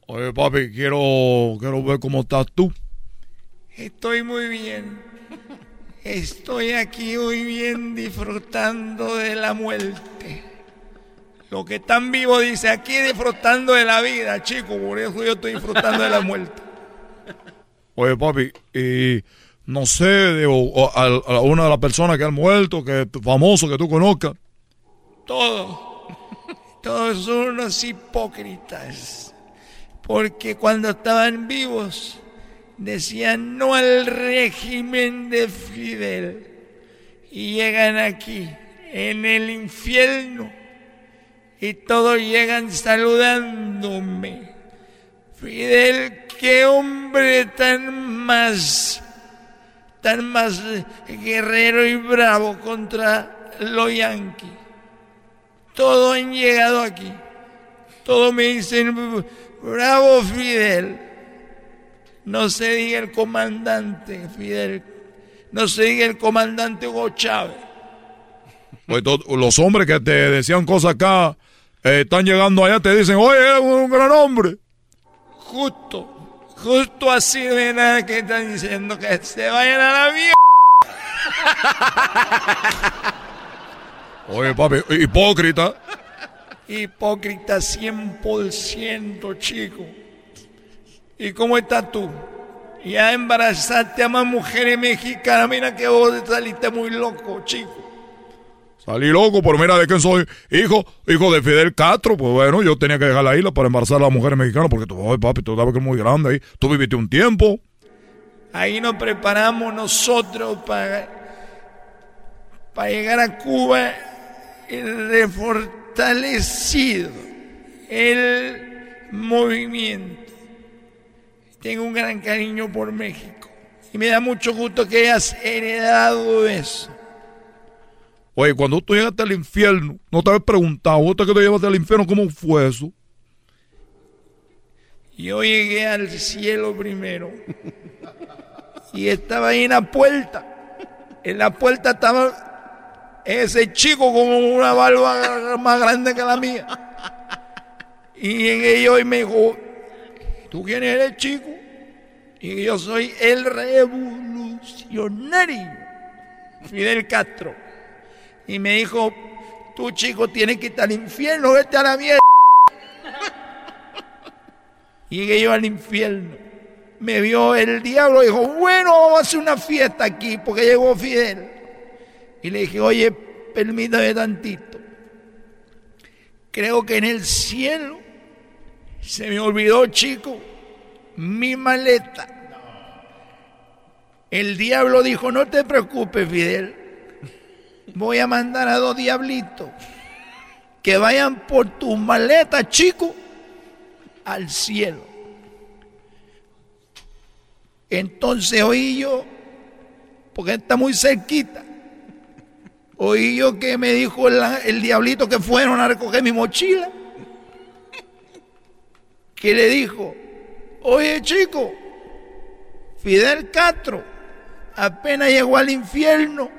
Oye, papi, quiero, quiero ver cómo estás tú. Estoy muy bien. Estoy aquí muy bien disfrutando de la muerte. Lo que están vivos dice aquí disfrutando de la vida, chico. Por eso yo estoy disfrutando de la muerte. Oye, papi, y no sé, digo, a, a una de las personas que han muerto, que famoso que tú conozcas. Todo. Todos son unos hipócritas. Porque cuando estaban vivos decían no al régimen de Fidel. Y llegan aquí, en el infierno, y todos llegan saludándome. Fidel, qué hombre tan más, tan más guerrero y bravo contra los yanquis. Todos han llegado aquí. Todos me dicen, bravo Fidel. No se diga el comandante Fidel. No se diga el comandante Hugo Chávez. Pues los hombres que te decían cosas acá eh, están llegando allá, te dicen, oye, eres un gran hombre. Justo, justo así de nada que están diciendo que se vayan a la mierda. Oye, papi, hipócrita. Hipócrita 100%, chico. ¿Y cómo estás tú? Ya embarazaste a más mujeres mexicanas. Mira que vos saliste muy loco, chico. Salí loco, por mira de quién soy. Hijo, hijo de Fidel Castro. Pues bueno, yo tenía que dejar la isla para embarazar a las mujeres mexicanas porque tú, oye, papi, tú sabes que es muy grande ahí. Tú viviste un tiempo. Ahí nos preparamos nosotros para, para llegar a Cuba refortalecido el movimiento. Tengo un gran cariño por México y me da mucho gusto que hayas heredado eso. Oye, cuando tú llegaste al infierno, no te habías preguntado, vos te que te llevaste al infierno, ¿cómo fue eso? Yo llegué al cielo primero y estaba ahí en la puerta. En la puerta estaba ese chico con una barba más grande que la mía. Y llegué yo y me dijo, ¿tú quién eres, chico? Y yo soy el revolucionario, Fidel Castro. Y me dijo, tú, chico, tienes que ir al infierno, vete a la mierda. Llegué yo al infierno. Me vio el diablo y dijo, bueno, vamos a hacer una fiesta aquí porque llegó Fidel. Y le dije, oye, permítame tantito. Creo que en el cielo se me olvidó, chico, mi maleta. El diablo dijo, no te preocupes, Fidel. Voy a mandar a dos diablitos que vayan por tu maleta, chico, al cielo. Entonces oí yo, porque está muy cerquita, oí yo que me dijo el, el diablito que fueron a recoger mi mochila, que le dijo, oye chico, Fidel Castro apenas llegó al infierno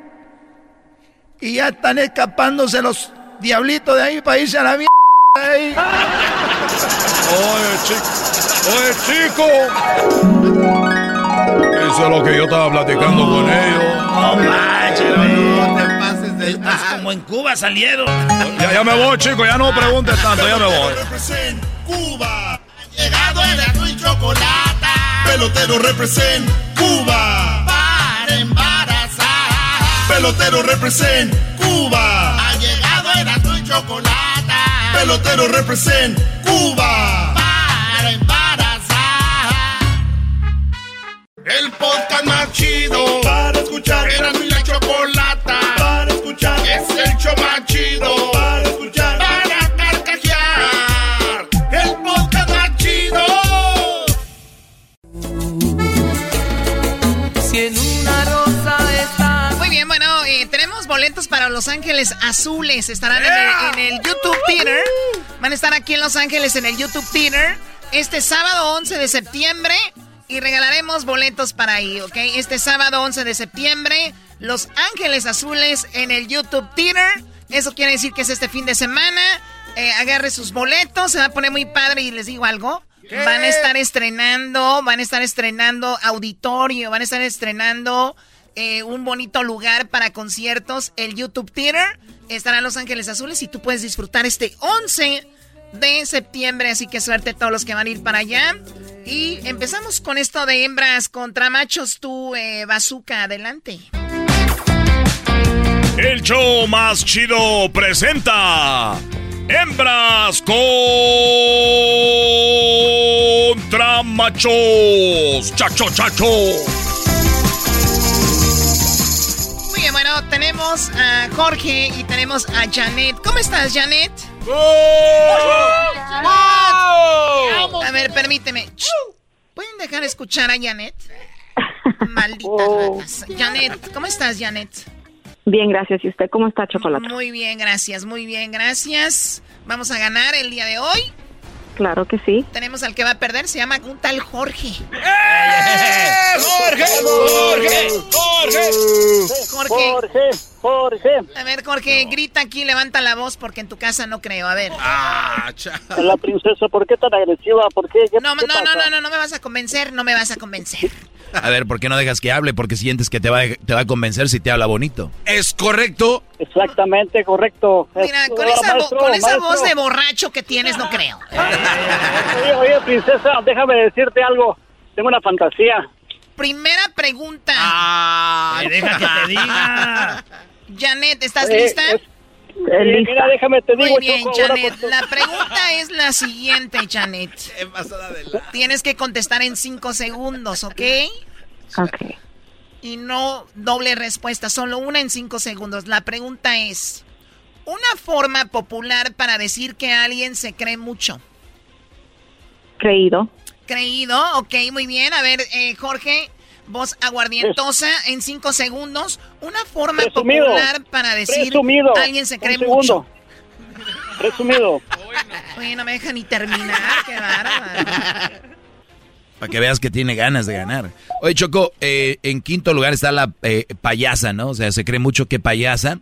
y ya están escapándose los diablitos de ahí para irse a la mierda. de ahí". Oye, chico. Oye, chico. Eso es lo que yo estaba platicando con ellos. No manches, no te pases de... como en Cuba salieron. Ya, ya me voy, chico. Ya no preguntes tanto. Ya me voy. Cuba. Ha llegado el azul y chocolate. Pelotero represent Cuba. Para embarazar. Pelotero represent Cuba. Ha llegado el azul y chocolate. Pelotero represent Cuba. Para embarazar. El podcast más chido para escuchar. Era mi la chocolata para escuchar. Es el show más chido para escuchar. Boletos para Los Ángeles Azules. Estarán en, el, en el YouTube Theater. Van a estar aquí en Los Ángeles en el YouTube Theater este sábado 11 de septiembre. Y regalaremos boletos para ahí, ¿ok? Este sábado 11 de septiembre, Los Ángeles Azules en el YouTube Theater. Eso quiere decir que es este fin de semana. Eh, agarre sus boletos, se va a poner muy padre y les digo algo. Van a estar estrenando, van a estar estrenando auditorio, van a estar estrenando eh, un bonito lugar para conciertos, el YouTube Theater. Estarán Los Ángeles Azules y tú puedes disfrutar este 11 de septiembre, así que suerte a todos los que van a ir para allá. Y empezamos con esto de hembras contra machos, tú, eh, Bazooka, adelante. El show más chido presenta hembras contra machos. Chacho, chacho. Tenemos a Jorge y tenemos a Janet. ¿Cómo estás, Janet? A ver, permíteme. ¿Pueden dejar escuchar a Janet? Maldita ratas. Janet, ¿cómo estás, Janet? Bien, gracias. ¿Y usted cómo está, Chocolate? Muy bien, gracias, muy bien, gracias. Vamos a ganar el día de hoy. Claro que sí. Tenemos al que va a perder, se llama un tal Jorge. ¡Jorge! ¡Jorge! ¡Jorge! Jorge. Jorge, Jorge. A ver, Jorge, grita aquí, levanta la voz porque en tu casa no creo. A ver. Ah, La princesa, ¿por qué tan agresiva? ¿Por qué? ¿Qué- No, no, qué no, pasa? no, no, no me vas a convencer, no me vas a convencer. A ver, ¿por qué no dejas que hable? Porque sientes que te va, te va a convencer si te habla bonito. Es correcto. Exactamente, correcto. Mira, Es- con esa, maestro, con esa maestro. voz de borracho que tienes, no creo. Oye, oye, princesa, déjame decirte algo. Tengo una fantasía. Primera pregunta. Ah, deja que te diga. Janet, ¿estás Eh, lista? es- Eh, mira, déjame te digo, Muy bien, Choco, Janet. con- La pregunta es la siguiente, Janet. Tienes que contestar en cinco segundos, ¿ok? Ok. Y no doble respuesta, solo una en cinco segundos. La pregunta es, una forma popular para decir que alguien se cree mucho. Creído. Creído, ok, muy bien. A ver, eh, Jorge, voz aguardientosa en cinco segundos. Una forma Presumido. popular para decir Presumido. alguien se cree mucho. Presumido. Oye, no me deja ni terminar, qué bárbaro. Para que veas que tiene ganas de ganar. Oye, Choco, eh, en quinto lugar está la eh, payasa, ¿no? O sea, se cree mucho que payasa.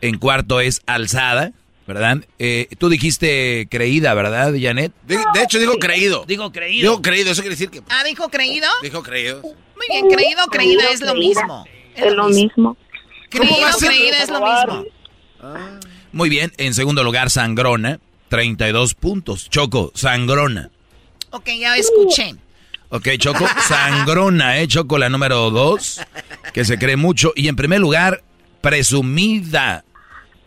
En cuarto es alzada, ¿verdad? Eh, tú dijiste creída, ¿verdad, Janet? De, de hecho, digo creído. Digo creído. Digo creído, eso quiere decir que. Ah, dijo creído. Dijo creído. Muy bien, creído, creída es lo mismo. Es lo mismo. ¿Cómo va Creído, creída es lo mismo. Muy bien, en segundo lugar, sangrona, 32 puntos. Choco, sangrona. Ok, ya escuché. Ok, Choco, sangrona, ¿eh? Choco, la número dos, que se cree mucho. Y en primer lugar, presumida.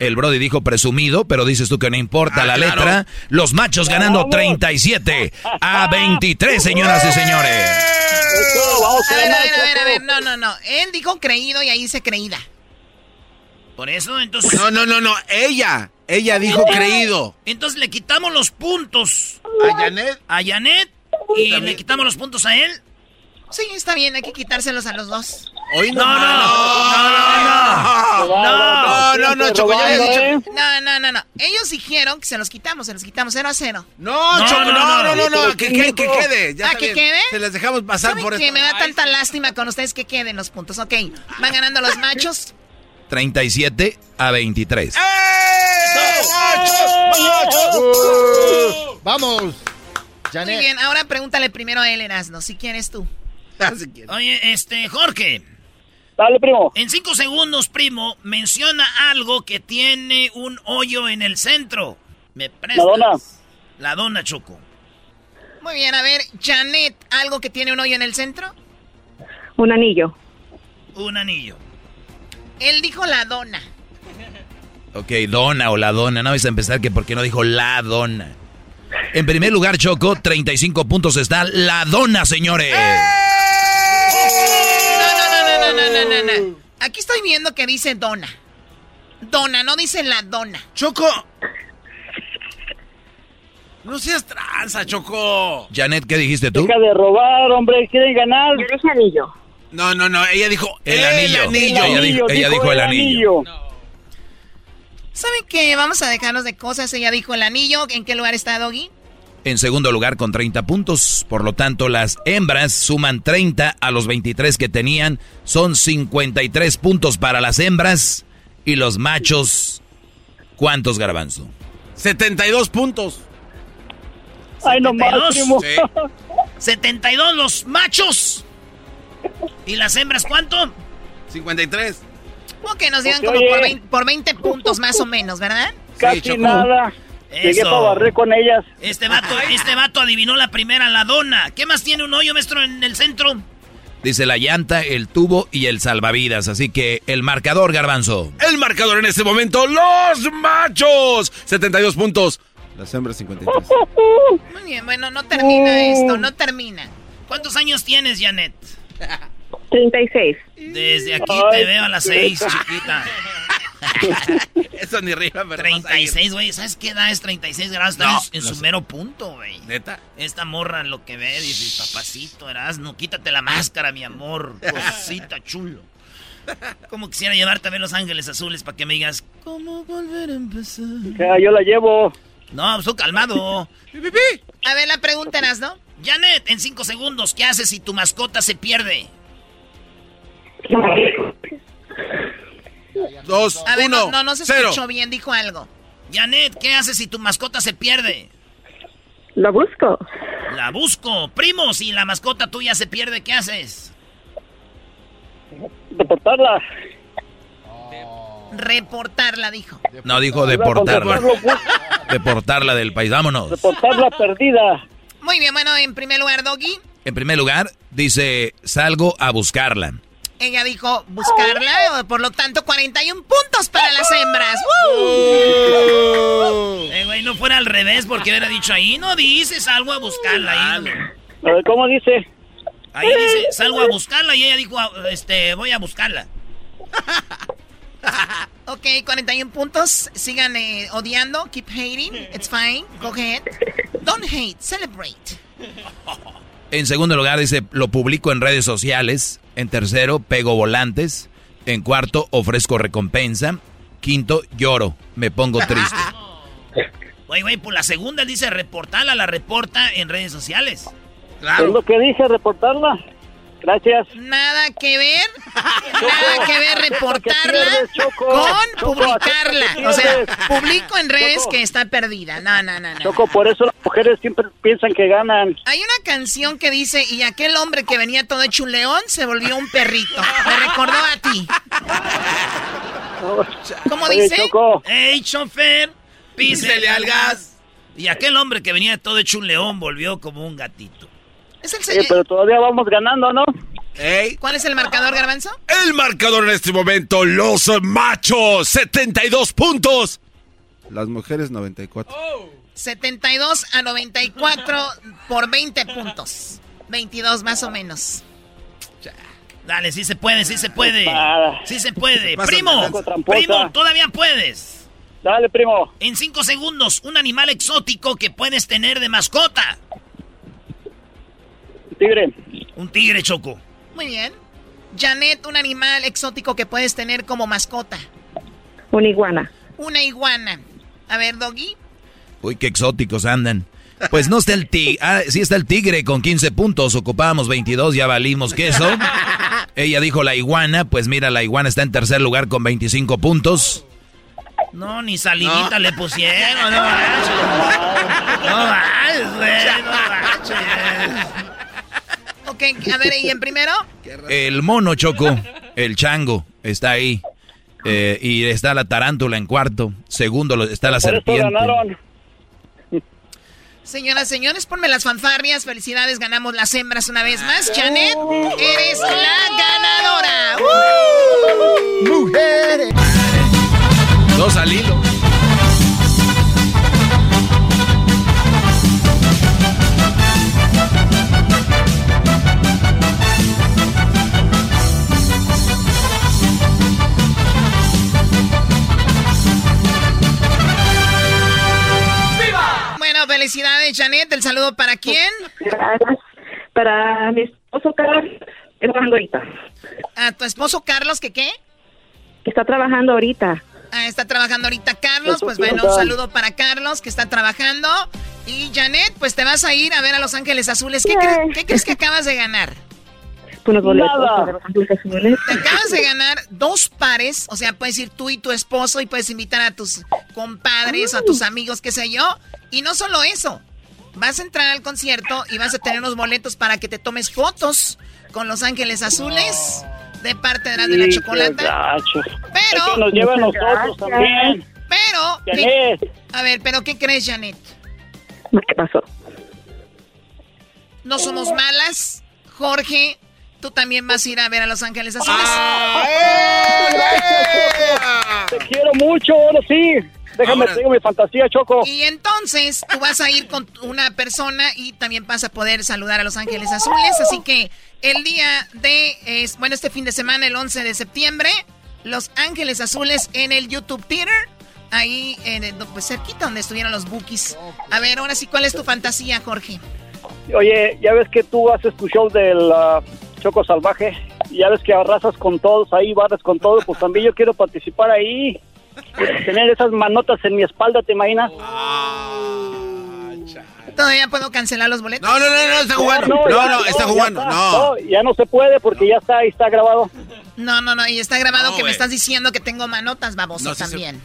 El Brody dijo presumido, pero dices tú que no importa Ah, la claro. letra. Los machos ganando 37 a 23, señoras y señores. A ver, a ver, a ver, a ver. No, no, no. Él dijo creído y ahí dice creída. Por eso, entonces. No, no, no, no. Ella. Ella dijo creído. Entonces le quitamos los puntos A Janet. a Janet y le quitamos los puntos a él. Sí, está bien, hay que quitárselos a los dos. Hoy No, no, no, no, no. No, no, no, Choco, ya dicho. ¿eh? No, no, no, no. Ellos dijeron que se los quitamos, se los quitamos 0 a 0. No, No, Choco, no, no, no, no, no, no, que, que, que quede. Ya Ah, ¿que quede? Se les dejamos pasar ¿Saben por que esto. me da tanta lástima con ustedes que queden los puntos? Ok, van ganando los machos. 37 a 23. Vamos. Muy bien, ahora pregúntale primero a él, Erasno, si quieres tú. Oye, este, Jorge. Dale, primo. En cinco segundos, primo, menciona algo que tiene un hoyo en el centro. ¿Me prestas? La dona. La dona, Choco. Muy bien, a ver, Janet, ¿algo que tiene un hoyo en el centro? Un anillo. Un anillo. Él dijo la dona. Ok, dona o la dona. No vais a empezar que porque no dijo la dona. En primer lugar, Choco, 35 puntos está la dona, señores. No, no, no, no, no, no, no, no. Aquí estoy viendo que dice dona. Dona, no dice la dona. Choco. No seas tranza, Choco. Janet, ¿qué dijiste tú? Deja de robar, hombre, quieren ganar. Yo dije anillo. No, no, no. Ella dijo El anillo. anillo. Ella dijo, ella dijo el anillo. ¿Saben qué? Vamos a dejarnos de cosas. Ella dijo el anillo. ¿En qué lugar está Doggy? En segundo lugar con 30 puntos. Por lo tanto, las hembras suman 30 a los 23 que tenían. Son 53 puntos para las hembras. Y los machos, ¿cuántos garbanzo? 72 puntos. Ay, no más, 72. primo. Sí. 72 los machos. ¿Y las hembras cuánto? 53. Ok, nos digan como por oye. 20, por 20 puntos más o menos, ¿verdad? Casi nada. Llegué para barrer con ellas. Este vato, este vato adivinó la primera, la dona. ¿Qué más tiene un hoyo, maestro, en el centro? Dice la llanta, el tubo y el salvavidas. Así que el marcador, garbanzo. El marcador en este momento, los machos. 72 puntos. Las hembras 53. Muy bien, bueno, no termina esto, no termina. ¿Cuántos años tienes, Janet? 36. Desde aquí te veo a las 6, chiquita. Eso ni rima, pero 36, güey. ¿Sabes qué edad es 36 grados? Está No, en, en no su sé. mero punto, güey. ¿Neta? Esta morra lo que ve, dice, papacito, Erasno, quítate la máscara, mi amor. Cosita chulo. Como quisiera llevarte a ver Los Ángeles Azules para que me digas, ¿cómo volver a empezar? Ya, yo la llevo. No, pues tú calmado. A ver, la pregunta eras, ¿no? Janet, en cinco segundos, ¿qué haces si tu mascota se pierde? Dos, A ver, uno, no, no, no se cero. escuchó bien, dijo algo. Janet, ¿qué haces si tu mascota se pierde? La busco. La busco. Primo, si la mascota tuya se pierde, ¿qué haces? Deportarla. Reportarla, dijo. No, dijo deportarla. Deportarla del país. Vámonos. Deportarla perdida. Muy bien, bueno, en primer lugar, Doggy, En primer lugar, dice, salgo a buscarla. Ella dijo buscarla, por lo tanto, 41 puntos para las hembras. ¡Woo! Eh, güey, no fuera al revés, porque hubiera dicho ahí, no dices, salgo a buscarla. Ahí, A ver, ¿cómo dice? ahí dice, salgo a buscarla, y ella dijo, ah, este, voy a buscarla. ok, 41 puntos. Sigan eh, odiando. Keep hating. It's fine. Go ahead. Don't hate. Celebrate. En segundo lugar, dice, lo publico en redes sociales. En tercero, pego volantes. En cuarto, ofrezco recompensa. Quinto, lloro. Me pongo triste. Oye, güey, por la segunda dice reportarla, la reporta en redes sociales. Es lo que dije, reportarla. Gracias. Nada que ver, nada que ver reportarla pierdes, Choco. con Choco, publicarla. ¿a qué O sea, publico en redes Choco. que está perdida. No, no, no, no. Choco, por eso las mujeres siempre piensan que ganan. Hay una canción que dice, y aquel hombre que venía todo hecho un león se volvió un perrito. Me recordó a ti. ¿Cómo Oye, dice? Choco. ¡Ey, chofer! ¡Písele al gas! Y aquel hombre que venía todo hecho un león volvió como un gatito. Es el señor. pero todavía vamos ganando, ¿no? ¿Cuál es el marcador, Garbanzo? El marcador en este momento, los machos, 72 puntos. Las mujeres, 94. 72 a 94 por 20 puntos. 22 más o menos. Dale, sí se puede, sí se puede. Sí se puede. Primo, primo, todavía puedes. Dale, primo. En 5 segundos, un animal exótico que puedes tener de mascota. Tigre. Un tigre, Choco. Muy bien. Janet, un animal exótico que puedes tener como mascota. Una iguana. Una iguana. A ver, Doggy. Uy, qué exóticos andan. Pues no está el tigre. Ah, sí está el tigre con 15 puntos. Ocupábamos 22, ya valimos queso. Ella dijo la iguana. Pues mira, la iguana está en tercer lugar con 25 puntos. No, ni salivita le pusieron. No manches. No manches, güey, no a ver, ¿y en primero? El mono choco, el chango, está ahí. Eh, y está la tarántula en cuarto. Segundo está la Por serpiente. ganaron. Señoras, señores, ponme las fanfarrias. Felicidades, ganamos las hembras una vez más. Janet, eres la ganadora. Mujeres. Dos al hilo. ¿El saludo para quién? Gracias. Para mi esposo Carlos, que está trabajando ahorita. A tu esposo Carlos, ¿que qué? Que está trabajando ahorita. Ah, está trabajando ahorita Carlos. Pues bueno, un saludo para Carlos que está trabajando. Y Janet, pues te vas a ir a ver a Los Ángeles Azules. ¿Qué, cre- qué crees que acabas de ganar? Unos boletos Nada. para Los Ángeles Azules. Te acabas de ganar dos pares, o sea, puedes ir tú y tu esposo y puedes invitar a tus compadres, a tus amigos, qué sé yo. Y no solo eso, vas a entrar al concierto y vas a tener unos boletos para que te tomes fotos con Los Ángeles Azules de parte de la de la Sí, chocolata. Pero... Es que nos lleva a nosotros también. Pero... Janet. A ver, pero ¿qué crees, Janet? ¿Qué pasó? No somos malas. Jorge ¿tú también vas a ir a ver a Los Ángeles Azules? Ah, Te quiero mucho, ahora sí. Déjame, Ahora- tengo mi fantasía, Choco. Y entonces tú vas a ir con una persona y también vas a poder saludar a Los Ángeles Azules. Así que el día de, es, bueno, este fin de semana, el 11 de septiembre, Los Ángeles Azules en el YouTube Theater. Ahí, en el- pues cerquita donde estuvieron los bookies. A ver, ahora sí, ¿cuál es tu fantasía, Jorge? Oye, ya ves que tú haces tu show del ah, Choco Salvaje. Ya ves que arrasas con todos ahí, barras con todo. Pues también yo quiero participar ahí. Tener esas manotas en mi espalda, ¿te imaginas? ¿Todavía puedo cancelar los boletos? No, no, no, no, está jugando. No, ya- no, está ya jugando. está. No. ya no se puede porque ya está, ahí está grabado. No, no, no, y está grabado No, que me estás diciendo que tengo manotas, baboso, No, sí se- también.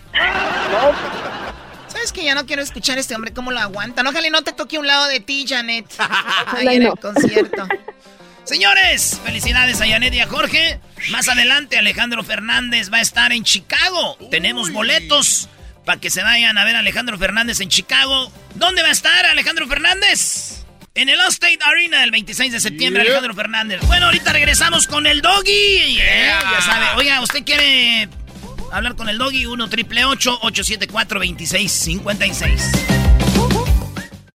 ¿Sabes que ya no quiero escuchar a este hombre cómo lo aguantan? Ojalá y no te toque un lado de ti, Janet. Ahí en el concierto. Señores, felicidades a Janet y a Jorge. Más adelante Alejandro Fernández va a estar en Chicago. Tenemos boletos para que se vayan a ver a Alejandro Fernández en Chicago. ¿Dónde va a estar Alejandro Fernández? En el Allstate Arena el 26 de septiembre, Yeah. Alejandro Fernández. Bueno, ahorita regresamos con el Doggy. Eh, Ya sabe. Oiga, ¿usted quiere hablar con el Doggy? 1 triple 874 2656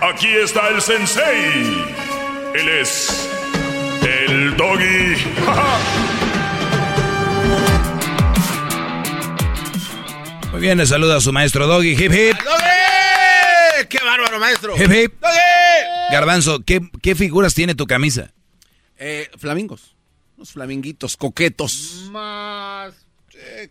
Aquí está el sensei. Él es el doggy. Muy bien, le saluda a su maestro Doggy. Hip hip. ¡Doggy! ¡Qué bárbaro, maestro! Hip hip. ¡Doggy! Garbanzo, ¿qué, qué figuras tiene tu camisa? Eh, flamingos. Unos flaminguitos coquetos. Más.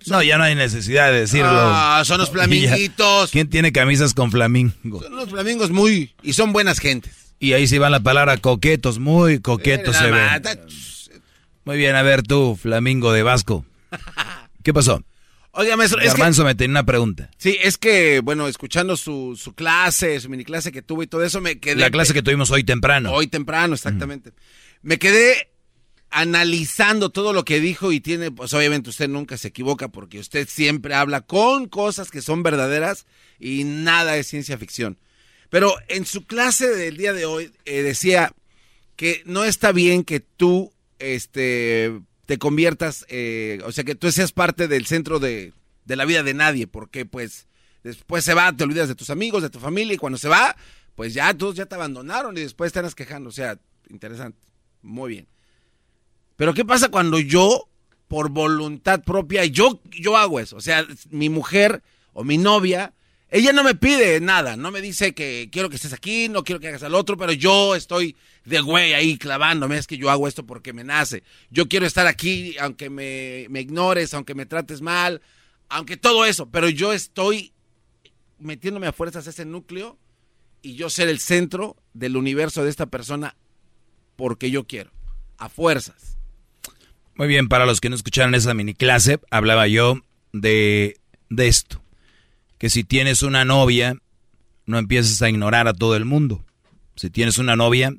No, ya no hay necesidad de decirlo. Ah, son los flaminguitos. ¿Quién tiene camisas con flamingo? Son los flamingos muy... Y son buenas gentes. Y ahí sí va la palabra coquetos, muy coquetos Eh, se ven. Muy bien, a ver tú, flamingo de Vasco. ¿Qué pasó? Oiga, maestro, es que... Me tenía una pregunta. Sí, es que, bueno, escuchando su, su clase, su mini clase que tuvo y todo eso, me quedé... La clase que tuvimos hoy temprano. Hoy temprano, exactamente. Me quedé analizando todo lo que dijo y tiene, pues obviamente usted nunca se equivoca porque usted siempre habla con cosas que son verdaderas y nada es ciencia ficción. Pero en su clase del día de hoy eh, decía que no está bien que tú este, te conviertas, eh, o sea, que tú seas parte del centro de, de la vida de nadie, porque pues después se va, te olvidas de tus amigos, de tu familia, y cuando se va, pues ya todos ya te abandonaron y después te andas quejando. O sea, interesante, muy bien. Pero ¿qué pasa cuando yo, por voluntad propia, yo, yo hago eso? O sea, mi mujer o mi novia, ella no me pide nada, no me dice que quiero que estés aquí, no quiero que hagas al otro, pero yo estoy de güey ahí clavándome, es que yo hago esto porque me nace. Yo quiero estar aquí, aunque me, ignores, aunque me trates mal, aunque todo eso, pero yo estoy metiéndome a fuerzas ese núcleo y yo ser el centro del universo de esta persona porque yo quiero, a fuerzas. Muy bien, para los que no escucharon esa mini clase, hablaba yo de, de esto. Que si tienes una novia, no empieces a ignorar a todo el mundo. Si tienes una novia,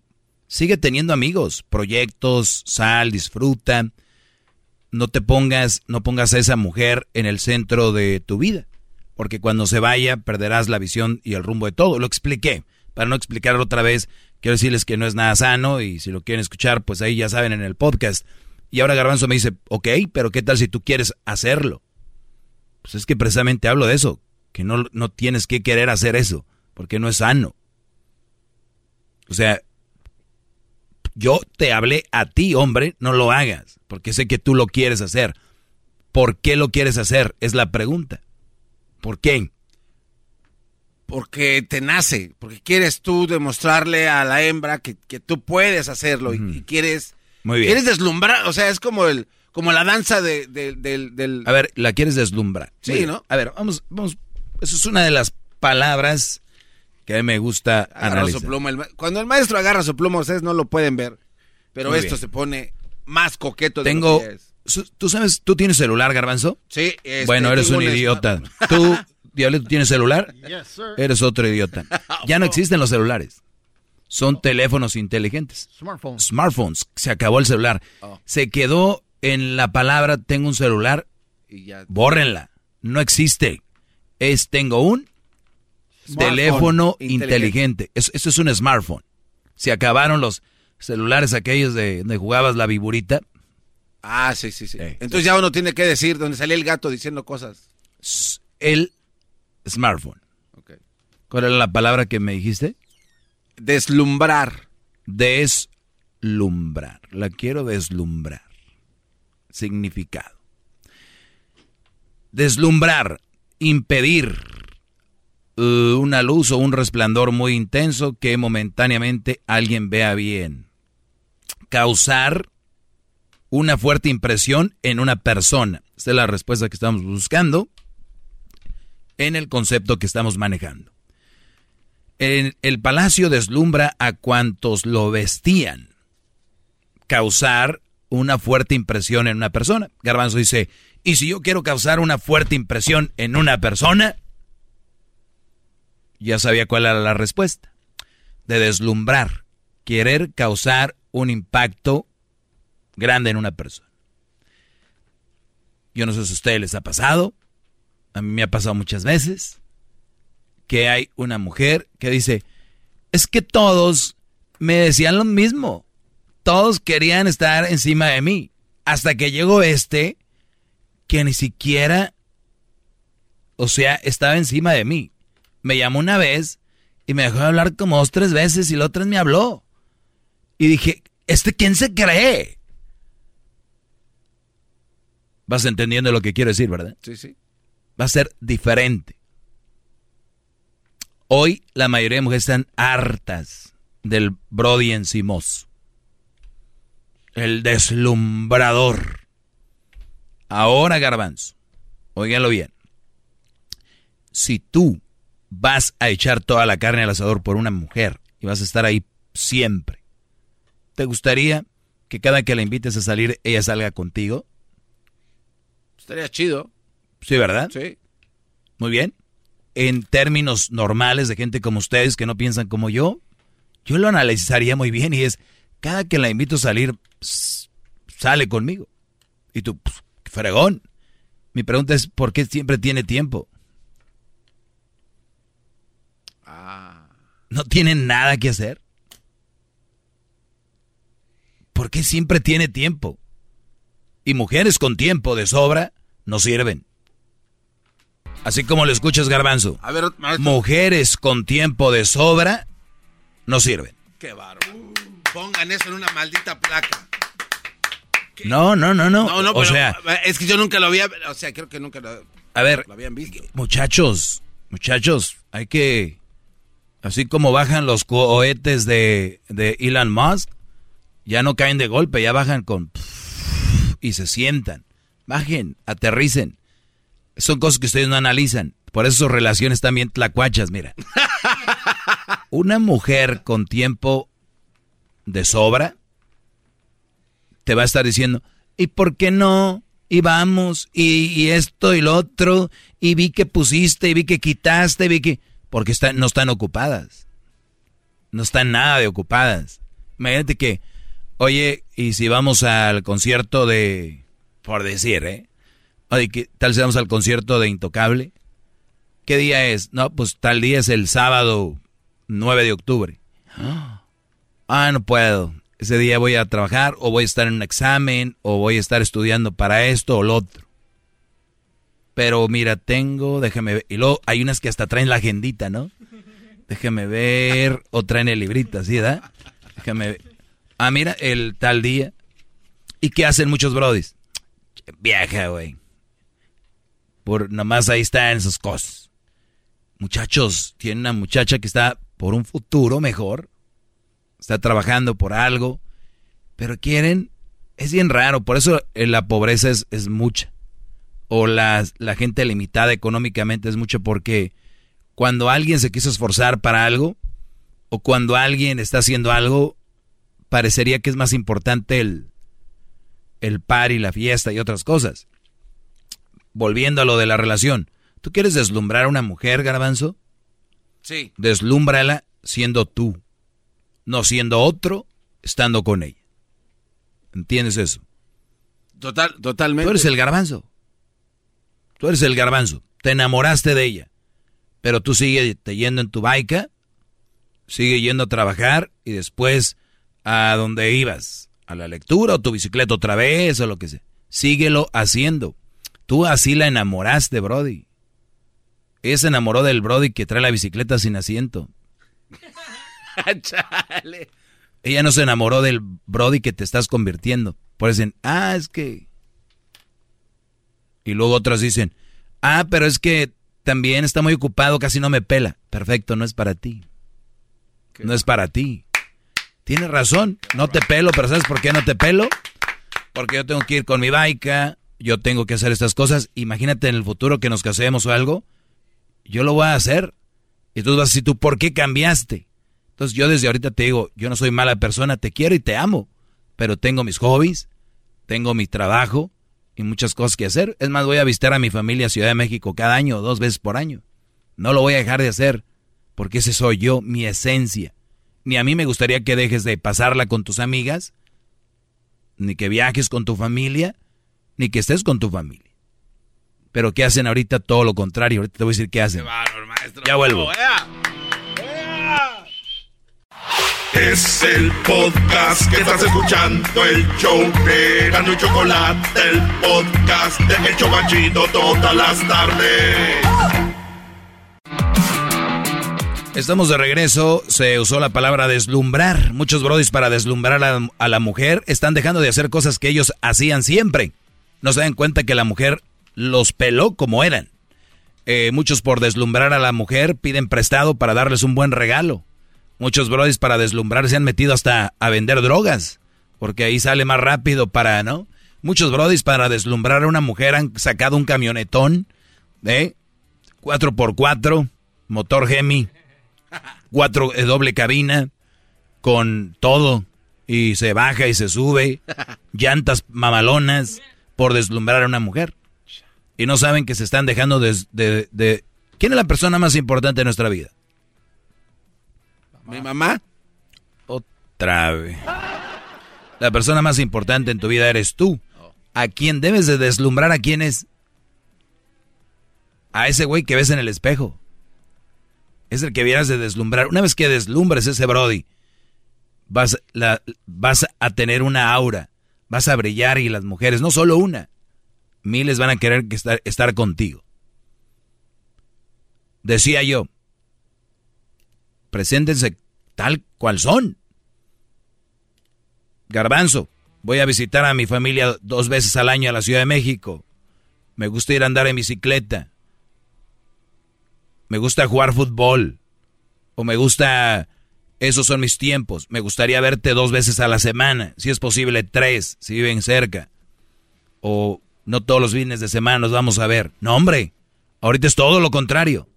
sigue teniendo amigos, proyectos, sal, disfruta. No te pongas, no pongas a esa mujer en el centro de tu vida. Porque cuando se vaya, perderás la visión y el rumbo de todo. Lo expliqué. Para no explicarlo otra vez, quiero decirles que no es nada sano y si lo quieren escuchar, pues ahí ya saben en el podcast. Y ahora Garbanzo me dice, ok, pero ¿qué tal si tú quieres hacerlo? Pues es que precisamente hablo de eso, que no, no tienes que querer hacer eso, porque no es sano. O sea, Yo te hablé a ti, hombre, no lo hagas, porque sé que tú lo quieres hacer. ¿Por qué lo quieres hacer? Es la pregunta. ¿Por qué? Porque te nace, porque quieres tú demostrarle a la hembra que, que tú puedes hacerlo y, y quieres, Muy bien. quieres deslumbrar, o sea, es como el, como la danza de, de- del, del- A ver, la quieres deslumbrar. Sí, Muy bien. ¿no? A ver, vamos, vamos. Eso es una de las palabras que a mí me gusta agarra analizar. su pluma. el ma- cuando el maestro agarra su pluma, ustedes no lo pueden ver, pero Muy esto bien. se pone más coqueto de Tengo. lo que es. su- ¿Tú sabes, tú tienes celular, Garbanzo? Sí, este, bueno, eres un idiota. ¿Tú, Diablito, tienes celular? Yes, sir. Eres otro idiota. Ya no existen los celulares. Son teléfonos inteligentes. Smartphones. Smartphones. Se acabó el celular. Oh. Se quedó en la palabra tengo un celular. Y ya. Bórrenla. No existe. Es tengo un Smartphone teléfono inteligente. inteligente. Eso, eso es un smartphone. Se acabaron los celulares aquellos de donde jugabas la viburita. Ah, sí, sí, sí. Entonces ya uno tiene que decir donde salía el gato diciendo cosas. El smartphone. ¿Cuál era la palabra que me dijiste? Deslumbrar. Deslumbrar. La quiero deslumbrar. Significado. Deslumbrar. Impedir eh, una luz o un resplandor muy intenso que momentáneamente alguien vea bien. Causar una fuerte impresión en una persona. Esta es la respuesta que estamos buscando en el concepto que estamos manejando. El, palacio deslumbra a cuantos lo vestían. Causar una fuerte impresión en una persona. Garbanzo dice, ¿y si yo quiero causar una fuerte impresión en una persona? Ya sabía cuál era la respuesta. De deslumbrar. Querer causar un impacto grande en una persona. Yo no sé si a ustedes les ha pasado. A mí me ha pasado muchas veces que hay una mujer que dice, es que todos me decían lo mismo. Todos querían estar encima de mí. Hasta que llegó este que ni siquiera, o sea, estaba encima de mí. Me llamó una vez y me dejó de hablar como dos, tres veces y la otra vez me habló. Y dije, ¿este quién se cree? Vas entendiendo lo que quiero decir, ¿verdad? Sí, sí. Va a ser diferente. Hoy la mayoría de mujeres están hartas del Brody encimoso. El deslumbrador. Ahora, garbanzo, óiganlo bien. Si tú vas a echar toda la carne al asador por una mujer y vas a estar ahí siempre, ¿te gustaría que cada que la invites a salir ella salga contigo? Estaría chido. Sí, ¿verdad? Sí. Muy bien. En términos normales de gente como ustedes que no piensan como yo, yo lo analizaría muy bien y es, cada que la invito a salir, pss, sale conmigo. Y tú, pss, fregón. Mi pregunta es, ¿por qué siempre tiene tiempo? ¿No tiene nada que hacer? ¿Por qué siempre tiene tiempo? Y mujeres con tiempo de sobra no sirven. Así como lo escuchas, Garbanzo. A ver, maestro. Mujeres con tiempo de sobra no sirven. Qué bárbaro. Pongan eso en una maldita placa. No, no, no, no. No, no, o pero sea, es que yo nunca lo había, o sea, creo que nunca lo, a ver, lo habían visto. muchachos, muchachos, hay que, así como bajan los cohetes de, de Elon Musk, ya no caen de golpe, ya bajan con y se sientan. Bajen, aterricen. Son cosas que ustedes no analizan. Por eso sus relaciones también tlacuachas, mira. Una mujer con tiempo de sobra te va a estar diciendo, ¿y por qué no? Y vamos, y, y esto y lo otro, y vi que pusiste, y vi que quitaste, y vi que... Porque no están ocupadas. No están nada de ocupadas. Imagínate que, oye, y si vamos al concierto de... Por decir, ¿eh? Oye, ¿qué tal si vamos al concierto de Intocable? ¿Qué día es? No, pues tal día es el sábado 9 de octubre. Ah, no puedo. Ese día voy a trabajar o voy a estar en un examen o voy a estar estudiando para esto o lo otro. Pero mira, tengo, déjame ver. Y luego hay unas que hasta traen la agendita, ¿no? Déjame ver. O traen el librito, ¿sí, verdad? Déjame ver. Ah, mira, el tal día. ¿Y qué hacen muchos brodis? Vieja, güey. Por nomás ahí están esas cosas. Muchachos, tiene una muchacha que está por un futuro mejor. Está trabajando por algo. Pero quieren. Es bien raro. Por eso eh, la pobreza es, es mucha. O la, la gente limitada económicamente es mucho porque cuando alguien se quiso esforzar para algo, o cuando alguien está haciendo algo, parecería que es más importante el, el par y la fiesta y otras cosas. Volviendo a lo de la relación. ¿Tú quieres deslumbrar a una mujer, garbanzo? Sí. Deslúmbrala siendo tú, no siendo otro, estando con ella. ¿Entiendes eso? Total, totalmente. Tú eres el garbanzo. Tú eres el garbanzo. Te enamoraste de ella. Pero tú sigues yendo en tu baica, sigue yendo a trabajar y después a donde ibas, a la lectura o tu bicicleta otra vez o lo que sea. Síguelo haciendo. Tú así la enamoraste, Brody. Ella se enamoró del Brody que trae la bicicleta sin asiento. Chale. Ella no se enamoró del Brody que te estás convirtiendo. Por eso dicen, ah, es que... Y luego otros dicen, ah, pero es que también está muy ocupado, casi no me pela. Perfecto, no es para ti. No es para ti. Tienes razón, no te pelo, pero ¿sabes por qué no te pelo? Porque yo tengo que ir con mi baica, yo tengo que hacer estas cosas. Imagínate en el futuro que nos casemos o algo, yo lo voy a hacer. Y tú vas a decir, ¿tú por qué cambiaste? Entonces yo desde ahorita te digo, yo no soy mala persona, te quiero y te amo, pero tengo mis hobbies, tengo mi trabajo y muchas cosas que hacer. Es más, voy a visitar a mi familia Ciudad de México cada año, dos veces por año. No lo voy a dejar de hacer, porque ese soy yo, mi esencia. Ni a mí me gustaría que dejes de pasarla con tus amigas, ni que viajes con tu familia, ni que estés con tu familia. Pero ¿qué hacen ahorita? Todo lo contrario. Ahorita te voy a decir qué hacen. Ya vuelvo. Es el podcast que estás escuchando, el show de Gano y Chocolate, el podcast de Hecho Banchito todas las tardes. Estamos de regreso. Se usó la palabra deslumbrar. Muchos brodis para deslumbrar a, a la mujer están dejando de hacer cosas que ellos hacían siempre. No se dan cuenta que la mujer los peló como eran. Eh, muchos por deslumbrar a la mujer piden prestado para darles un buen regalo. Muchos brodis para deslumbrar se han metido hasta a vender drogas, porque ahí sale más rápido para, ¿no? Muchos brodis para deslumbrar a una mujer han sacado un camionetón de 4x4, motor Hemi, cuatro eh, doble cabina, con todo, y se baja y se sube, llantas mamalonas por deslumbrar a una mujer. Y no saben que se están dejando de, de, de... ¿Quién es la persona más importante de nuestra vida? ¿Mi mamá? Otra vez. La persona más importante en tu vida eres tú. ¿A quién debes de deslumbrar? ¿A quién es? A ese güey que ves en el espejo. Es el que vieras de deslumbrar. Una vez que deslumbres ese Brody, vas, la, vas a tener una aura. Vas a brillar y las mujeres, no solo una, miles van a querer que estar, estar contigo. Decía yo, preséntense tal cual son. Garbanzo, voy a visitar a mi familia dos veces al año a la Ciudad de México. Me gusta ir a andar en bicicleta. Me gusta jugar fútbol. O me gusta... Esos son mis tiempos. Me gustaría verte dos veces a la semana. Si es posible, tres, si viven cerca. O no todos los fines de semana nos vamos a ver. No, hombre. Ahorita es todo lo contrario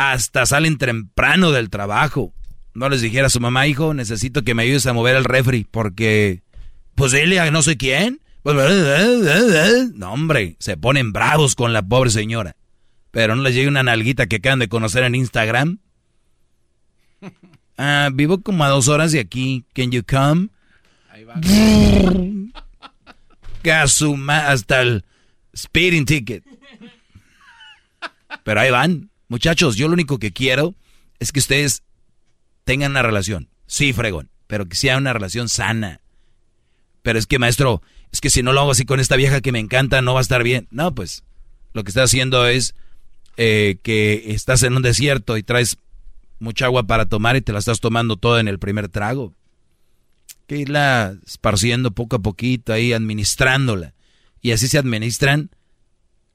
hasta salen temprano del trabajo. No les dijera a su mamá, hijo, necesito que me ayudes a mover el refri, porque, pues a no sé quién. No, hombre, se ponen bravos con la pobre señora. Pero no les llega una nalguita que acaban de conocer en Instagram. Ah, vivo como a dos horas de aquí. Can you come? Ahí va. hasta el speeding ticket. Pero ahí van. Muchachos, yo lo único que quiero es que ustedes tengan una relación. Sí, fregón, pero que sea una relación sana. Pero es que, maestro, es que si no lo hago así con esta vieja que me encanta, no va a estar bien. No, pues lo que estás haciendo es eh, que estás en un desierto y traes mucha agua para tomar y te la estás tomando toda en el primer trago. que irla esparciendo poco a poquito ahí, administrándola. Y así se administran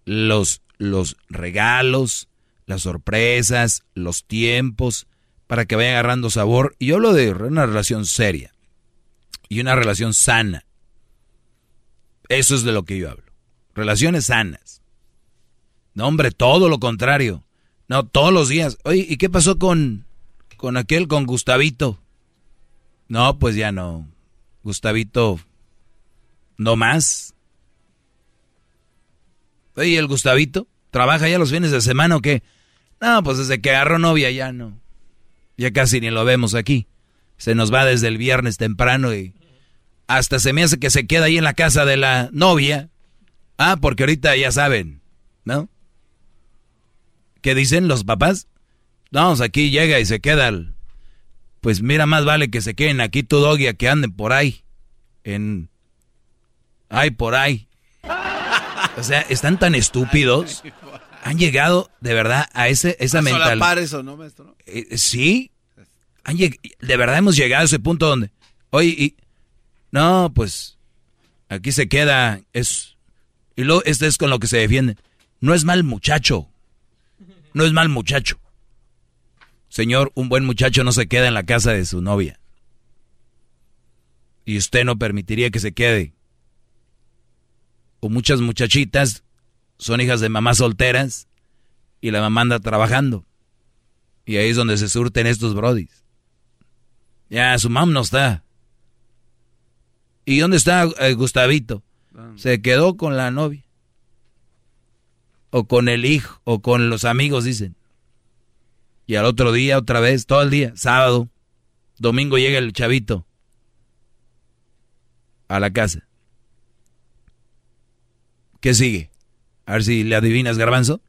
los, los regalos, las sorpresas, los tiempos, para que vaya agarrando sabor. Y yo hablo de una relación seria y una relación sana. Eso es de lo que yo hablo. Relaciones sanas. No, hombre, todo lo contrario. No, todos los días. Oye, ¿y qué pasó con, con aquel, con Gustavito? No, pues ya no. Gustavito, no más. Oye, ¿el Gustavito? ¿Trabaja ya los fines de semana o qué? No, pues desde que agarró novia ya no. Ya casi ni lo vemos aquí. Se nos va desde el viernes temprano y hasta se me hace que se queda ahí en la casa de la novia. Ah, porque ahorita ya saben, ¿no? ¿Qué dicen los papás? Vamos, aquí llega y se queda. Pues mira, más vale que se queden aquí tu doggy a que anden por ahí. En. Ay, por ahí. O sea, están tan estúpidos. Han llegado de verdad a ese, esa mentalidad. eso, ¿no, maestro? Eh, sí. Han de verdad hemos llegado a ese punto donde. Oye, y. No, pues. Aquí se queda. Es. Y luego, este es con lo que se defienden. No es mal muchacho no es mal muchacho. Señor, un buen muchacho no se queda en la casa de su novia. Y usted no permitiría que se quede. O muchas muchachitas son hijas de mamás solteras y la mamá anda trabajando. Y ahí es donde se surten estos brodis. Ya, su mamá no está. ¿Y dónde está eh, Gustavito? Se quedó con la novia o con el hijo, o con los amigos, dicen. Y al otro día, otra vez, todo el día, sábado, domingo llega el chavito a la casa. ¿Qué sigue? A ver si le adivinas, garbanzo.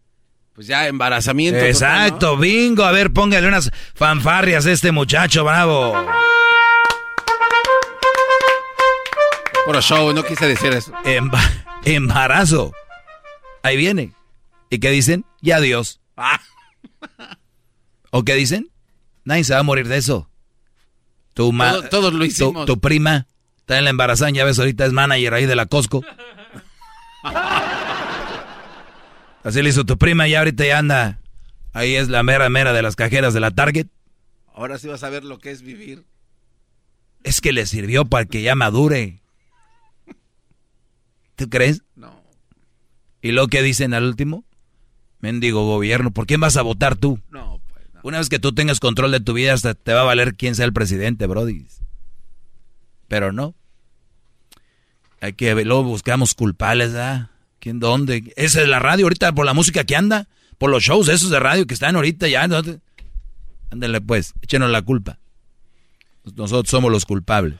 Pues ya, embarazamiento. Exacto, bingo. A ver, póngale unas fanfarrias a este muchacho, bravo. Por show, no quise decir eso. embarazo. Ahí viene. ¿Y qué dicen? Ya Dios. ¿O qué dicen? Nadie se va a morir de eso. Tu todos lo hicimos. Tu, prima está en la embarazada, ya ves, ahorita es manager ahí de la Costco. Así le hizo tu prima y ahorita ya anda. Ahí es la mera mera de las cajeras de la Target. Ahora sí vas a ver lo que es vivir. Es que le sirvió para que ya madure. ¿Tú crees? No. ¿Y lo que dicen al último? Mendigo gobierno, ¿por quién vas a votar tú? No, pues Una vez que tú tengas control de tu vida, hasta te va a valer quién sea el presidente, Brody. Pero no. Hay que luego buscamos culpables, ¿ah? ¿Quién dónde? Esa es la radio ahorita por la música que anda, por los shows esos de radio que están ahorita ya. Ándale pues, échenos la culpa. Nosotros somos los culpables.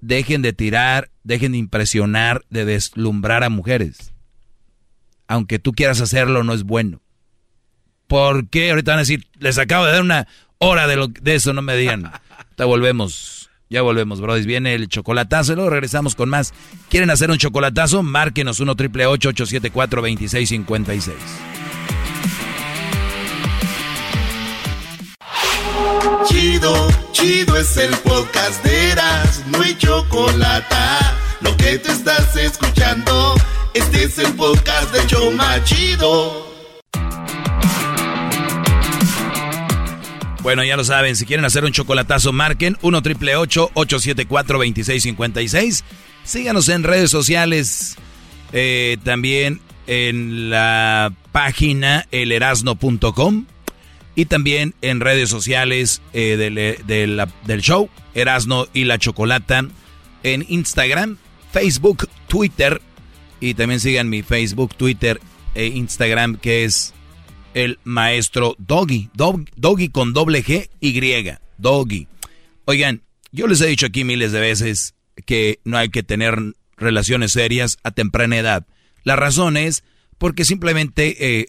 Dejen de tirar, dejen de impresionar, de deslumbrar a mujeres aunque tú quieras hacerlo, no es bueno. ¿Por qué? Ahorita van a decir, les acabo de dar una hora de, lo, de eso, no me digan. Te volvemos, ya volvemos, brodis. Viene el chocolatazo y luego regresamos con más. ¿Quieren hacer un chocolatazo? Márquenos 1 triple 874 2656 Chido, chido es el podcast de Eras, no hay chocolate. Lo que te estás escuchando. Este es el podcast de Choma Chido. Bueno, ya lo saben, si quieren hacer un chocolatazo, marquen 1 triple 874 2656. Síganos en redes sociales, eh, también en la página elerasno.com y también en redes sociales eh, del, del show Erasno y la Chocolata en Instagram, Facebook, Twitter y también sigan mi Facebook, Twitter e Instagram que es el maestro Doggy. Doggy con doble G Y. Doggy. Oigan, yo les he dicho aquí miles de veces que no hay que tener relaciones serias a temprana edad. La razón es porque simplemente, eh,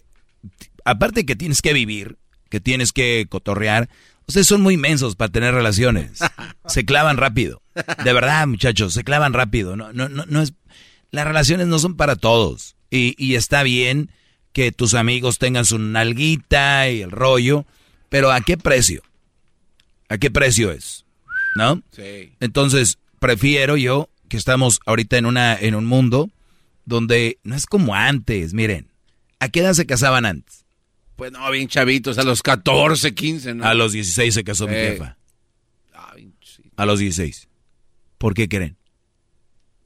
aparte que tienes que vivir, que tienes que cotorrear, ustedes son muy inmensos para tener relaciones. Se clavan rápido. De verdad, muchachos, se clavan rápido. No, no, no, no es las relaciones no son para todos. Y, está bien que tus amigos tengan su nalguita y el rollo, pero ¿a qué precio? ¿A qué precio es? ¿No? Sí. Entonces, prefiero yo que estamos ahorita en, una, en un mundo donde no es como antes. Miren, ¿a qué edad se casaban antes? Pues no, bien chavitos, a los 14, 15, ¿no? A los 16 se casó mi Eh. jefa. A los 16. ¿Por qué creen?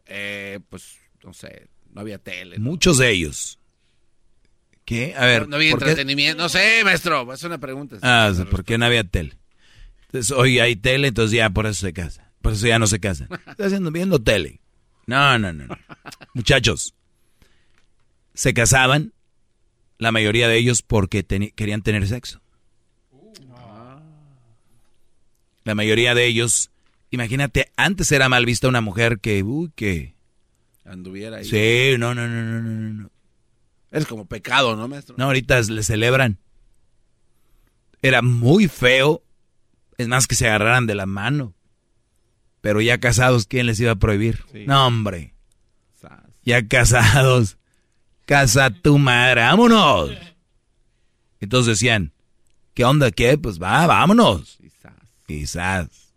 Eh, pues, no sé, no había tele. Muchos de ellos. ¿Qué? A ver. no, no había ¿por qué- entretenimiento. No sé, maestro, es una pregunta. Ah, ¿por qué no había tele? Entonces, hoy hay tele, entonces ya por eso se casa. Por eso ya no se casa. Está haciendo, viendo tele. No, no, no. no. Muchachos, se casaban, la mayoría de ellos, porque teni- querían tener sexo. La mayoría de ellos, imagínate, antes era mal vista una mujer que, uy, que... Anduviera ahí. Sí, no, no, no, no, no, no. Es como pecado, ¿no, maestro? No, ahorita le celebran. Era muy feo. Es más que se agarraran de la mano. Pero ya casados, ¿quién les iba a prohibir? No, hombre. Ya casados. Casa tu madre, vámonos. Entonces decían, ¿qué onda? ¿Qué? Pues va, vámonos. Quizás.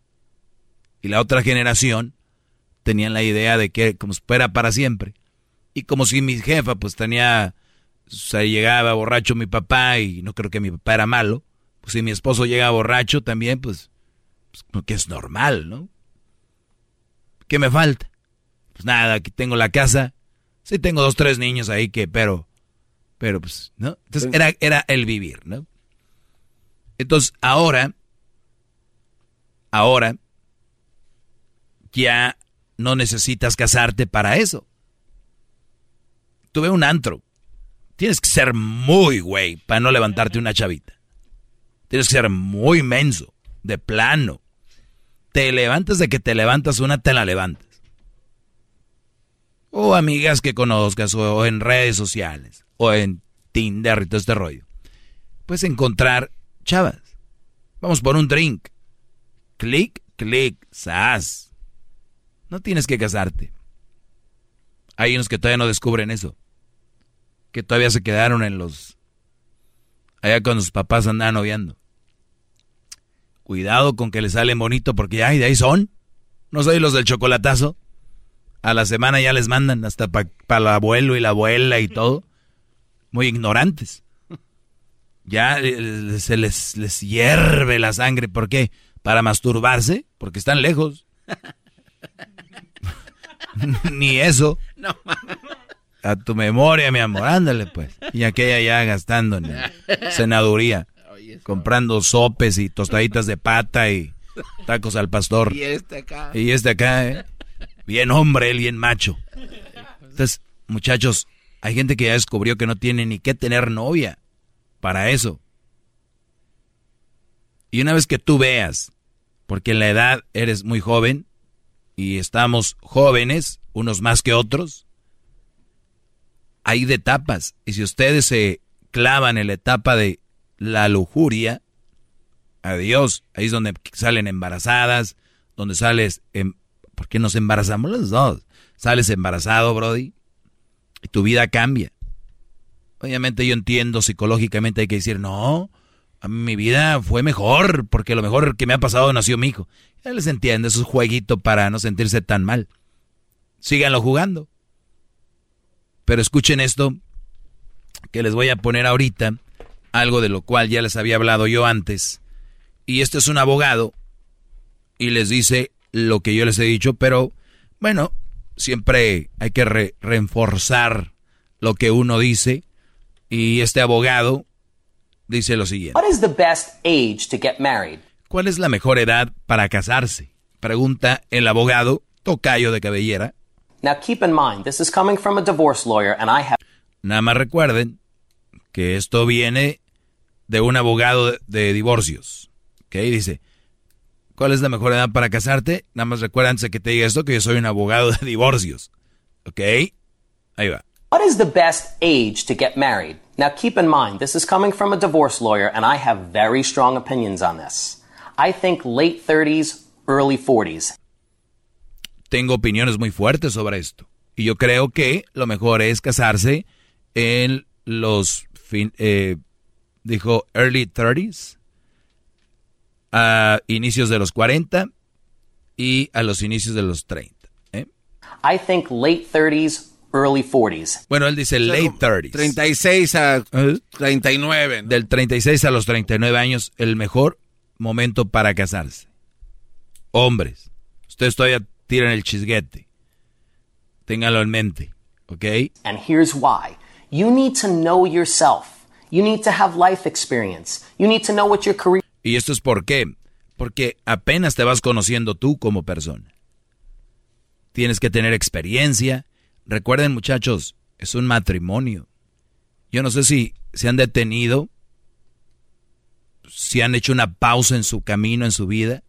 Y la otra generación tenían la idea de que como fuera para siempre. Y como si mi jefa pues tenía, o sea, llegaba borracho mi papá y no creo que mi papá era malo, pues si mi esposo llega borracho también, pues, pues que es normal, ¿no? ¿Qué me falta? Pues nada, aquí tengo la casa, sí tengo dos, tres niños ahí que, pero, pero pues, ¿no? Entonces era, era el vivir, ¿no? Entonces ahora, ahora, ya no necesitas casarte para eso. Tuve un antro. Tienes que ser muy güey para no levantarte una chavita. Tienes que ser muy menso, de plano. Te levantas de que te levantas una, te la levantas. O amigas que conozcas, o en redes sociales, o en Tinder y todo este rollo. Puedes encontrar chavas. Vamos por un drink. Clic, clic, sas. No tienes que casarte. Hay unos que todavía no descubren eso. Que todavía se quedaron en los... Allá con sus papás andaban noviando. Cuidado con que le salen bonito porque ay, de ahí son. No soy los del chocolatazo. A la semana ya les mandan hasta para el abuelo y la abuela y todo. Muy ignorantes. Ya eh, se les, les hierve la sangre. ¿Por qué? Para masturbarse. Porque están lejos. Ni eso. No, A tu memoria, mi amor, ándale pues. Y aquella ya gastando en senaduría, comprando sopes y tostaditas de pata y tacos al pastor. Y este acá. Y este acá, ¿eh? Bien hombre, él bien macho. Entonces, muchachos, hay gente que ya descubrió que no tiene ni que tener novia para eso. Y una vez que tú veas, porque en la edad eres muy joven y estamos jóvenes, unos más que otros, hay de etapas. Y si ustedes se clavan en la etapa de la lujuria, adiós, ahí es donde salen embarazadas, donde sales, em- ¿por qué nos embarazamos los dos? Sales embarazado, Brody, y tu vida cambia. Obviamente yo entiendo psicológicamente hay que decir, no, mi vida fue mejor, porque lo mejor que me ha pasado nació mi hijo. Ya les entiendo, es un jueguito para no sentirse tan mal. Síganlo jugando. Pero escuchen esto que les voy a poner ahorita, algo de lo cual ya les había hablado yo antes. Y este es un abogado y les dice lo que yo les he dicho, pero bueno, siempre hay que re- reforzar lo que uno dice. Y este abogado dice lo siguiente. What is the best age to get married? ¿Cuál es la mejor edad para casarse? Pregunta el abogado Tocayo de Cabellera. Now keep in mind, this is coming from a divorce lawyer and I have Nada más recuerden que esto viene de un abogado de, de divorcios. ¿Ok? Dice, ¿cuál es la mejor edad para casarte? Nada más recuerden antes de que te diga esto que yo soy un abogado de divorcios. ¿Ok? Ahí va. What is the best age to get married? Now keep in mind, this is coming from a divorce lawyer and I have very strong opinions on this. I think late 30s, early 40s. Tengo opiniones muy fuertes sobre esto. Y yo creo que lo mejor es casarse en los, fin- eh, dijo, early 30s, a inicios de los 40 y a los inicios de los 30. ¿eh? I think late 30s, early 40s. Bueno, él dice late 30s. 36 a 39. Del 36 a los 39 años, el mejor momento para casarse. Hombres, ustedes todavía tiran el chisguete. Ténganlo en mente, ¿ok? And here's why. You need to know yourself. You need to have life experience. You need to know what your career ¿Y esto es por qué? Porque apenas te vas conociendo tú como persona. Tienes que tener experiencia. Recuerden muchachos, es un matrimonio. Yo no sé si se han detenido, si han hecho una pausa en su camino, en su vida.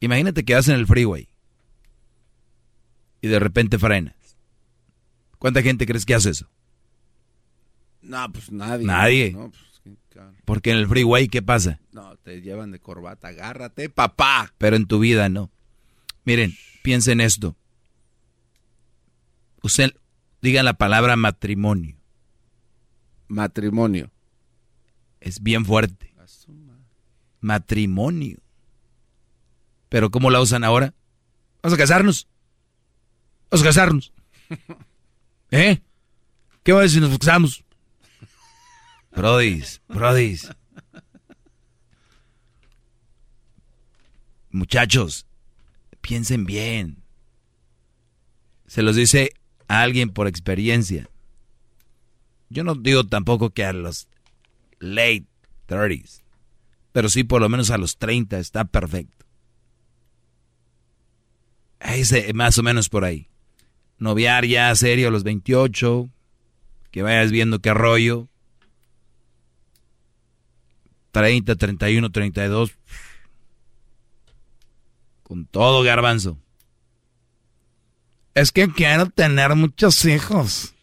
Imagínate que vas en el freeway y de repente frenas. ¿Cuánta gente crees que hace eso? No, pues nadie. Nadie. No, pues, Porque en el freeway, ¿qué pasa? No, te llevan de corbata. Agárrate, papá. Pero en tu vida no. Miren, piensen esto. Usted diga la palabra matrimonio. Matrimonio. Es bien fuerte. Matrimonio. Pero ¿cómo la usan ahora? Vamos a casarnos. Vamos a casarnos. ¿Eh? ¿Qué va a decir si nos casamos? Brodis, brodis. Muchachos, piensen bien. Se los dice a alguien por experiencia. Yo no digo tampoco que a los late 30s, pero sí por lo menos a los 30 está perfecto. Ese, más o menos por ahí. Noviar ya serio a los 28, que vayas viendo qué rollo. 30, 31, 32. Con todo garbanzo. Es que quiero tener muchos hijos.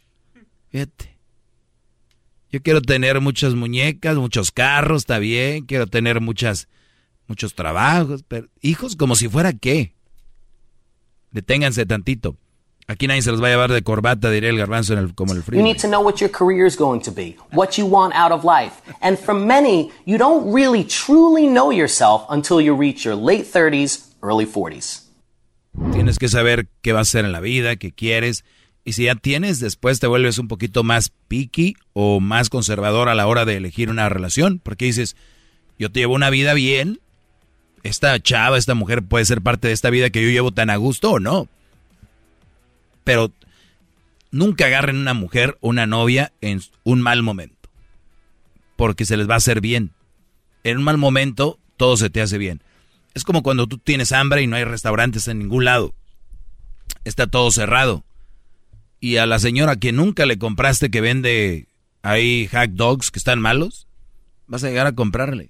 Fíjate. Yo quiero tener muchas muñecas, muchos carros, está bien. Quiero tener muchas, muchos trabajos. Pero hijos como si fuera qué. Deténganse tantito. Aquí nadie se los va a llevar de corbata, diría el garbanzo en el, como el You frío. need to know what your career is going to be, what you want out of life. And for many, you don't really truly know yourself until you reach your late 30s, early 40s. Tienes que saber qué vas a hacer en la vida, qué quieres. Y si ya tienes, después te vuelves un poquito más picky o más conservador a la hora de elegir una relación. Porque dices, yo te llevo una vida bien. Esta chava, esta mujer puede ser parte de esta vida que yo llevo tan a gusto o no. Pero nunca agarren una mujer o una novia en un mal momento. Porque se les va a hacer bien. En un mal momento, todo se te hace bien. Es como cuando tú tienes hambre y no hay restaurantes en ningún lado. Está todo cerrado. Y a la señora que nunca le compraste que vende ahí hack dogs que están malos, vas a llegar a comprarle.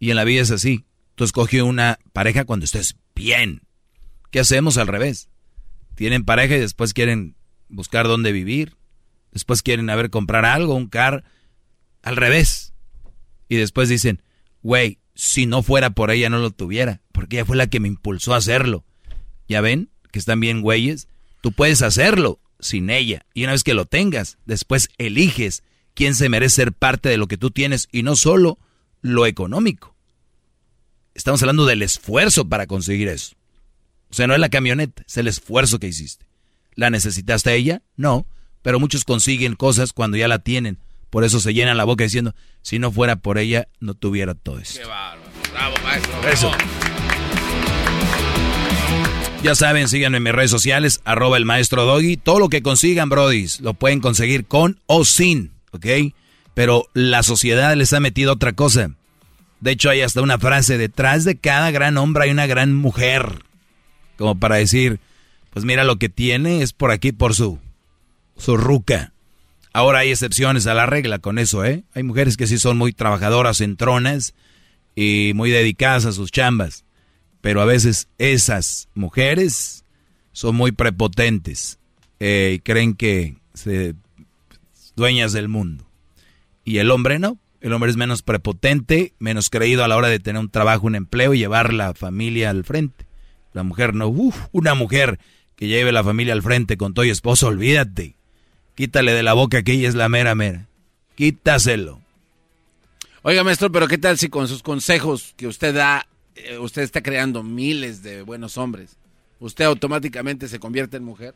Y en la vida es así. Tú escoges una pareja cuando estés bien. ¿Qué hacemos al revés? Tienen pareja y después quieren buscar dónde vivir. Después quieren a ver comprar algo, un car. Al revés. Y después dicen, güey, si no fuera por ella no lo tuviera. Porque ella fue la que me impulsó a hacerlo. ¿Ya ven? Que están bien güeyes. Tú puedes hacerlo sin ella. Y una vez que lo tengas, después eliges quién se merece ser parte de lo que tú tienes y no solo lo económico. Estamos hablando del esfuerzo para conseguir eso. O sea, no es la camioneta, es el esfuerzo que hiciste. ¿La necesitaste a ella? No, pero muchos consiguen cosas cuando ya la tienen. Por eso se llenan la boca diciendo, si no fuera por ella, no tuviera todo esto. Qué bárbaro. Bravo, maestro. Eso. Ya saben, síganme en mis redes sociales, arroba el maestro Doggy. Todo lo que consigan, brodis, lo pueden conseguir con o sin, ¿ok? Pero la sociedad les ha metido otra cosa. De hecho, hay hasta una frase, detrás de cada gran hombre hay una gran mujer. Como para decir, pues mira lo que tiene es por aquí, por su, su ruca. Ahora hay excepciones a la regla con eso, ¿eh? Hay mujeres que sí son muy trabajadoras, entronas y muy dedicadas a sus chambas. Pero a veces esas mujeres son muy prepotentes eh, y creen que se dueñas del mundo. Y el hombre no. El hombre es menos prepotente, menos creído a la hora de tener un trabajo, un empleo y llevar la familia al frente. La mujer no. Uf, una mujer que lleve la familia al frente con todo y esposo, olvídate. Quítale de la boca que ella es la mera mera. Quítaselo. Oiga, maestro, pero ¿qué tal si con sus consejos que usted da eh, usted está creando miles de buenos hombres. ¿Usted automáticamente se convierte en mujer?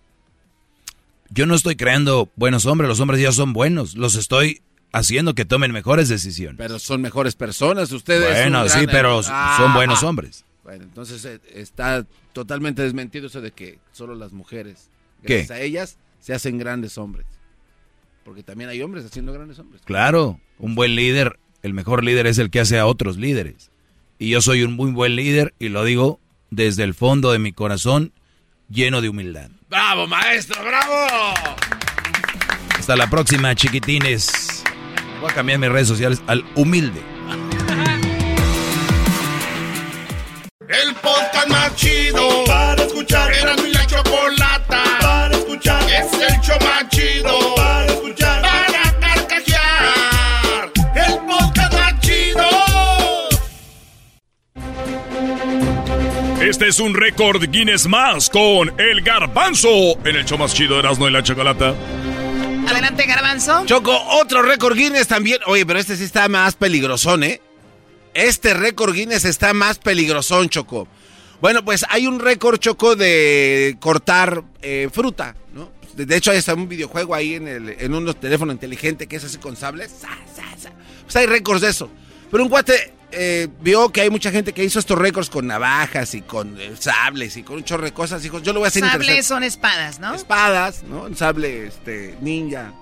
Yo no estoy creando buenos hombres, los hombres ya son buenos. Los estoy haciendo que tomen mejores decisiones. Pero son mejores personas, ustedes. Bueno, sí, pero son buenos hombres. Bueno, entonces eh, está totalmente desmentido eso de que solo las mujeres, ¿Qué? gracias a ellas, se hacen grandes hombres. Porque también hay hombres haciendo grandes hombres. Claro, un buen líder, el mejor líder es el que hace a otros líderes. Y yo soy un muy buen líder y lo digo desde el fondo de mi corazón, lleno de humildad. ¡Bravo, maestro! ¡Bravo! Hasta la próxima, chiquitines. Voy a cambiar mis redes sociales al humilde. El podcast más chido para escuchar. Era mi la chocolata para escuchar. Es el show más chido para escuchar. Para carcajear. El podcast más chido. Este es un récord Guinness más con el garbanzo en el show más chido de Erasmo y la Chocolata. Adelante, Garbanzo. Choco, otro récord Guinness también. Oye, pero este sí está más peligrosón, ¿eh? Este récord Guinness está más peligrosón, Choco. Bueno, pues hay un récord, Choco, de cortar eh, fruta, ¿no? De hecho, hay hasta un videojuego ahí en, el, en un teléfono inteligente que es así con sables. Sa, sa, sa. Pues hay récords de eso. Pero un cuate eh, vio que hay mucha gente que hizo estos récords con navajas y con eh, sables y con un chorro de cosas. Dijo, yo lo voy a hacer Sables interesante. son espadas, ¿no? Espadas, ¿no? Un sable este, ninja,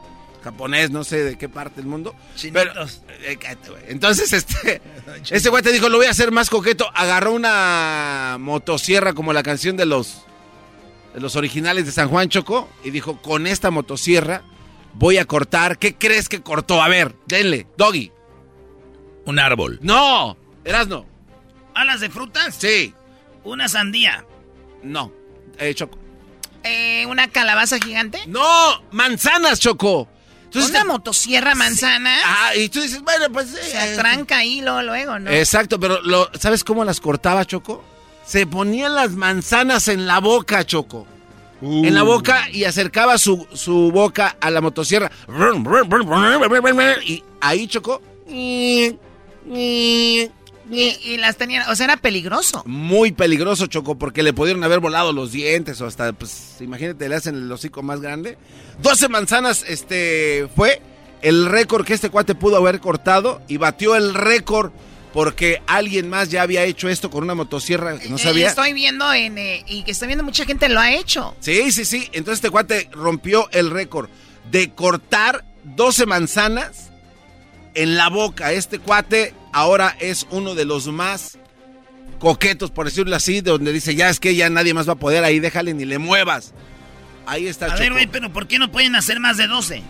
japonés, no sé de qué parte del mundo. Pero, eh, güey. Entonces, este, ese güey te dijo, lo voy a hacer más coqueto. Agarró una motosierra como la canción de los, de los originales de San Juan Choco y dijo, con esta motosierra voy a cortar. ¿Qué crees que cortó? A ver, denle, doggy. Un árbol. No, Erasno. ¿Alas de frutas? Sí. Una sandía. No, eh, Choco. Eh, ¿Una calabaza gigante? No, manzanas, Choco. ¿Una motosierra manzana? Ah, y tú dices, bueno, pues... Se atranca ahí luego, luego, ¿no? Exacto, pero lo, ¿sabes cómo las cortaba, Choco? Se ponían las manzanas en la boca, Choco. En la boca y acercaba su, su boca a la motosierra. Y ahí, Choco. Y, y las tenían, o sea, era peligroso. Muy peligroso, Choco, porque le pudieron haber volado los dientes o hasta, pues, imagínate, le hacen el hocico más grande. 12 manzanas, este, fue el récord que este cuate pudo haber cortado y batió el récord porque alguien más ya había hecho esto con una motosierra que no Eh, sabía. estoy viendo en, eh, y que estoy viendo mucha gente lo ha hecho. Sí, sí, sí. Entonces este cuate rompió el récord de cortar 12 manzanas en la boca. Este cuate ahora es uno de los más coquetos, por decirlo así, de donde dice, ya es que ya nadie más va a poder, ahí déjale ni le muevas. Ahí está A ver, güey, pero ¿por qué no pueden hacer más de 12?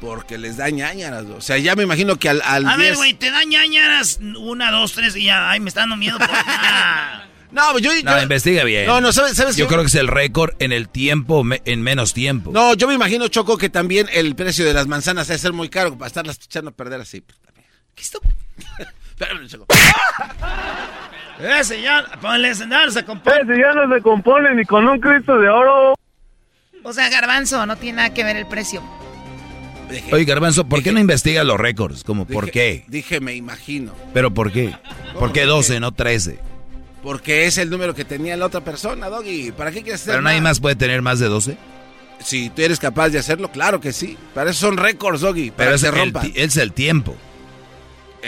Porque les da ñañaras. O sea, ya me imagino que al, al A ver, 10 güey, te da ñañaras una, dos, tres y ya, ay, me está dando miedo. por- Ah. No, yo, No, investiga bien. No, no, ¿sabes- sabes Yo qué? creo que es el récord en el tiempo, me- en menos tiempo. No, yo me imagino, Choco, que también el precio de las manzanas debe ser muy caro para estarlas echando a perder así. ¿Qué esto? Espérame, Choco. Ese ya, ponle señal, se compone. Ese ya no se compone ni con un Cristo de oro. O sea, garbanzo, no tiene nada que ver el precio. Oye, Garbanzo, ¿por qué no investiga los récords? Como, ¿por qué? Dije, me imagino. ¿Pero por qué? ¿Por qué 12, no 13? Porque es el número que tenía la otra persona, Doggy. ¿Para qué quieres hacer ¿Pero nadie más puede tener más de 12? Si tú eres capaz de hacerlo, claro que sí. Para eso son récords, Doggy. Para Pero que es se el, rompa. ti- es el tiempo.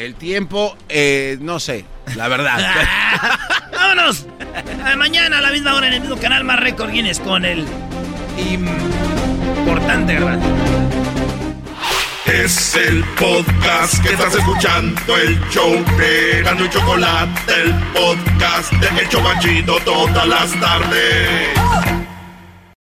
El tiempo, eh, no sé, la verdad. ¡Vámonos! Eh, mañana a la misma hora en el mismo canal más récord Guinness con el importante garbanzo. Es el podcast que estás escuchando, el show de Gano y Chocolate, el podcast de El Chobachito todas las tardes.